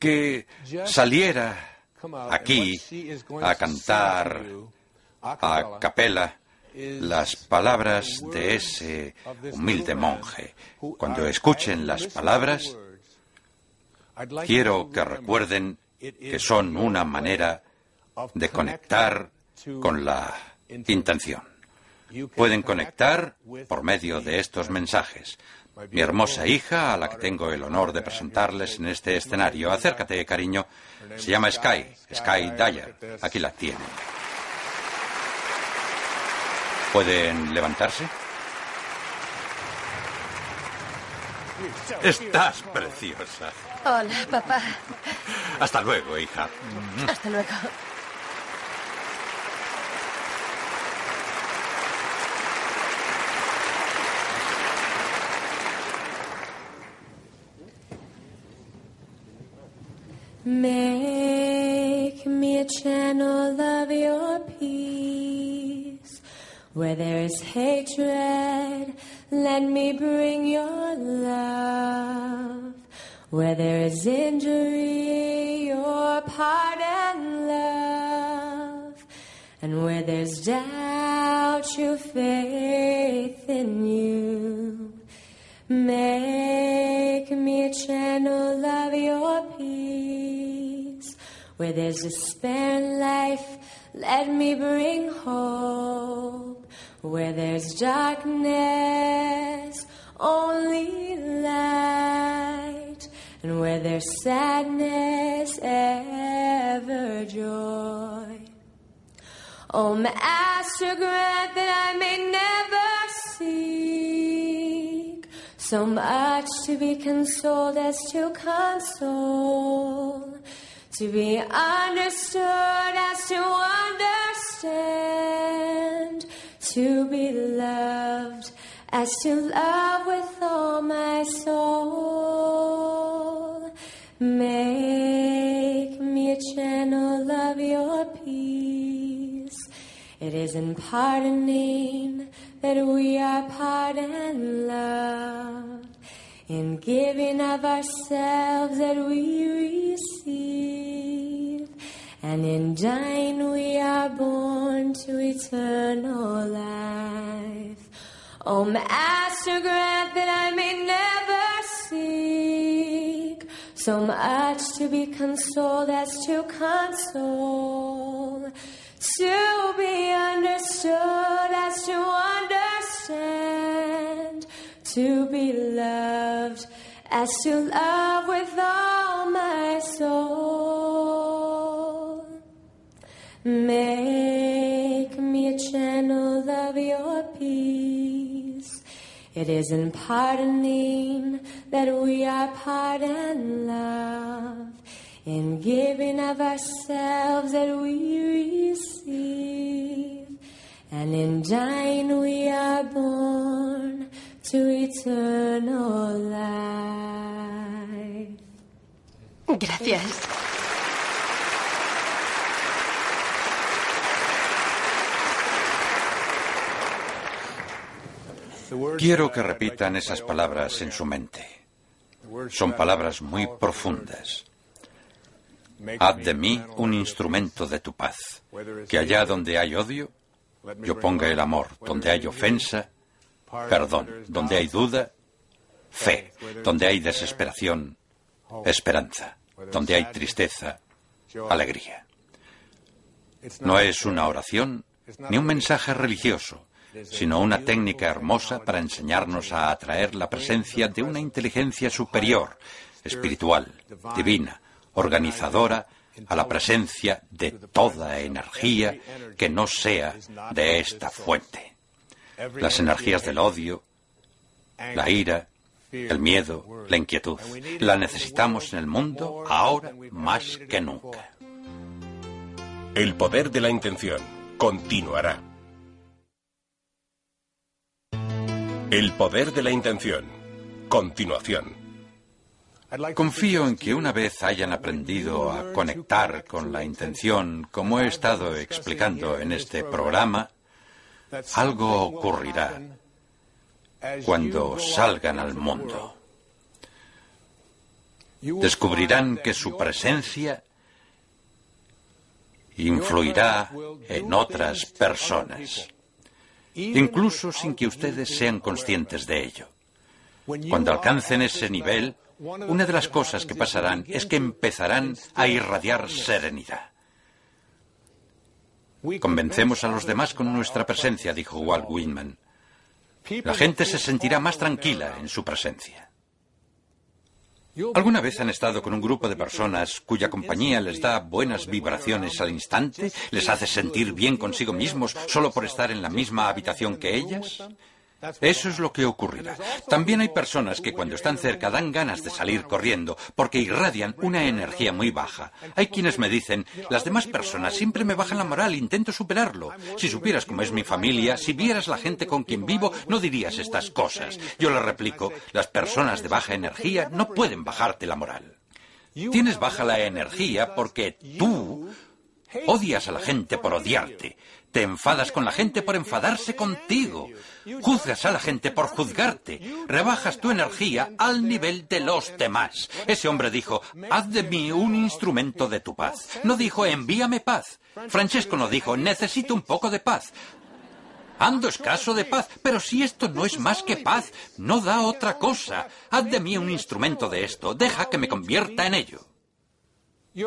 que saliera aquí a cantar a capela las palabras de ese humilde monje. Cuando escuchen las palabras, quiero que recuerden que son una manera de conectar con la intención. Pueden conectar por medio de estos mensajes. Mi hermosa hija, a la que tengo el honor de presentarles en este escenario. Acércate, cariño. Se llama Sky, Sky Dyer. Aquí la tienen. ¿Pueden levantarse? Estás preciosa. Hola, papá. Hasta luego, hija. Hasta luego. Make me a channel of your peace. Where there is hatred, let me bring your love. Where there is injury, your pardon, love. And where there's doubt, your faith in you. Make me a channel of your peace. Where there's despair in life, let me bring hope. Where there's darkness, only light. and where there's sadness, ever joy. Oh, Master, grant that I may never seek so much to be consoled as to console, to be understood as to understand, to be loved as to love with all my soul. Make me a channel of your peace. It is in pardoning that we are pardoned, love. In giving of ourselves that we receive. And in dying we are born to eternal life. Oh, Master, grant that I may never seek so much to be consoled as to console, to be understood as to understand, to be loved as to love with all my soul. Make me a channel of your peace. It is in pardoning that we are pardoned, love. In giving of ourselves that we receive. And in dying we are born to eternal life. Gracias. Quiero que repitan esas palabras en su mente. Son palabras muy profundas. Haz de mí un instrumento de tu paz. Que allá donde hay odio, yo ponga el amor. Donde hay ofensa, perdón. Donde hay duda, fe. Donde hay desesperación, esperanza. Donde hay tristeza, alegría. No es una oración ni un mensaje religioso, sino una técnica hermosa para enseñarnos a atraer la presencia de una inteligencia superior, espiritual, divina, organizadora, a la presencia de toda energía que no sea de esta fuente. Las energías del odio, la ira, el miedo, la inquietud. La necesitamos en el mundo ahora más que nunca. El poder de la intención continuará. El poder de la intención. Continuación. Confío en que una vez hayan aprendido a conectar con la intención, como he estado explicando en este programa, algo ocurrirá cuando salgan al mundo. Descubrirán que su presencia influirá en otras personas, incluso sin que ustedes sean conscientes de ello. Cuando alcancen ese nivel, una de las cosas que pasarán es que empezarán a irradiar serenidad. Convencemos a los demás con nuestra presencia, dijo Walt Whitman. La gente se sentirá más tranquila en su presencia. ¿Alguna vez han estado con un grupo de personas cuya compañía les da buenas vibraciones al instante? ¿Les hace sentir bien consigo mismos solo por estar en la misma habitación que ellas? Eso es lo que ocurrirá. También hay personas que cuando están cerca dan ganas de salir corriendo porque irradian una energía muy baja. Hay quienes me dicen, las demás personas siempre me bajan la moral, intento superarlo. Si supieras cómo es mi familia, si vieras la gente con quien vivo, no dirías estas cosas. Yo le replico, las personas de baja energía no pueden bajarte la moral. Tienes baja la energía porque tú odias a la gente por odiarte. Te enfadas con la gente por enfadarse contigo. Juzgas a la gente por juzgarte. Rebajas tu energía al nivel de los demás. Ese hombre dijo, haz de mí un instrumento de tu paz. No dijo, envíame paz. Francesco no dijo, necesito un poco de paz. Ando escaso de paz, pero si esto no es más que paz, no da otra cosa. Haz de mí un instrumento de esto, deja que me convierta en ello.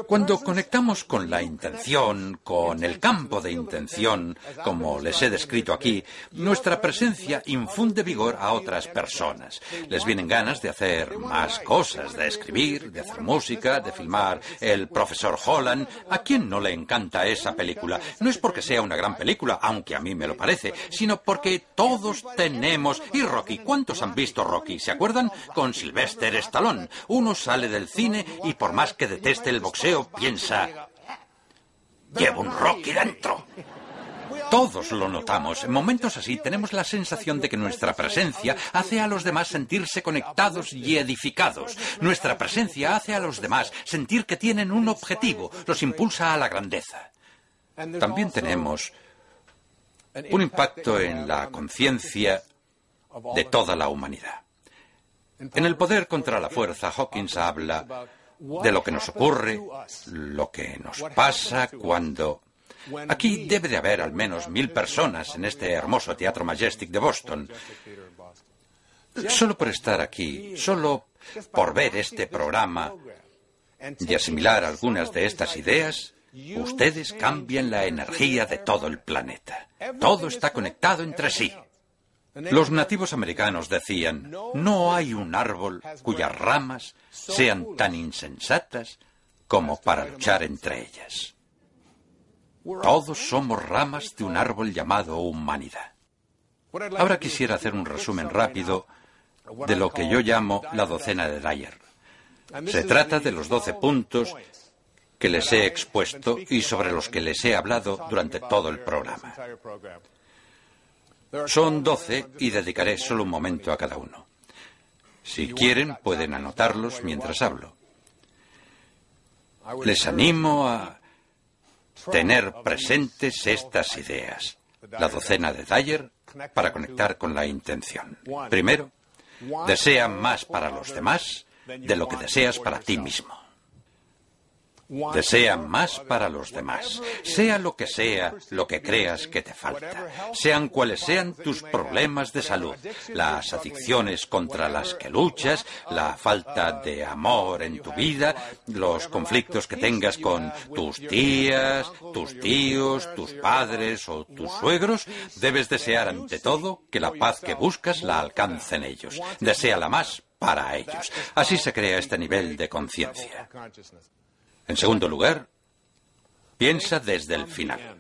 Cuando conectamos con la intención, con el campo de intención, como les he descrito aquí, nuestra presencia infunde vigor a otras personas. Les vienen ganas de hacer más cosas, de escribir, de hacer música, de filmar El profesor Holland. ¿A quién no le encanta esa película? No es porque sea una gran película, aunque a mí me lo parece, sino porque todos tenemos... ¿Y Rocky? ¿Cuántos han visto Rocky? ¿Se acuerdan? Con Sylvester Stallone. Uno sale del cine y por más que deteste el boxeo, piensa, llevo un Rocky dentro. Todos lo notamos. En momentos así tenemos la sensación de que nuestra presencia hace a los demás sentirse conectados y edificados. Nuestra presencia hace a los demás sentir que tienen un objetivo, los impulsa a la grandeza. También tenemos un impacto en la conciencia de toda la humanidad. En el poder contra la fuerza, Hawkins habla de lo que nos ocurre, lo que nos pasa cuando... Aquí debe de haber al menos mil personas en este hermoso Teatro Majestic de Boston. Solo por estar aquí, solo por ver este programa y asimilar algunas de estas ideas, ustedes cambian la energía de todo el planeta. Todo está conectado entre sí. Los nativos americanos decían, no hay un árbol cuyas ramas sean tan insensatas como para luchar entre ellas. Todos somos ramas de un árbol llamado humanidad. Ahora quisiera hacer un resumen rápido de lo que yo llamo la docena de Dyer. Se trata de los doce puntos que les he expuesto y sobre los que les he hablado durante todo el programa. Son doce y dedicaré solo un momento a cada uno. Si quieren, pueden anotarlos mientras hablo. Les animo a tener presentes estas ideas. La docena de Dyer para conectar con la intención. Primero, desea más para los demás de lo que deseas para ti mismo. Desea más para los demás, sea lo que sea lo que creas que te falta, sean cuales sean tus problemas de salud, las adicciones contra las que luchas, la falta de amor en tu vida, los conflictos que tengas con tus tías, tus tíos, tus padres o tus suegros, debes desear ante todo que la paz que buscas la alcancen ellos. Deseala más para ellos. Así se crea este nivel de conciencia. En segundo lugar, piensa desde el final.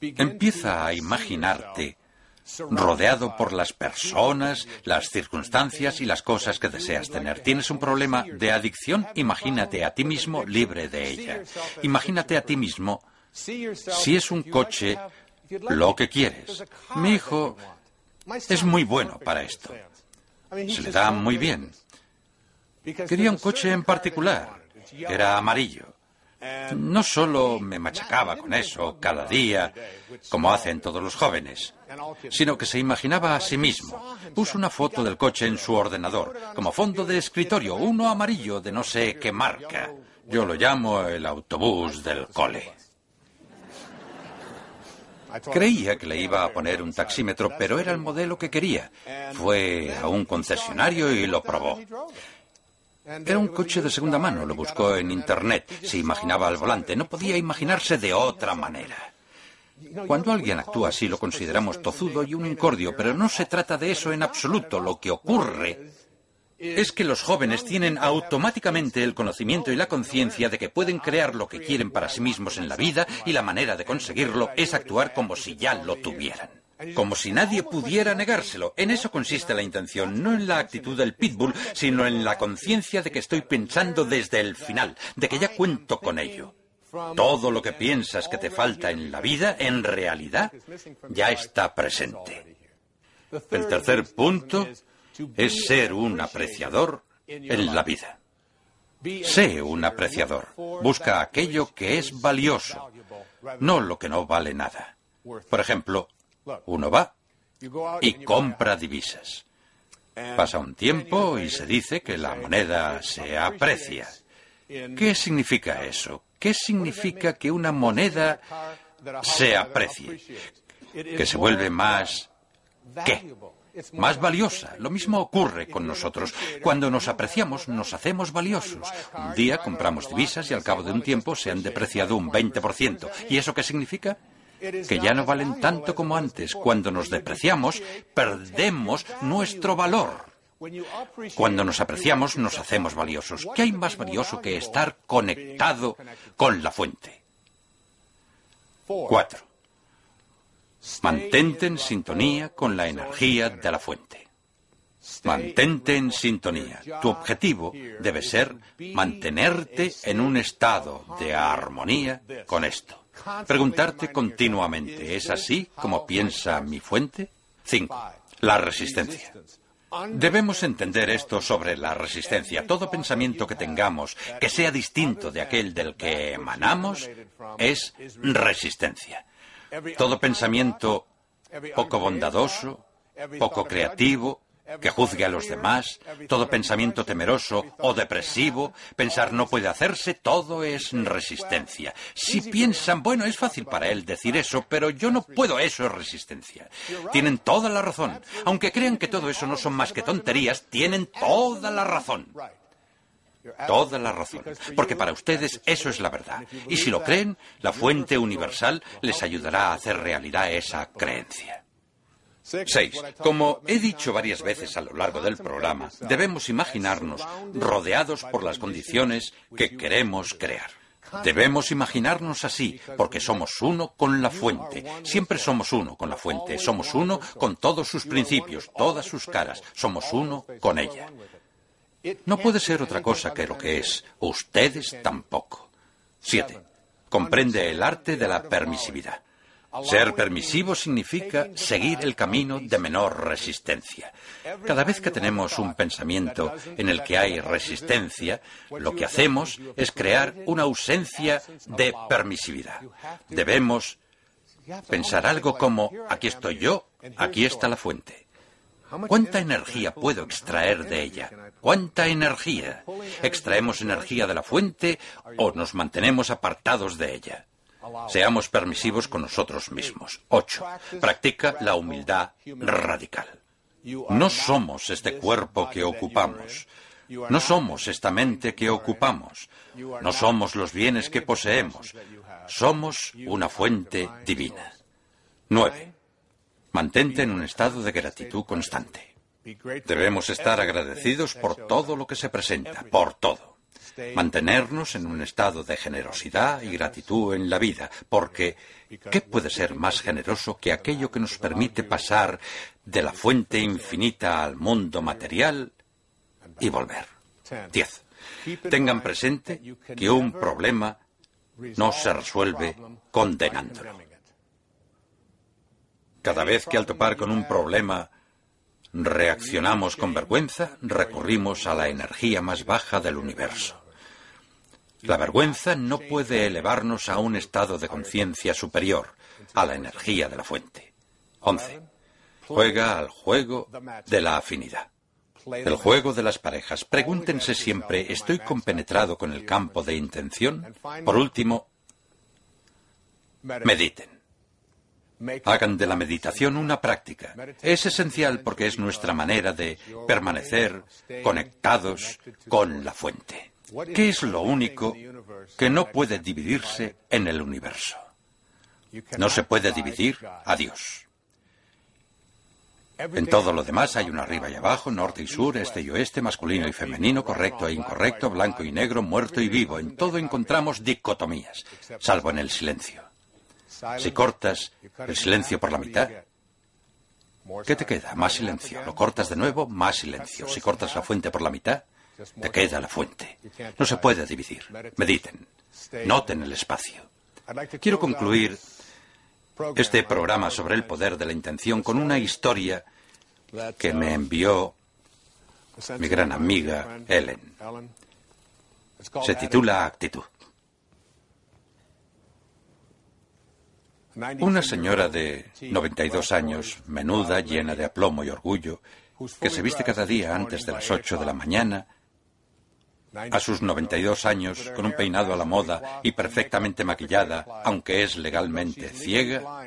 Empieza a imaginarte rodeado por las personas, las circunstancias y las cosas que deseas tener. ¿Tienes un problema de adicción? Imagínate a ti mismo libre de ella. Imagínate a ti mismo si es un coche lo que quieres. Mi hijo es muy bueno para esto. Se le da muy bien. Quería un coche en particular. Era amarillo. No solo me machacaba con eso cada día, como hacen todos los jóvenes, sino que se imaginaba a sí mismo. Puso una foto del coche en su ordenador, como fondo de escritorio, uno amarillo de no sé qué marca. Yo lo llamo el autobús del cole. Creía que le iba a poner un taxímetro, pero era el modelo que quería. Fue a un concesionario y lo probó. Era un coche de segunda mano, lo buscó en Internet, se imaginaba al volante, no podía imaginarse de otra manera. Cuando alguien actúa así lo consideramos tozudo y un incordio, pero no se trata de eso en absoluto. Lo que ocurre es que los jóvenes tienen automáticamente el conocimiento y la conciencia de que pueden crear lo que quieren para sí mismos en la vida y la manera de conseguirlo es actuar como si ya lo tuvieran como si nadie pudiera negárselo. En eso consiste la intención, no en la actitud del pitbull, sino en la conciencia de que estoy pensando desde el final, de que ya cuento con ello. Todo lo que piensas que te falta en la vida, en realidad, ya está presente. El tercer punto es ser un apreciador en la vida. Sé un apreciador. Busca aquello que es valioso, no lo que no vale nada. Por ejemplo, uno va y compra divisas. Pasa un tiempo y se dice que la moneda se aprecia. ¿Qué significa eso? ¿Qué significa que una moneda se aprecie? Que se vuelve más ¿qué? más valiosa. Lo mismo ocurre con nosotros. Cuando nos apreciamos, nos hacemos valiosos. Un día compramos divisas y al cabo de un tiempo se han depreciado un 20%. ¿Y eso qué significa? Que ya no valen tanto como antes. Cuando nos depreciamos, perdemos nuestro valor. Cuando nos apreciamos, nos hacemos valiosos. ¿Qué hay más valioso que estar conectado con la fuente? Cuatro. Mantente en sintonía con la energía de la fuente. Mantente en sintonía. Tu objetivo debe ser mantenerte en un estado de armonía con esto. Preguntarte continuamente, ¿es así como piensa mi fuente? 5. La resistencia. Debemos entender esto sobre la resistencia. Todo pensamiento que tengamos que sea distinto de aquel del que emanamos es resistencia. Todo pensamiento poco bondadoso, poco creativo, que juzgue a los demás, todo pensamiento temeroso o depresivo, pensar no puede hacerse, todo es resistencia. Si piensan, bueno, es fácil para él decir eso, pero yo no puedo, eso es resistencia. Tienen toda la razón. Aunque crean que todo eso no son más que tonterías, tienen toda la razón. Toda la razón. Porque para ustedes eso es la verdad. Y si lo creen, la fuente universal les ayudará a hacer realidad esa creencia. 6. Como he dicho varias veces a lo largo del programa, debemos imaginarnos rodeados por las condiciones que queremos crear. Debemos imaginarnos así, porque somos uno con la fuente. Siempre somos uno con la fuente. Somos uno con todos sus principios, todas sus caras. Somos uno con ella. No puede ser otra cosa que lo que es. Ustedes tampoco. 7. Comprende el arte de la permisividad. Ser permisivo significa seguir el camino de menor resistencia. Cada vez que tenemos un pensamiento en el que hay resistencia, lo que hacemos es crear una ausencia de permisividad. Debemos pensar algo como, aquí estoy yo, aquí está la fuente. ¿Cuánta energía puedo extraer de ella? ¿Cuánta energía? ¿Extraemos energía de la fuente o nos mantenemos apartados de ella? Seamos permisivos con nosotros mismos. 8. Practica la humildad radical. No somos este cuerpo que ocupamos. No somos esta mente que ocupamos. No somos los bienes que poseemos. Somos una fuente divina. 9. Mantente en un estado de gratitud constante. Debemos estar agradecidos por todo lo que se presenta, por todo mantenernos en un estado de generosidad y gratitud en la vida, porque ¿qué puede ser más generoso que aquello que nos permite pasar de la fuente infinita al mundo material y volver? 10. Tengan presente que un problema no se resuelve condenándolo. Cada vez que al topar con un problema reaccionamos con vergüenza, recurrimos a la energía más baja del universo. La vergüenza no puede elevarnos a un estado de conciencia superior, a la energía de la fuente. 11. Juega al juego de la afinidad. El juego de las parejas. Pregúntense siempre, ¿estoy compenetrado con el campo de intención? Por último, mediten. Hagan de la meditación una práctica. Es esencial porque es nuestra manera de permanecer conectados con la fuente. ¿Qué es lo único que no puede dividirse en el universo? No se puede dividir a Dios. En todo lo demás hay un arriba y abajo, norte y sur, este y oeste, masculino y femenino, correcto e incorrecto, blanco y negro, muerto y vivo. En todo encontramos dicotomías, salvo en el silencio. Si cortas el silencio por la mitad, ¿qué te queda? Más silencio. Lo cortas de nuevo, más silencio. Si cortas la fuente por la mitad, te queda la fuente. No se puede dividir. Mediten. Noten el espacio. Quiero concluir este programa sobre el poder de la intención con una historia que me envió mi gran amiga Ellen. Se titula Actitud. Una señora de 92 años, menuda, llena de aplomo y orgullo, que se viste cada día antes de las 8 de la mañana a sus 92 años, con un peinado a la moda y perfectamente maquillada, aunque es legalmente ciega,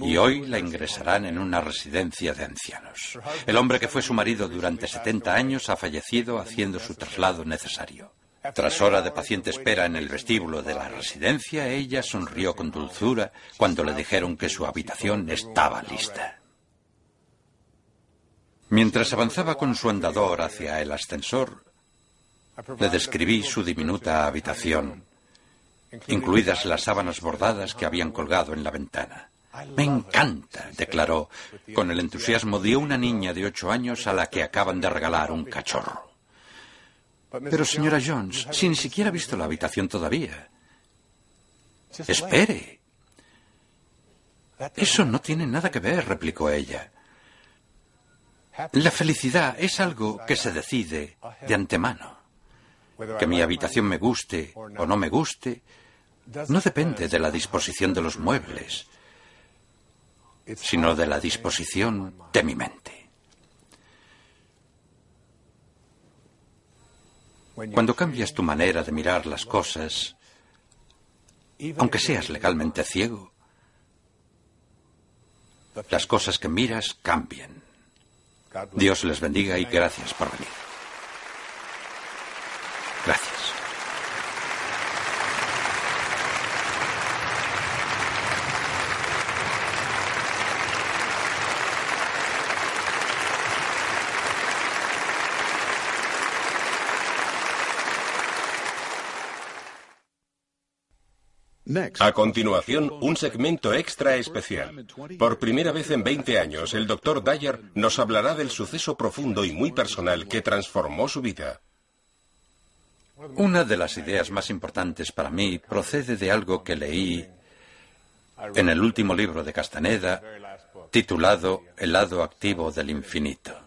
y hoy la ingresarán en una residencia de ancianos. El hombre que fue su marido durante 70 años ha fallecido haciendo su traslado necesario. Tras hora de paciente espera en el vestíbulo de la residencia, ella sonrió con dulzura cuando le dijeron que su habitación estaba lista. Mientras avanzaba con su andador hacia el ascensor, le describí su diminuta habitación, incluidas las sábanas bordadas que habían colgado en la ventana. Me encanta, declaró, con el entusiasmo de una niña de ocho años a la que acaban de regalar un cachorro. Pero, señora Jones, si ni siquiera ha visto la habitación todavía. Espere. Eso no tiene nada que ver, replicó ella. La felicidad es algo que se decide de antemano. Que mi habitación me guste o no me guste no depende de la disposición de los muebles, sino de la disposición de mi mente. Cuando cambias tu manera de mirar las cosas, aunque seas legalmente ciego, las cosas que miras cambian. Dios les bendiga y gracias por venir. Gracias. A continuación, un segmento extra especial. Por primera vez en 20 años, el Dr. Dyer nos hablará del suceso profundo y muy personal que transformó su vida. Una de las ideas más importantes para mí procede de algo que leí en el último libro de Castaneda, titulado El lado activo del infinito.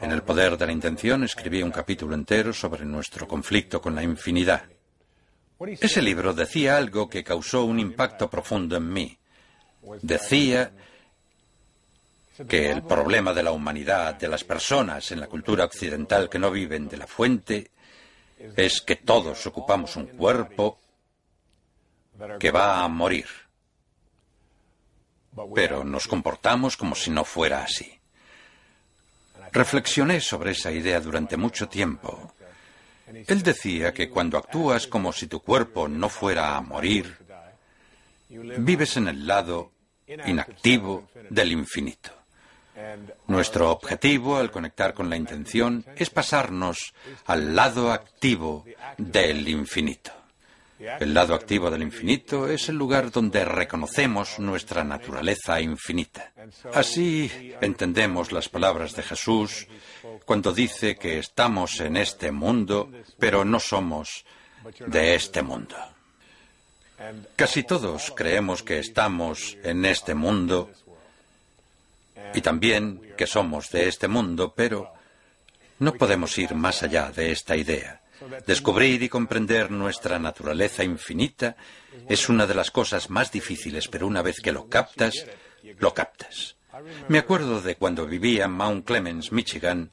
En El poder de la intención escribí un capítulo entero sobre nuestro conflicto con la infinidad. Ese libro decía algo que causó un impacto profundo en mí. Decía que el problema de la humanidad, de las personas en la cultura occidental que no viven de la fuente, es que todos ocupamos un cuerpo que va a morir. Pero nos comportamos como si no fuera así. Reflexioné sobre esa idea durante mucho tiempo él decía que cuando actúas como si tu cuerpo no fuera a morir, vives en el lado inactivo del infinito. Nuestro objetivo al conectar con la intención es pasarnos al lado activo del infinito. El lado activo del infinito es el lugar donde reconocemos nuestra naturaleza infinita. Así entendemos las palabras de Jesús cuando dice que estamos en este mundo, pero no somos de este mundo. Casi todos creemos que estamos en este mundo y también que somos de este mundo, pero no podemos ir más allá de esta idea. Descubrir y comprender nuestra naturaleza infinita es una de las cosas más difíciles, pero una vez que lo captas, lo captas. Me acuerdo de cuando vivía en Mount Clemens, Michigan,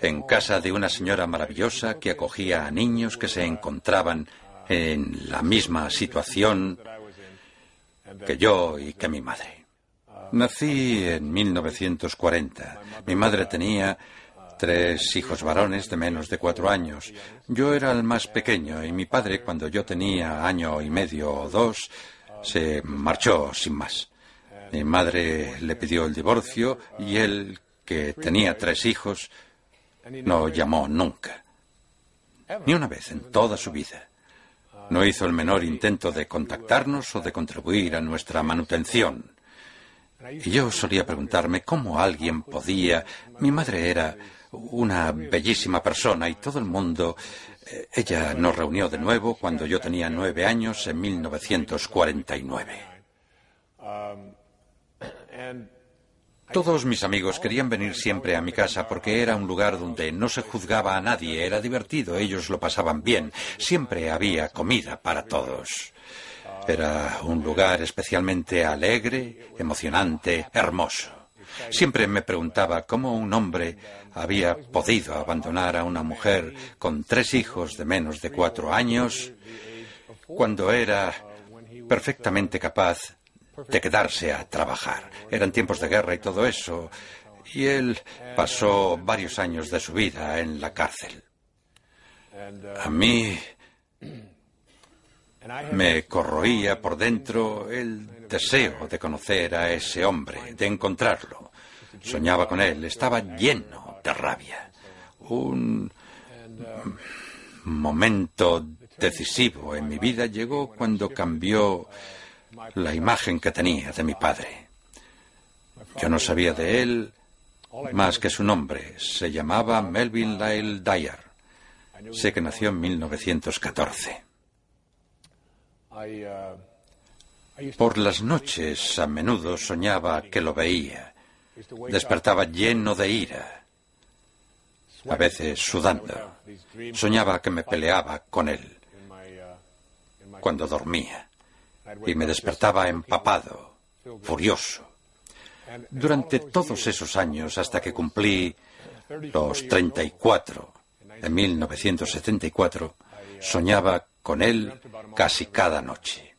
en casa de una señora maravillosa que acogía a niños que se encontraban en la misma situación que yo y que mi madre. Nací en 1940. Mi madre tenía tres hijos varones de menos de cuatro años. Yo era el más pequeño y mi padre, cuando yo tenía año y medio o dos, se marchó sin más. Mi madre le pidió el divorcio y él, que tenía tres hijos, no llamó nunca. Ni una vez en toda su vida. No hizo el menor intento de contactarnos o de contribuir a nuestra manutención. Y yo solía preguntarme cómo alguien podía. Mi madre era una bellísima persona y todo el mundo. Eh, ella nos reunió de nuevo cuando yo tenía nueve años en 1949. Todos mis amigos querían venir siempre a mi casa porque era un lugar donde no se juzgaba a nadie, era divertido, ellos lo pasaban bien, siempre había comida para todos. Era un lugar especialmente alegre, emocionante, hermoso. Siempre me preguntaba cómo un hombre había podido abandonar a una mujer con tres hijos de menos de cuatro años cuando era perfectamente capaz de quedarse a trabajar. Eran tiempos de guerra y todo eso, y él pasó varios años de su vida en la cárcel. A mí me corroía por dentro el deseo de conocer a ese hombre, de encontrarlo. Soñaba con él, estaba lleno de rabia. Un momento decisivo en mi vida llegó cuando cambió la imagen que tenía de mi padre. Yo no sabía de él más que su nombre. Se llamaba Melvin Lyle Dyer. Sé que nació en 1914. Por las noches a menudo soñaba que lo veía. Despertaba lleno de ira, a veces sudando. Soñaba que me peleaba con él cuando dormía y me despertaba empapado, furioso. Durante todos esos años, hasta que cumplí los 34, en 1974, soñaba con él casi cada noche.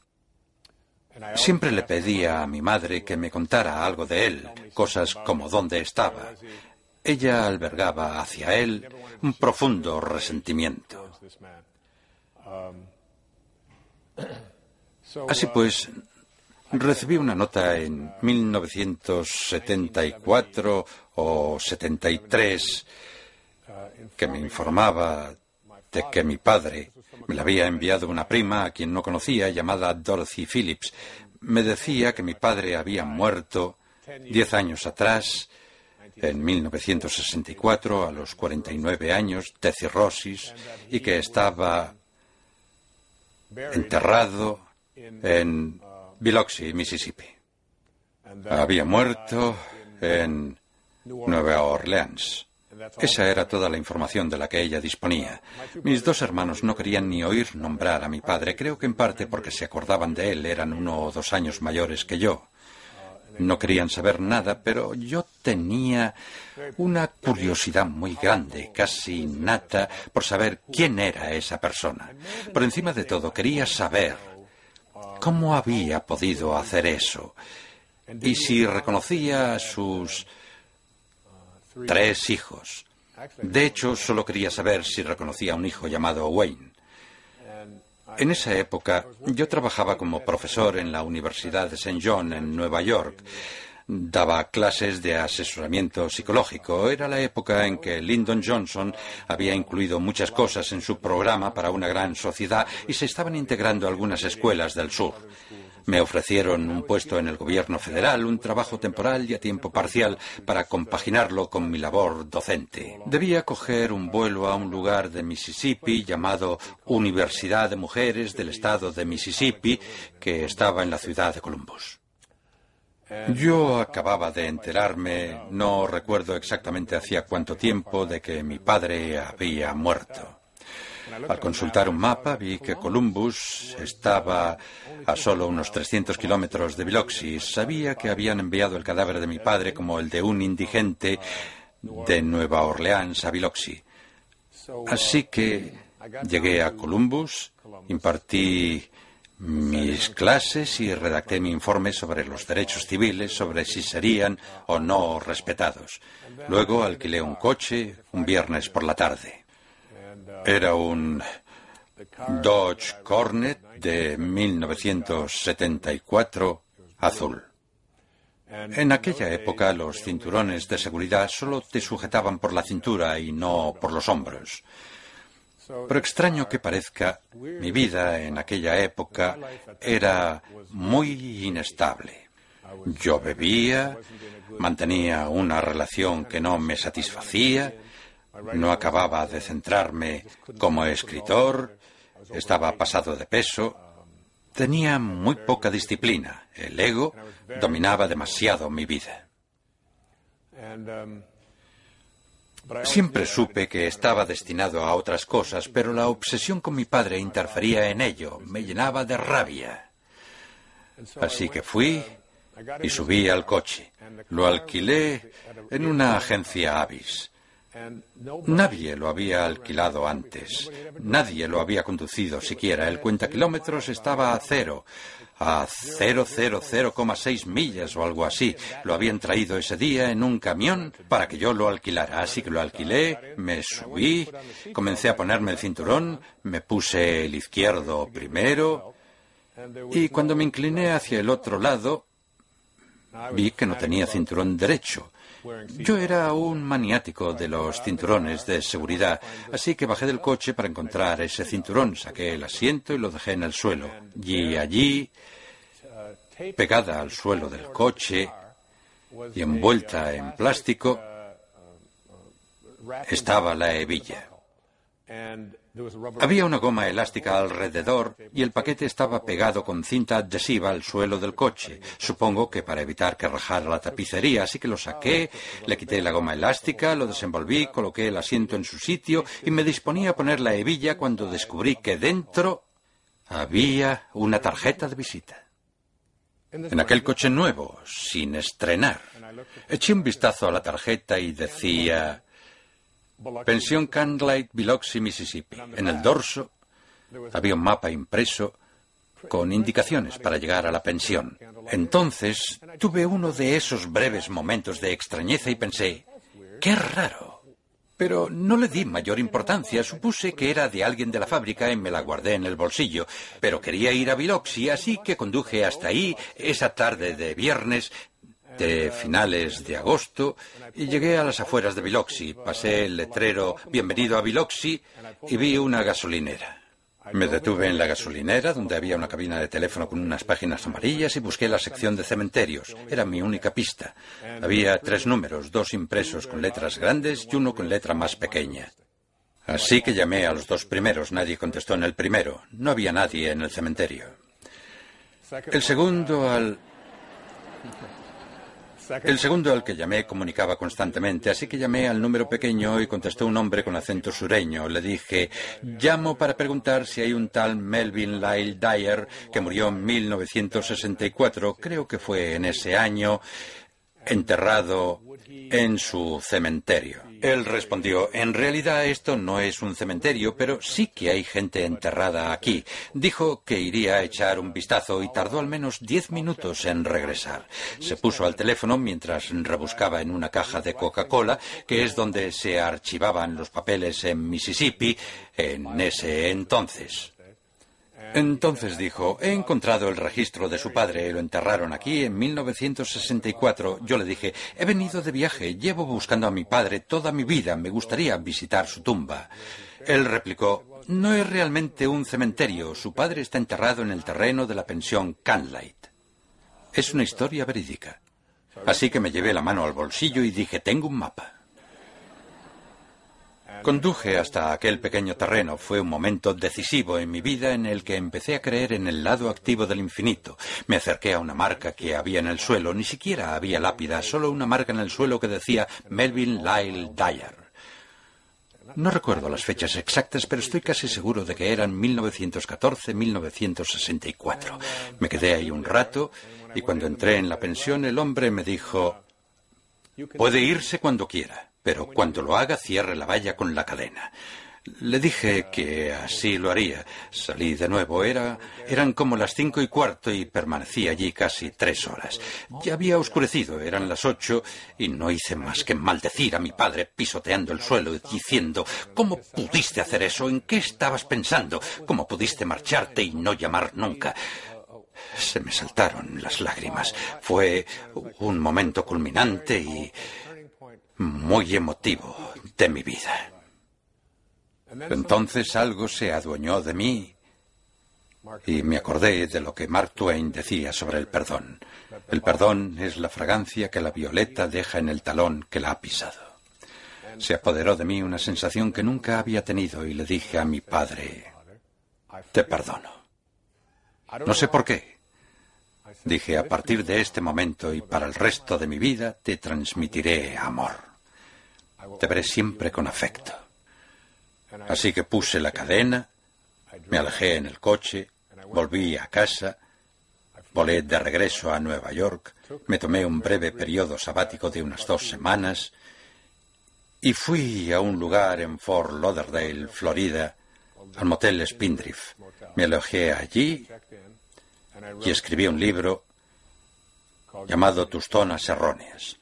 Siempre le pedía a mi madre que me contara algo de él, cosas como dónde estaba. Ella albergaba hacia él un profundo resentimiento. Así pues, recibí una nota en 1974 o 73 que me informaba de que mi padre me la había enviado una prima a quien no conocía llamada Dorothy Phillips. Me decía que mi padre había muerto diez años atrás, en 1964, a los 49 años, de cirrosis, y que estaba enterrado en Biloxi, Mississippi. Había muerto en Nueva Orleans. Esa era toda la información de la que ella disponía. Mis dos hermanos no querían ni oír nombrar a mi padre, creo que en parte porque se acordaban de él, eran uno o dos años mayores que yo. No querían saber nada, pero yo tenía una curiosidad muy grande, casi innata, por saber quién era esa persona. Por encima de todo, quería saber cómo había podido hacer eso y si reconocía sus tres hijos. De hecho, solo quería saber si reconocía a un hijo llamado Wayne. En esa época yo trabajaba como profesor en la Universidad de St. John en Nueva York. Daba clases de asesoramiento psicológico. Era la época en que Lyndon Johnson había incluido muchas cosas en su programa para una gran sociedad y se estaban integrando algunas escuelas del sur. Me ofrecieron un puesto en el gobierno federal, un trabajo temporal y a tiempo parcial para compaginarlo con mi labor docente. Debía coger un vuelo a un lugar de Mississippi llamado Universidad de Mujeres del Estado de Mississippi, que estaba en la ciudad de Columbus. Yo acababa de enterarme, no recuerdo exactamente hacía cuánto tiempo, de que mi padre había muerto. Al consultar un mapa vi que Columbus estaba a solo unos 300 kilómetros de Biloxi. Sabía que habían enviado el cadáver de mi padre como el de un indigente de Nueva Orleans a Biloxi. Así que llegué a Columbus, impartí mis clases y redacté mi informe sobre los derechos civiles, sobre si serían o no respetados. Luego alquilé un coche un viernes por la tarde. Era un Dodge Cornet de 1974 azul. En aquella época los cinturones de seguridad solo te sujetaban por la cintura y no por los hombros. Por extraño que parezca, mi vida en aquella época era muy inestable. Yo bebía, mantenía una relación que no me satisfacía, no acababa de centrarme como escritor, estaba pasado de peso, tenía muy poca disciplina, el ego dominaba demasiado mi vida. Siempre supe que estaba destinado a otras cosas, pero la obsesión con mi padre interfería en ello, me llenaba de rabia. Así que fui y subí al coche. Lo alquilé en una agencia Avis. Nadie lo había alquilado antes. Nadie lo había conducido siquiera. El cuenta kilómetros estaba a cero. A 0,00,6 millas o algo así. Lo habían traído ese día en un camión para que yo lo alquilara. Así que lo alquilé, me subí, comencé a ponerme el cinturón, me puse el izquierdo primero y cuando me incliné hacia el otro lado vi que no tenía cinturón derecho. Yo era un maniático de los cinturones de seguridad, así que bajé del coche para encontrar ese cinturón, saqué el asiento y lo dejé en el suelo. Y allí, pegada al suelo del coche y envuelta en plástico, estaba la hebilla. Había una goma elástica alrededor y el paquete estaba pegado con cinta adhesiva al suelo del coche. Supongo que para evitar que rajara la tapicería, así que lo saqué, le quité la goma elástica, lo desenvolví, coloqué el asiento en su sitio y me disponía a poner la hebilla cuando descubrí que dentro había una tarjeta de visita. En aquel coche nuevo, sin estrenar, eché un vistazo a la tarjeta y decía Pensión Candlelight, Biloxi, Mississippi. En el dorso había un mapa impreso con indicaciones para llegar a la pensión. Entonces tuve uno de esos breves momentos de extrañeza y pensé, qué raro. Pero no le di mayor importancia, supuse que era de alguien de la fábrica y me la guardé en el bolsillo. Pero quería ir a Biloxi, así que conduje hasta ahí esa tarde de viernes de finales de agosto y llegué a las afueras de Biloxi. Pasé el letrero Bienvenido a Biloxi y vi una gasolinera. Me detuve en la gasolinera, donde había una cabina de teléfono con unas páginas amarillas, y busqué la sección de cementerios. Era mi única pista. Había tres números, dos impresos con letras grandes y uno con letra más pequeña. Así que llamé a los dos primeros. Nadie contestó en el primero. No había nadie en el cementerio. El segundo al... El segundo al que llamé comunicaba constantemente, así que llamé al número pequeño y contestó un hombre con acento sureño. Le dije, llamo para preguntar si hay un tal Melvin Lyle Dyer que murió en 1964, creo que fue en ese año, enterrado en su cementerio. Él respondió, en realidad esto no es un cementerio, pero sí que hay gente enterrada aquí. Dijo que iría a echar un vistazo y tardó al menos diez minutos en regresar. Se puso al teléfono mientras rebuscaba en una caja de Coca-Cola, que es donde se archivaban los papeles en Mississippi en ese entonces. Entonces dijo, he encontrado el registro de su padre, lo enterraron aquí en 1964. Yo le dije, he venido de viaje, llevo buscando a mi padre toda mi vida, me gustaría visitar su tumba. Él replicó, no es realmente un cementerio, su padre está enterrado en el terreno de la pensión Canlight. Es una historia verídica. Así que me llevé la mano al bolsillo y dije, tengo un mapa. Conduje hasta aquel pequeño terreno. Fue un momento decisivo en mi vida en el que empecé a creer en el lado activo del infinito. Me acerqué a una marca que había en el suelo. Ni siquiera había lápida, solo una marca en el suelo que decía Melvin Lyle Dyer. No recuerdo las fechas exactas, pero estoy casi seguro de que eran 1914-1964. Me quedé ahí un rato y cuando entré en la pensión el hombre me dijo, puede irse cuando quiera pero cuando lo haga cierre la valla con la cadena. Le dije que así lo haría. Salí de nuevo. Era, eran como las cinco y cuarto y permanecí allí casi tres horas. Ya había oscurecido, eran las ocho, y no hice más que maldecir a mi padre pisoteando el suelo y diciendo ¿Cómo pudiste hacer eso? ¿En qué estabas pensando? ¿Cómo pudiste marcharte y no llamar nunca? Se me saltaron las lágrimas. Fue un momento culminante y muy emotivo de mi vida. Entonces algo se adueñó de mí y me acordé de lo que Mark Twain decía sobre el perdón. El perdón es la fragancia que la violeta deja en el talón que la ha pisado. Se apoderó de mí una sensación que nunca había tenido y le dije a mi padre, te perdono. No sé por qué. Dije, a partir de este momento y para el resto de mi vida te transmitiré amor. Te veré siempre con afecto. Así que puse la cadena, me alejé en el coche, volví a casa, volé de regreso a Nueva York, me tomé un breve periodo sabático de unas dos semanas Y fui a un lugar en Fort Lauderdale, Florida, al motel Spindrift. Me alojé allí y escribí un libro llamado Tus zonas erróneas.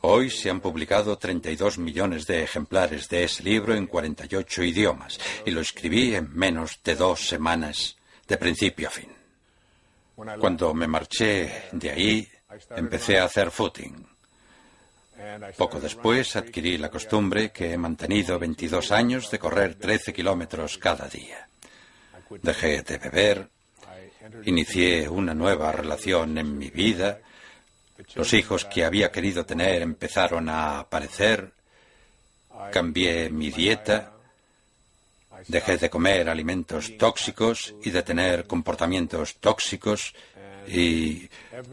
Hoy se han publicado 32 millones de ejemplares de ese libro en 48 idiomas y lo escribí en menos de dos semanas, de principio a fin. Cuando me marché de ahí, empecé a hacer footing. Poco después adquirí la costumbre que he mantenido 22 años de correr 13 kilómetros cada día. Dejé de beber, inicié una nueva relación en mi vida, los hijos que había querido tener empezaron a aparecer, cambié mi dieta, dejé de comer alimentos tóxicos y de tener comportamientos tóxicos. Y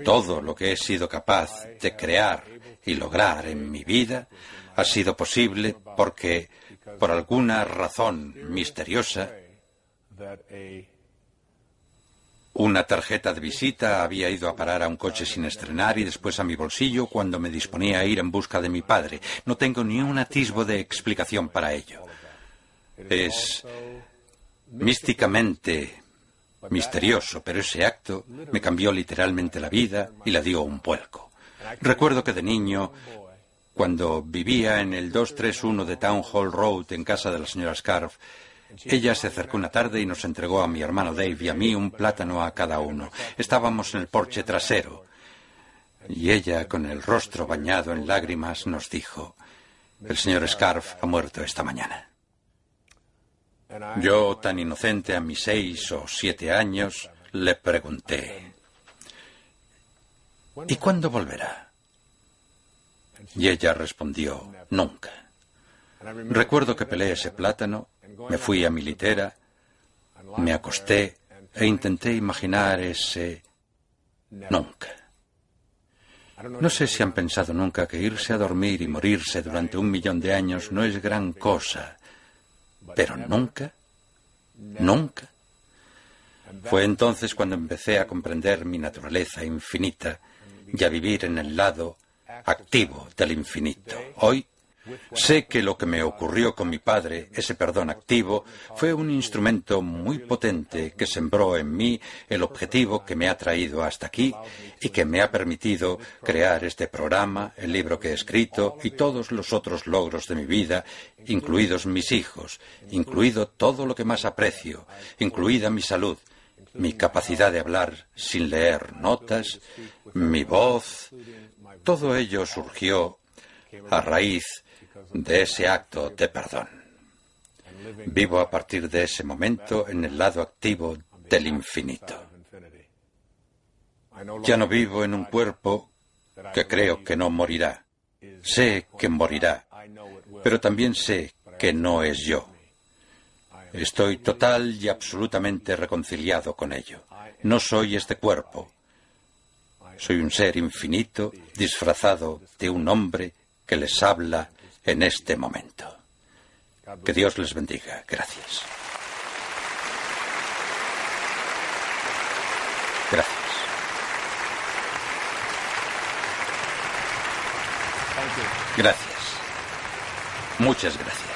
todo lo que he sido capaz de crear y lograr en mi vida ha sido posible porque, por alguna razón misteriosa, una tarjeta de visita había ido a parar a un coche sin estrenar y después a mi bolsillo cuando me disponía a ir en busca de mi padre. No tengo ni un atisbo de explicación para ello. Es místicamente misterioso, pero ese acto me cambió literalmente la vida y la dio un vuelco. Recuerdo que de niño, cuando vivía en el 231 de Town Hall Road en casa de la señora Scarf, ella se acercó una tarde y nos entregó a mi hermano Dave y a mí un plátano a cada uno. Estábamos en el porche trasero. Y ella, con el rostro bañado en lágrimas, nos dijo, el señor Scarf ha muerto esta mañana. Yo, tan inocente a mis seis o siete años, le pregunté, ¿y cuándo volverá? Y ella respondió, nunca. Recuerdo que pelé ese plátano, me fui a mi litera, me acosté e intenté imaginar ese nunca. No sé si han pensado nunca que irse a dormir y morirse durante un millón de años no es gran cosa, pero nunca, nunca. Fue entonces cuando empecé a comprender mi naturaleza infinita y a vivir en el lado activo del infinito. Hoy Sé que lo que me ocurrió con mi padre, ese perdón activo, fue un instrumento muy potente que sembró en mí el objetivo que me ha traído hasta aquí y que me ha permitido crear este programa, el libro que he escrito y todos los otros logros de mi vida, incluidos mis hijos, incluido todo lo que más aprecio, incluida mi salud, mi capacidad de hablar sin leer notas, mi voz, todo ello surgió a raíz de ese acto de perdón. Vivo a partir de ese momento en el lado activo del infinito. Ya no vivo en un cuerpo que creo que no morirá. Sé que morirá, pero también sé que no es yo. Estoy total y absolutamente reconciliado con ello. No soy este cuerpo. Soy un ser infinito disfrazado de un hombre que les habla en este momento. Que Dios les bendiga. Gracias. Gracias. Gracias. Muchas gracias.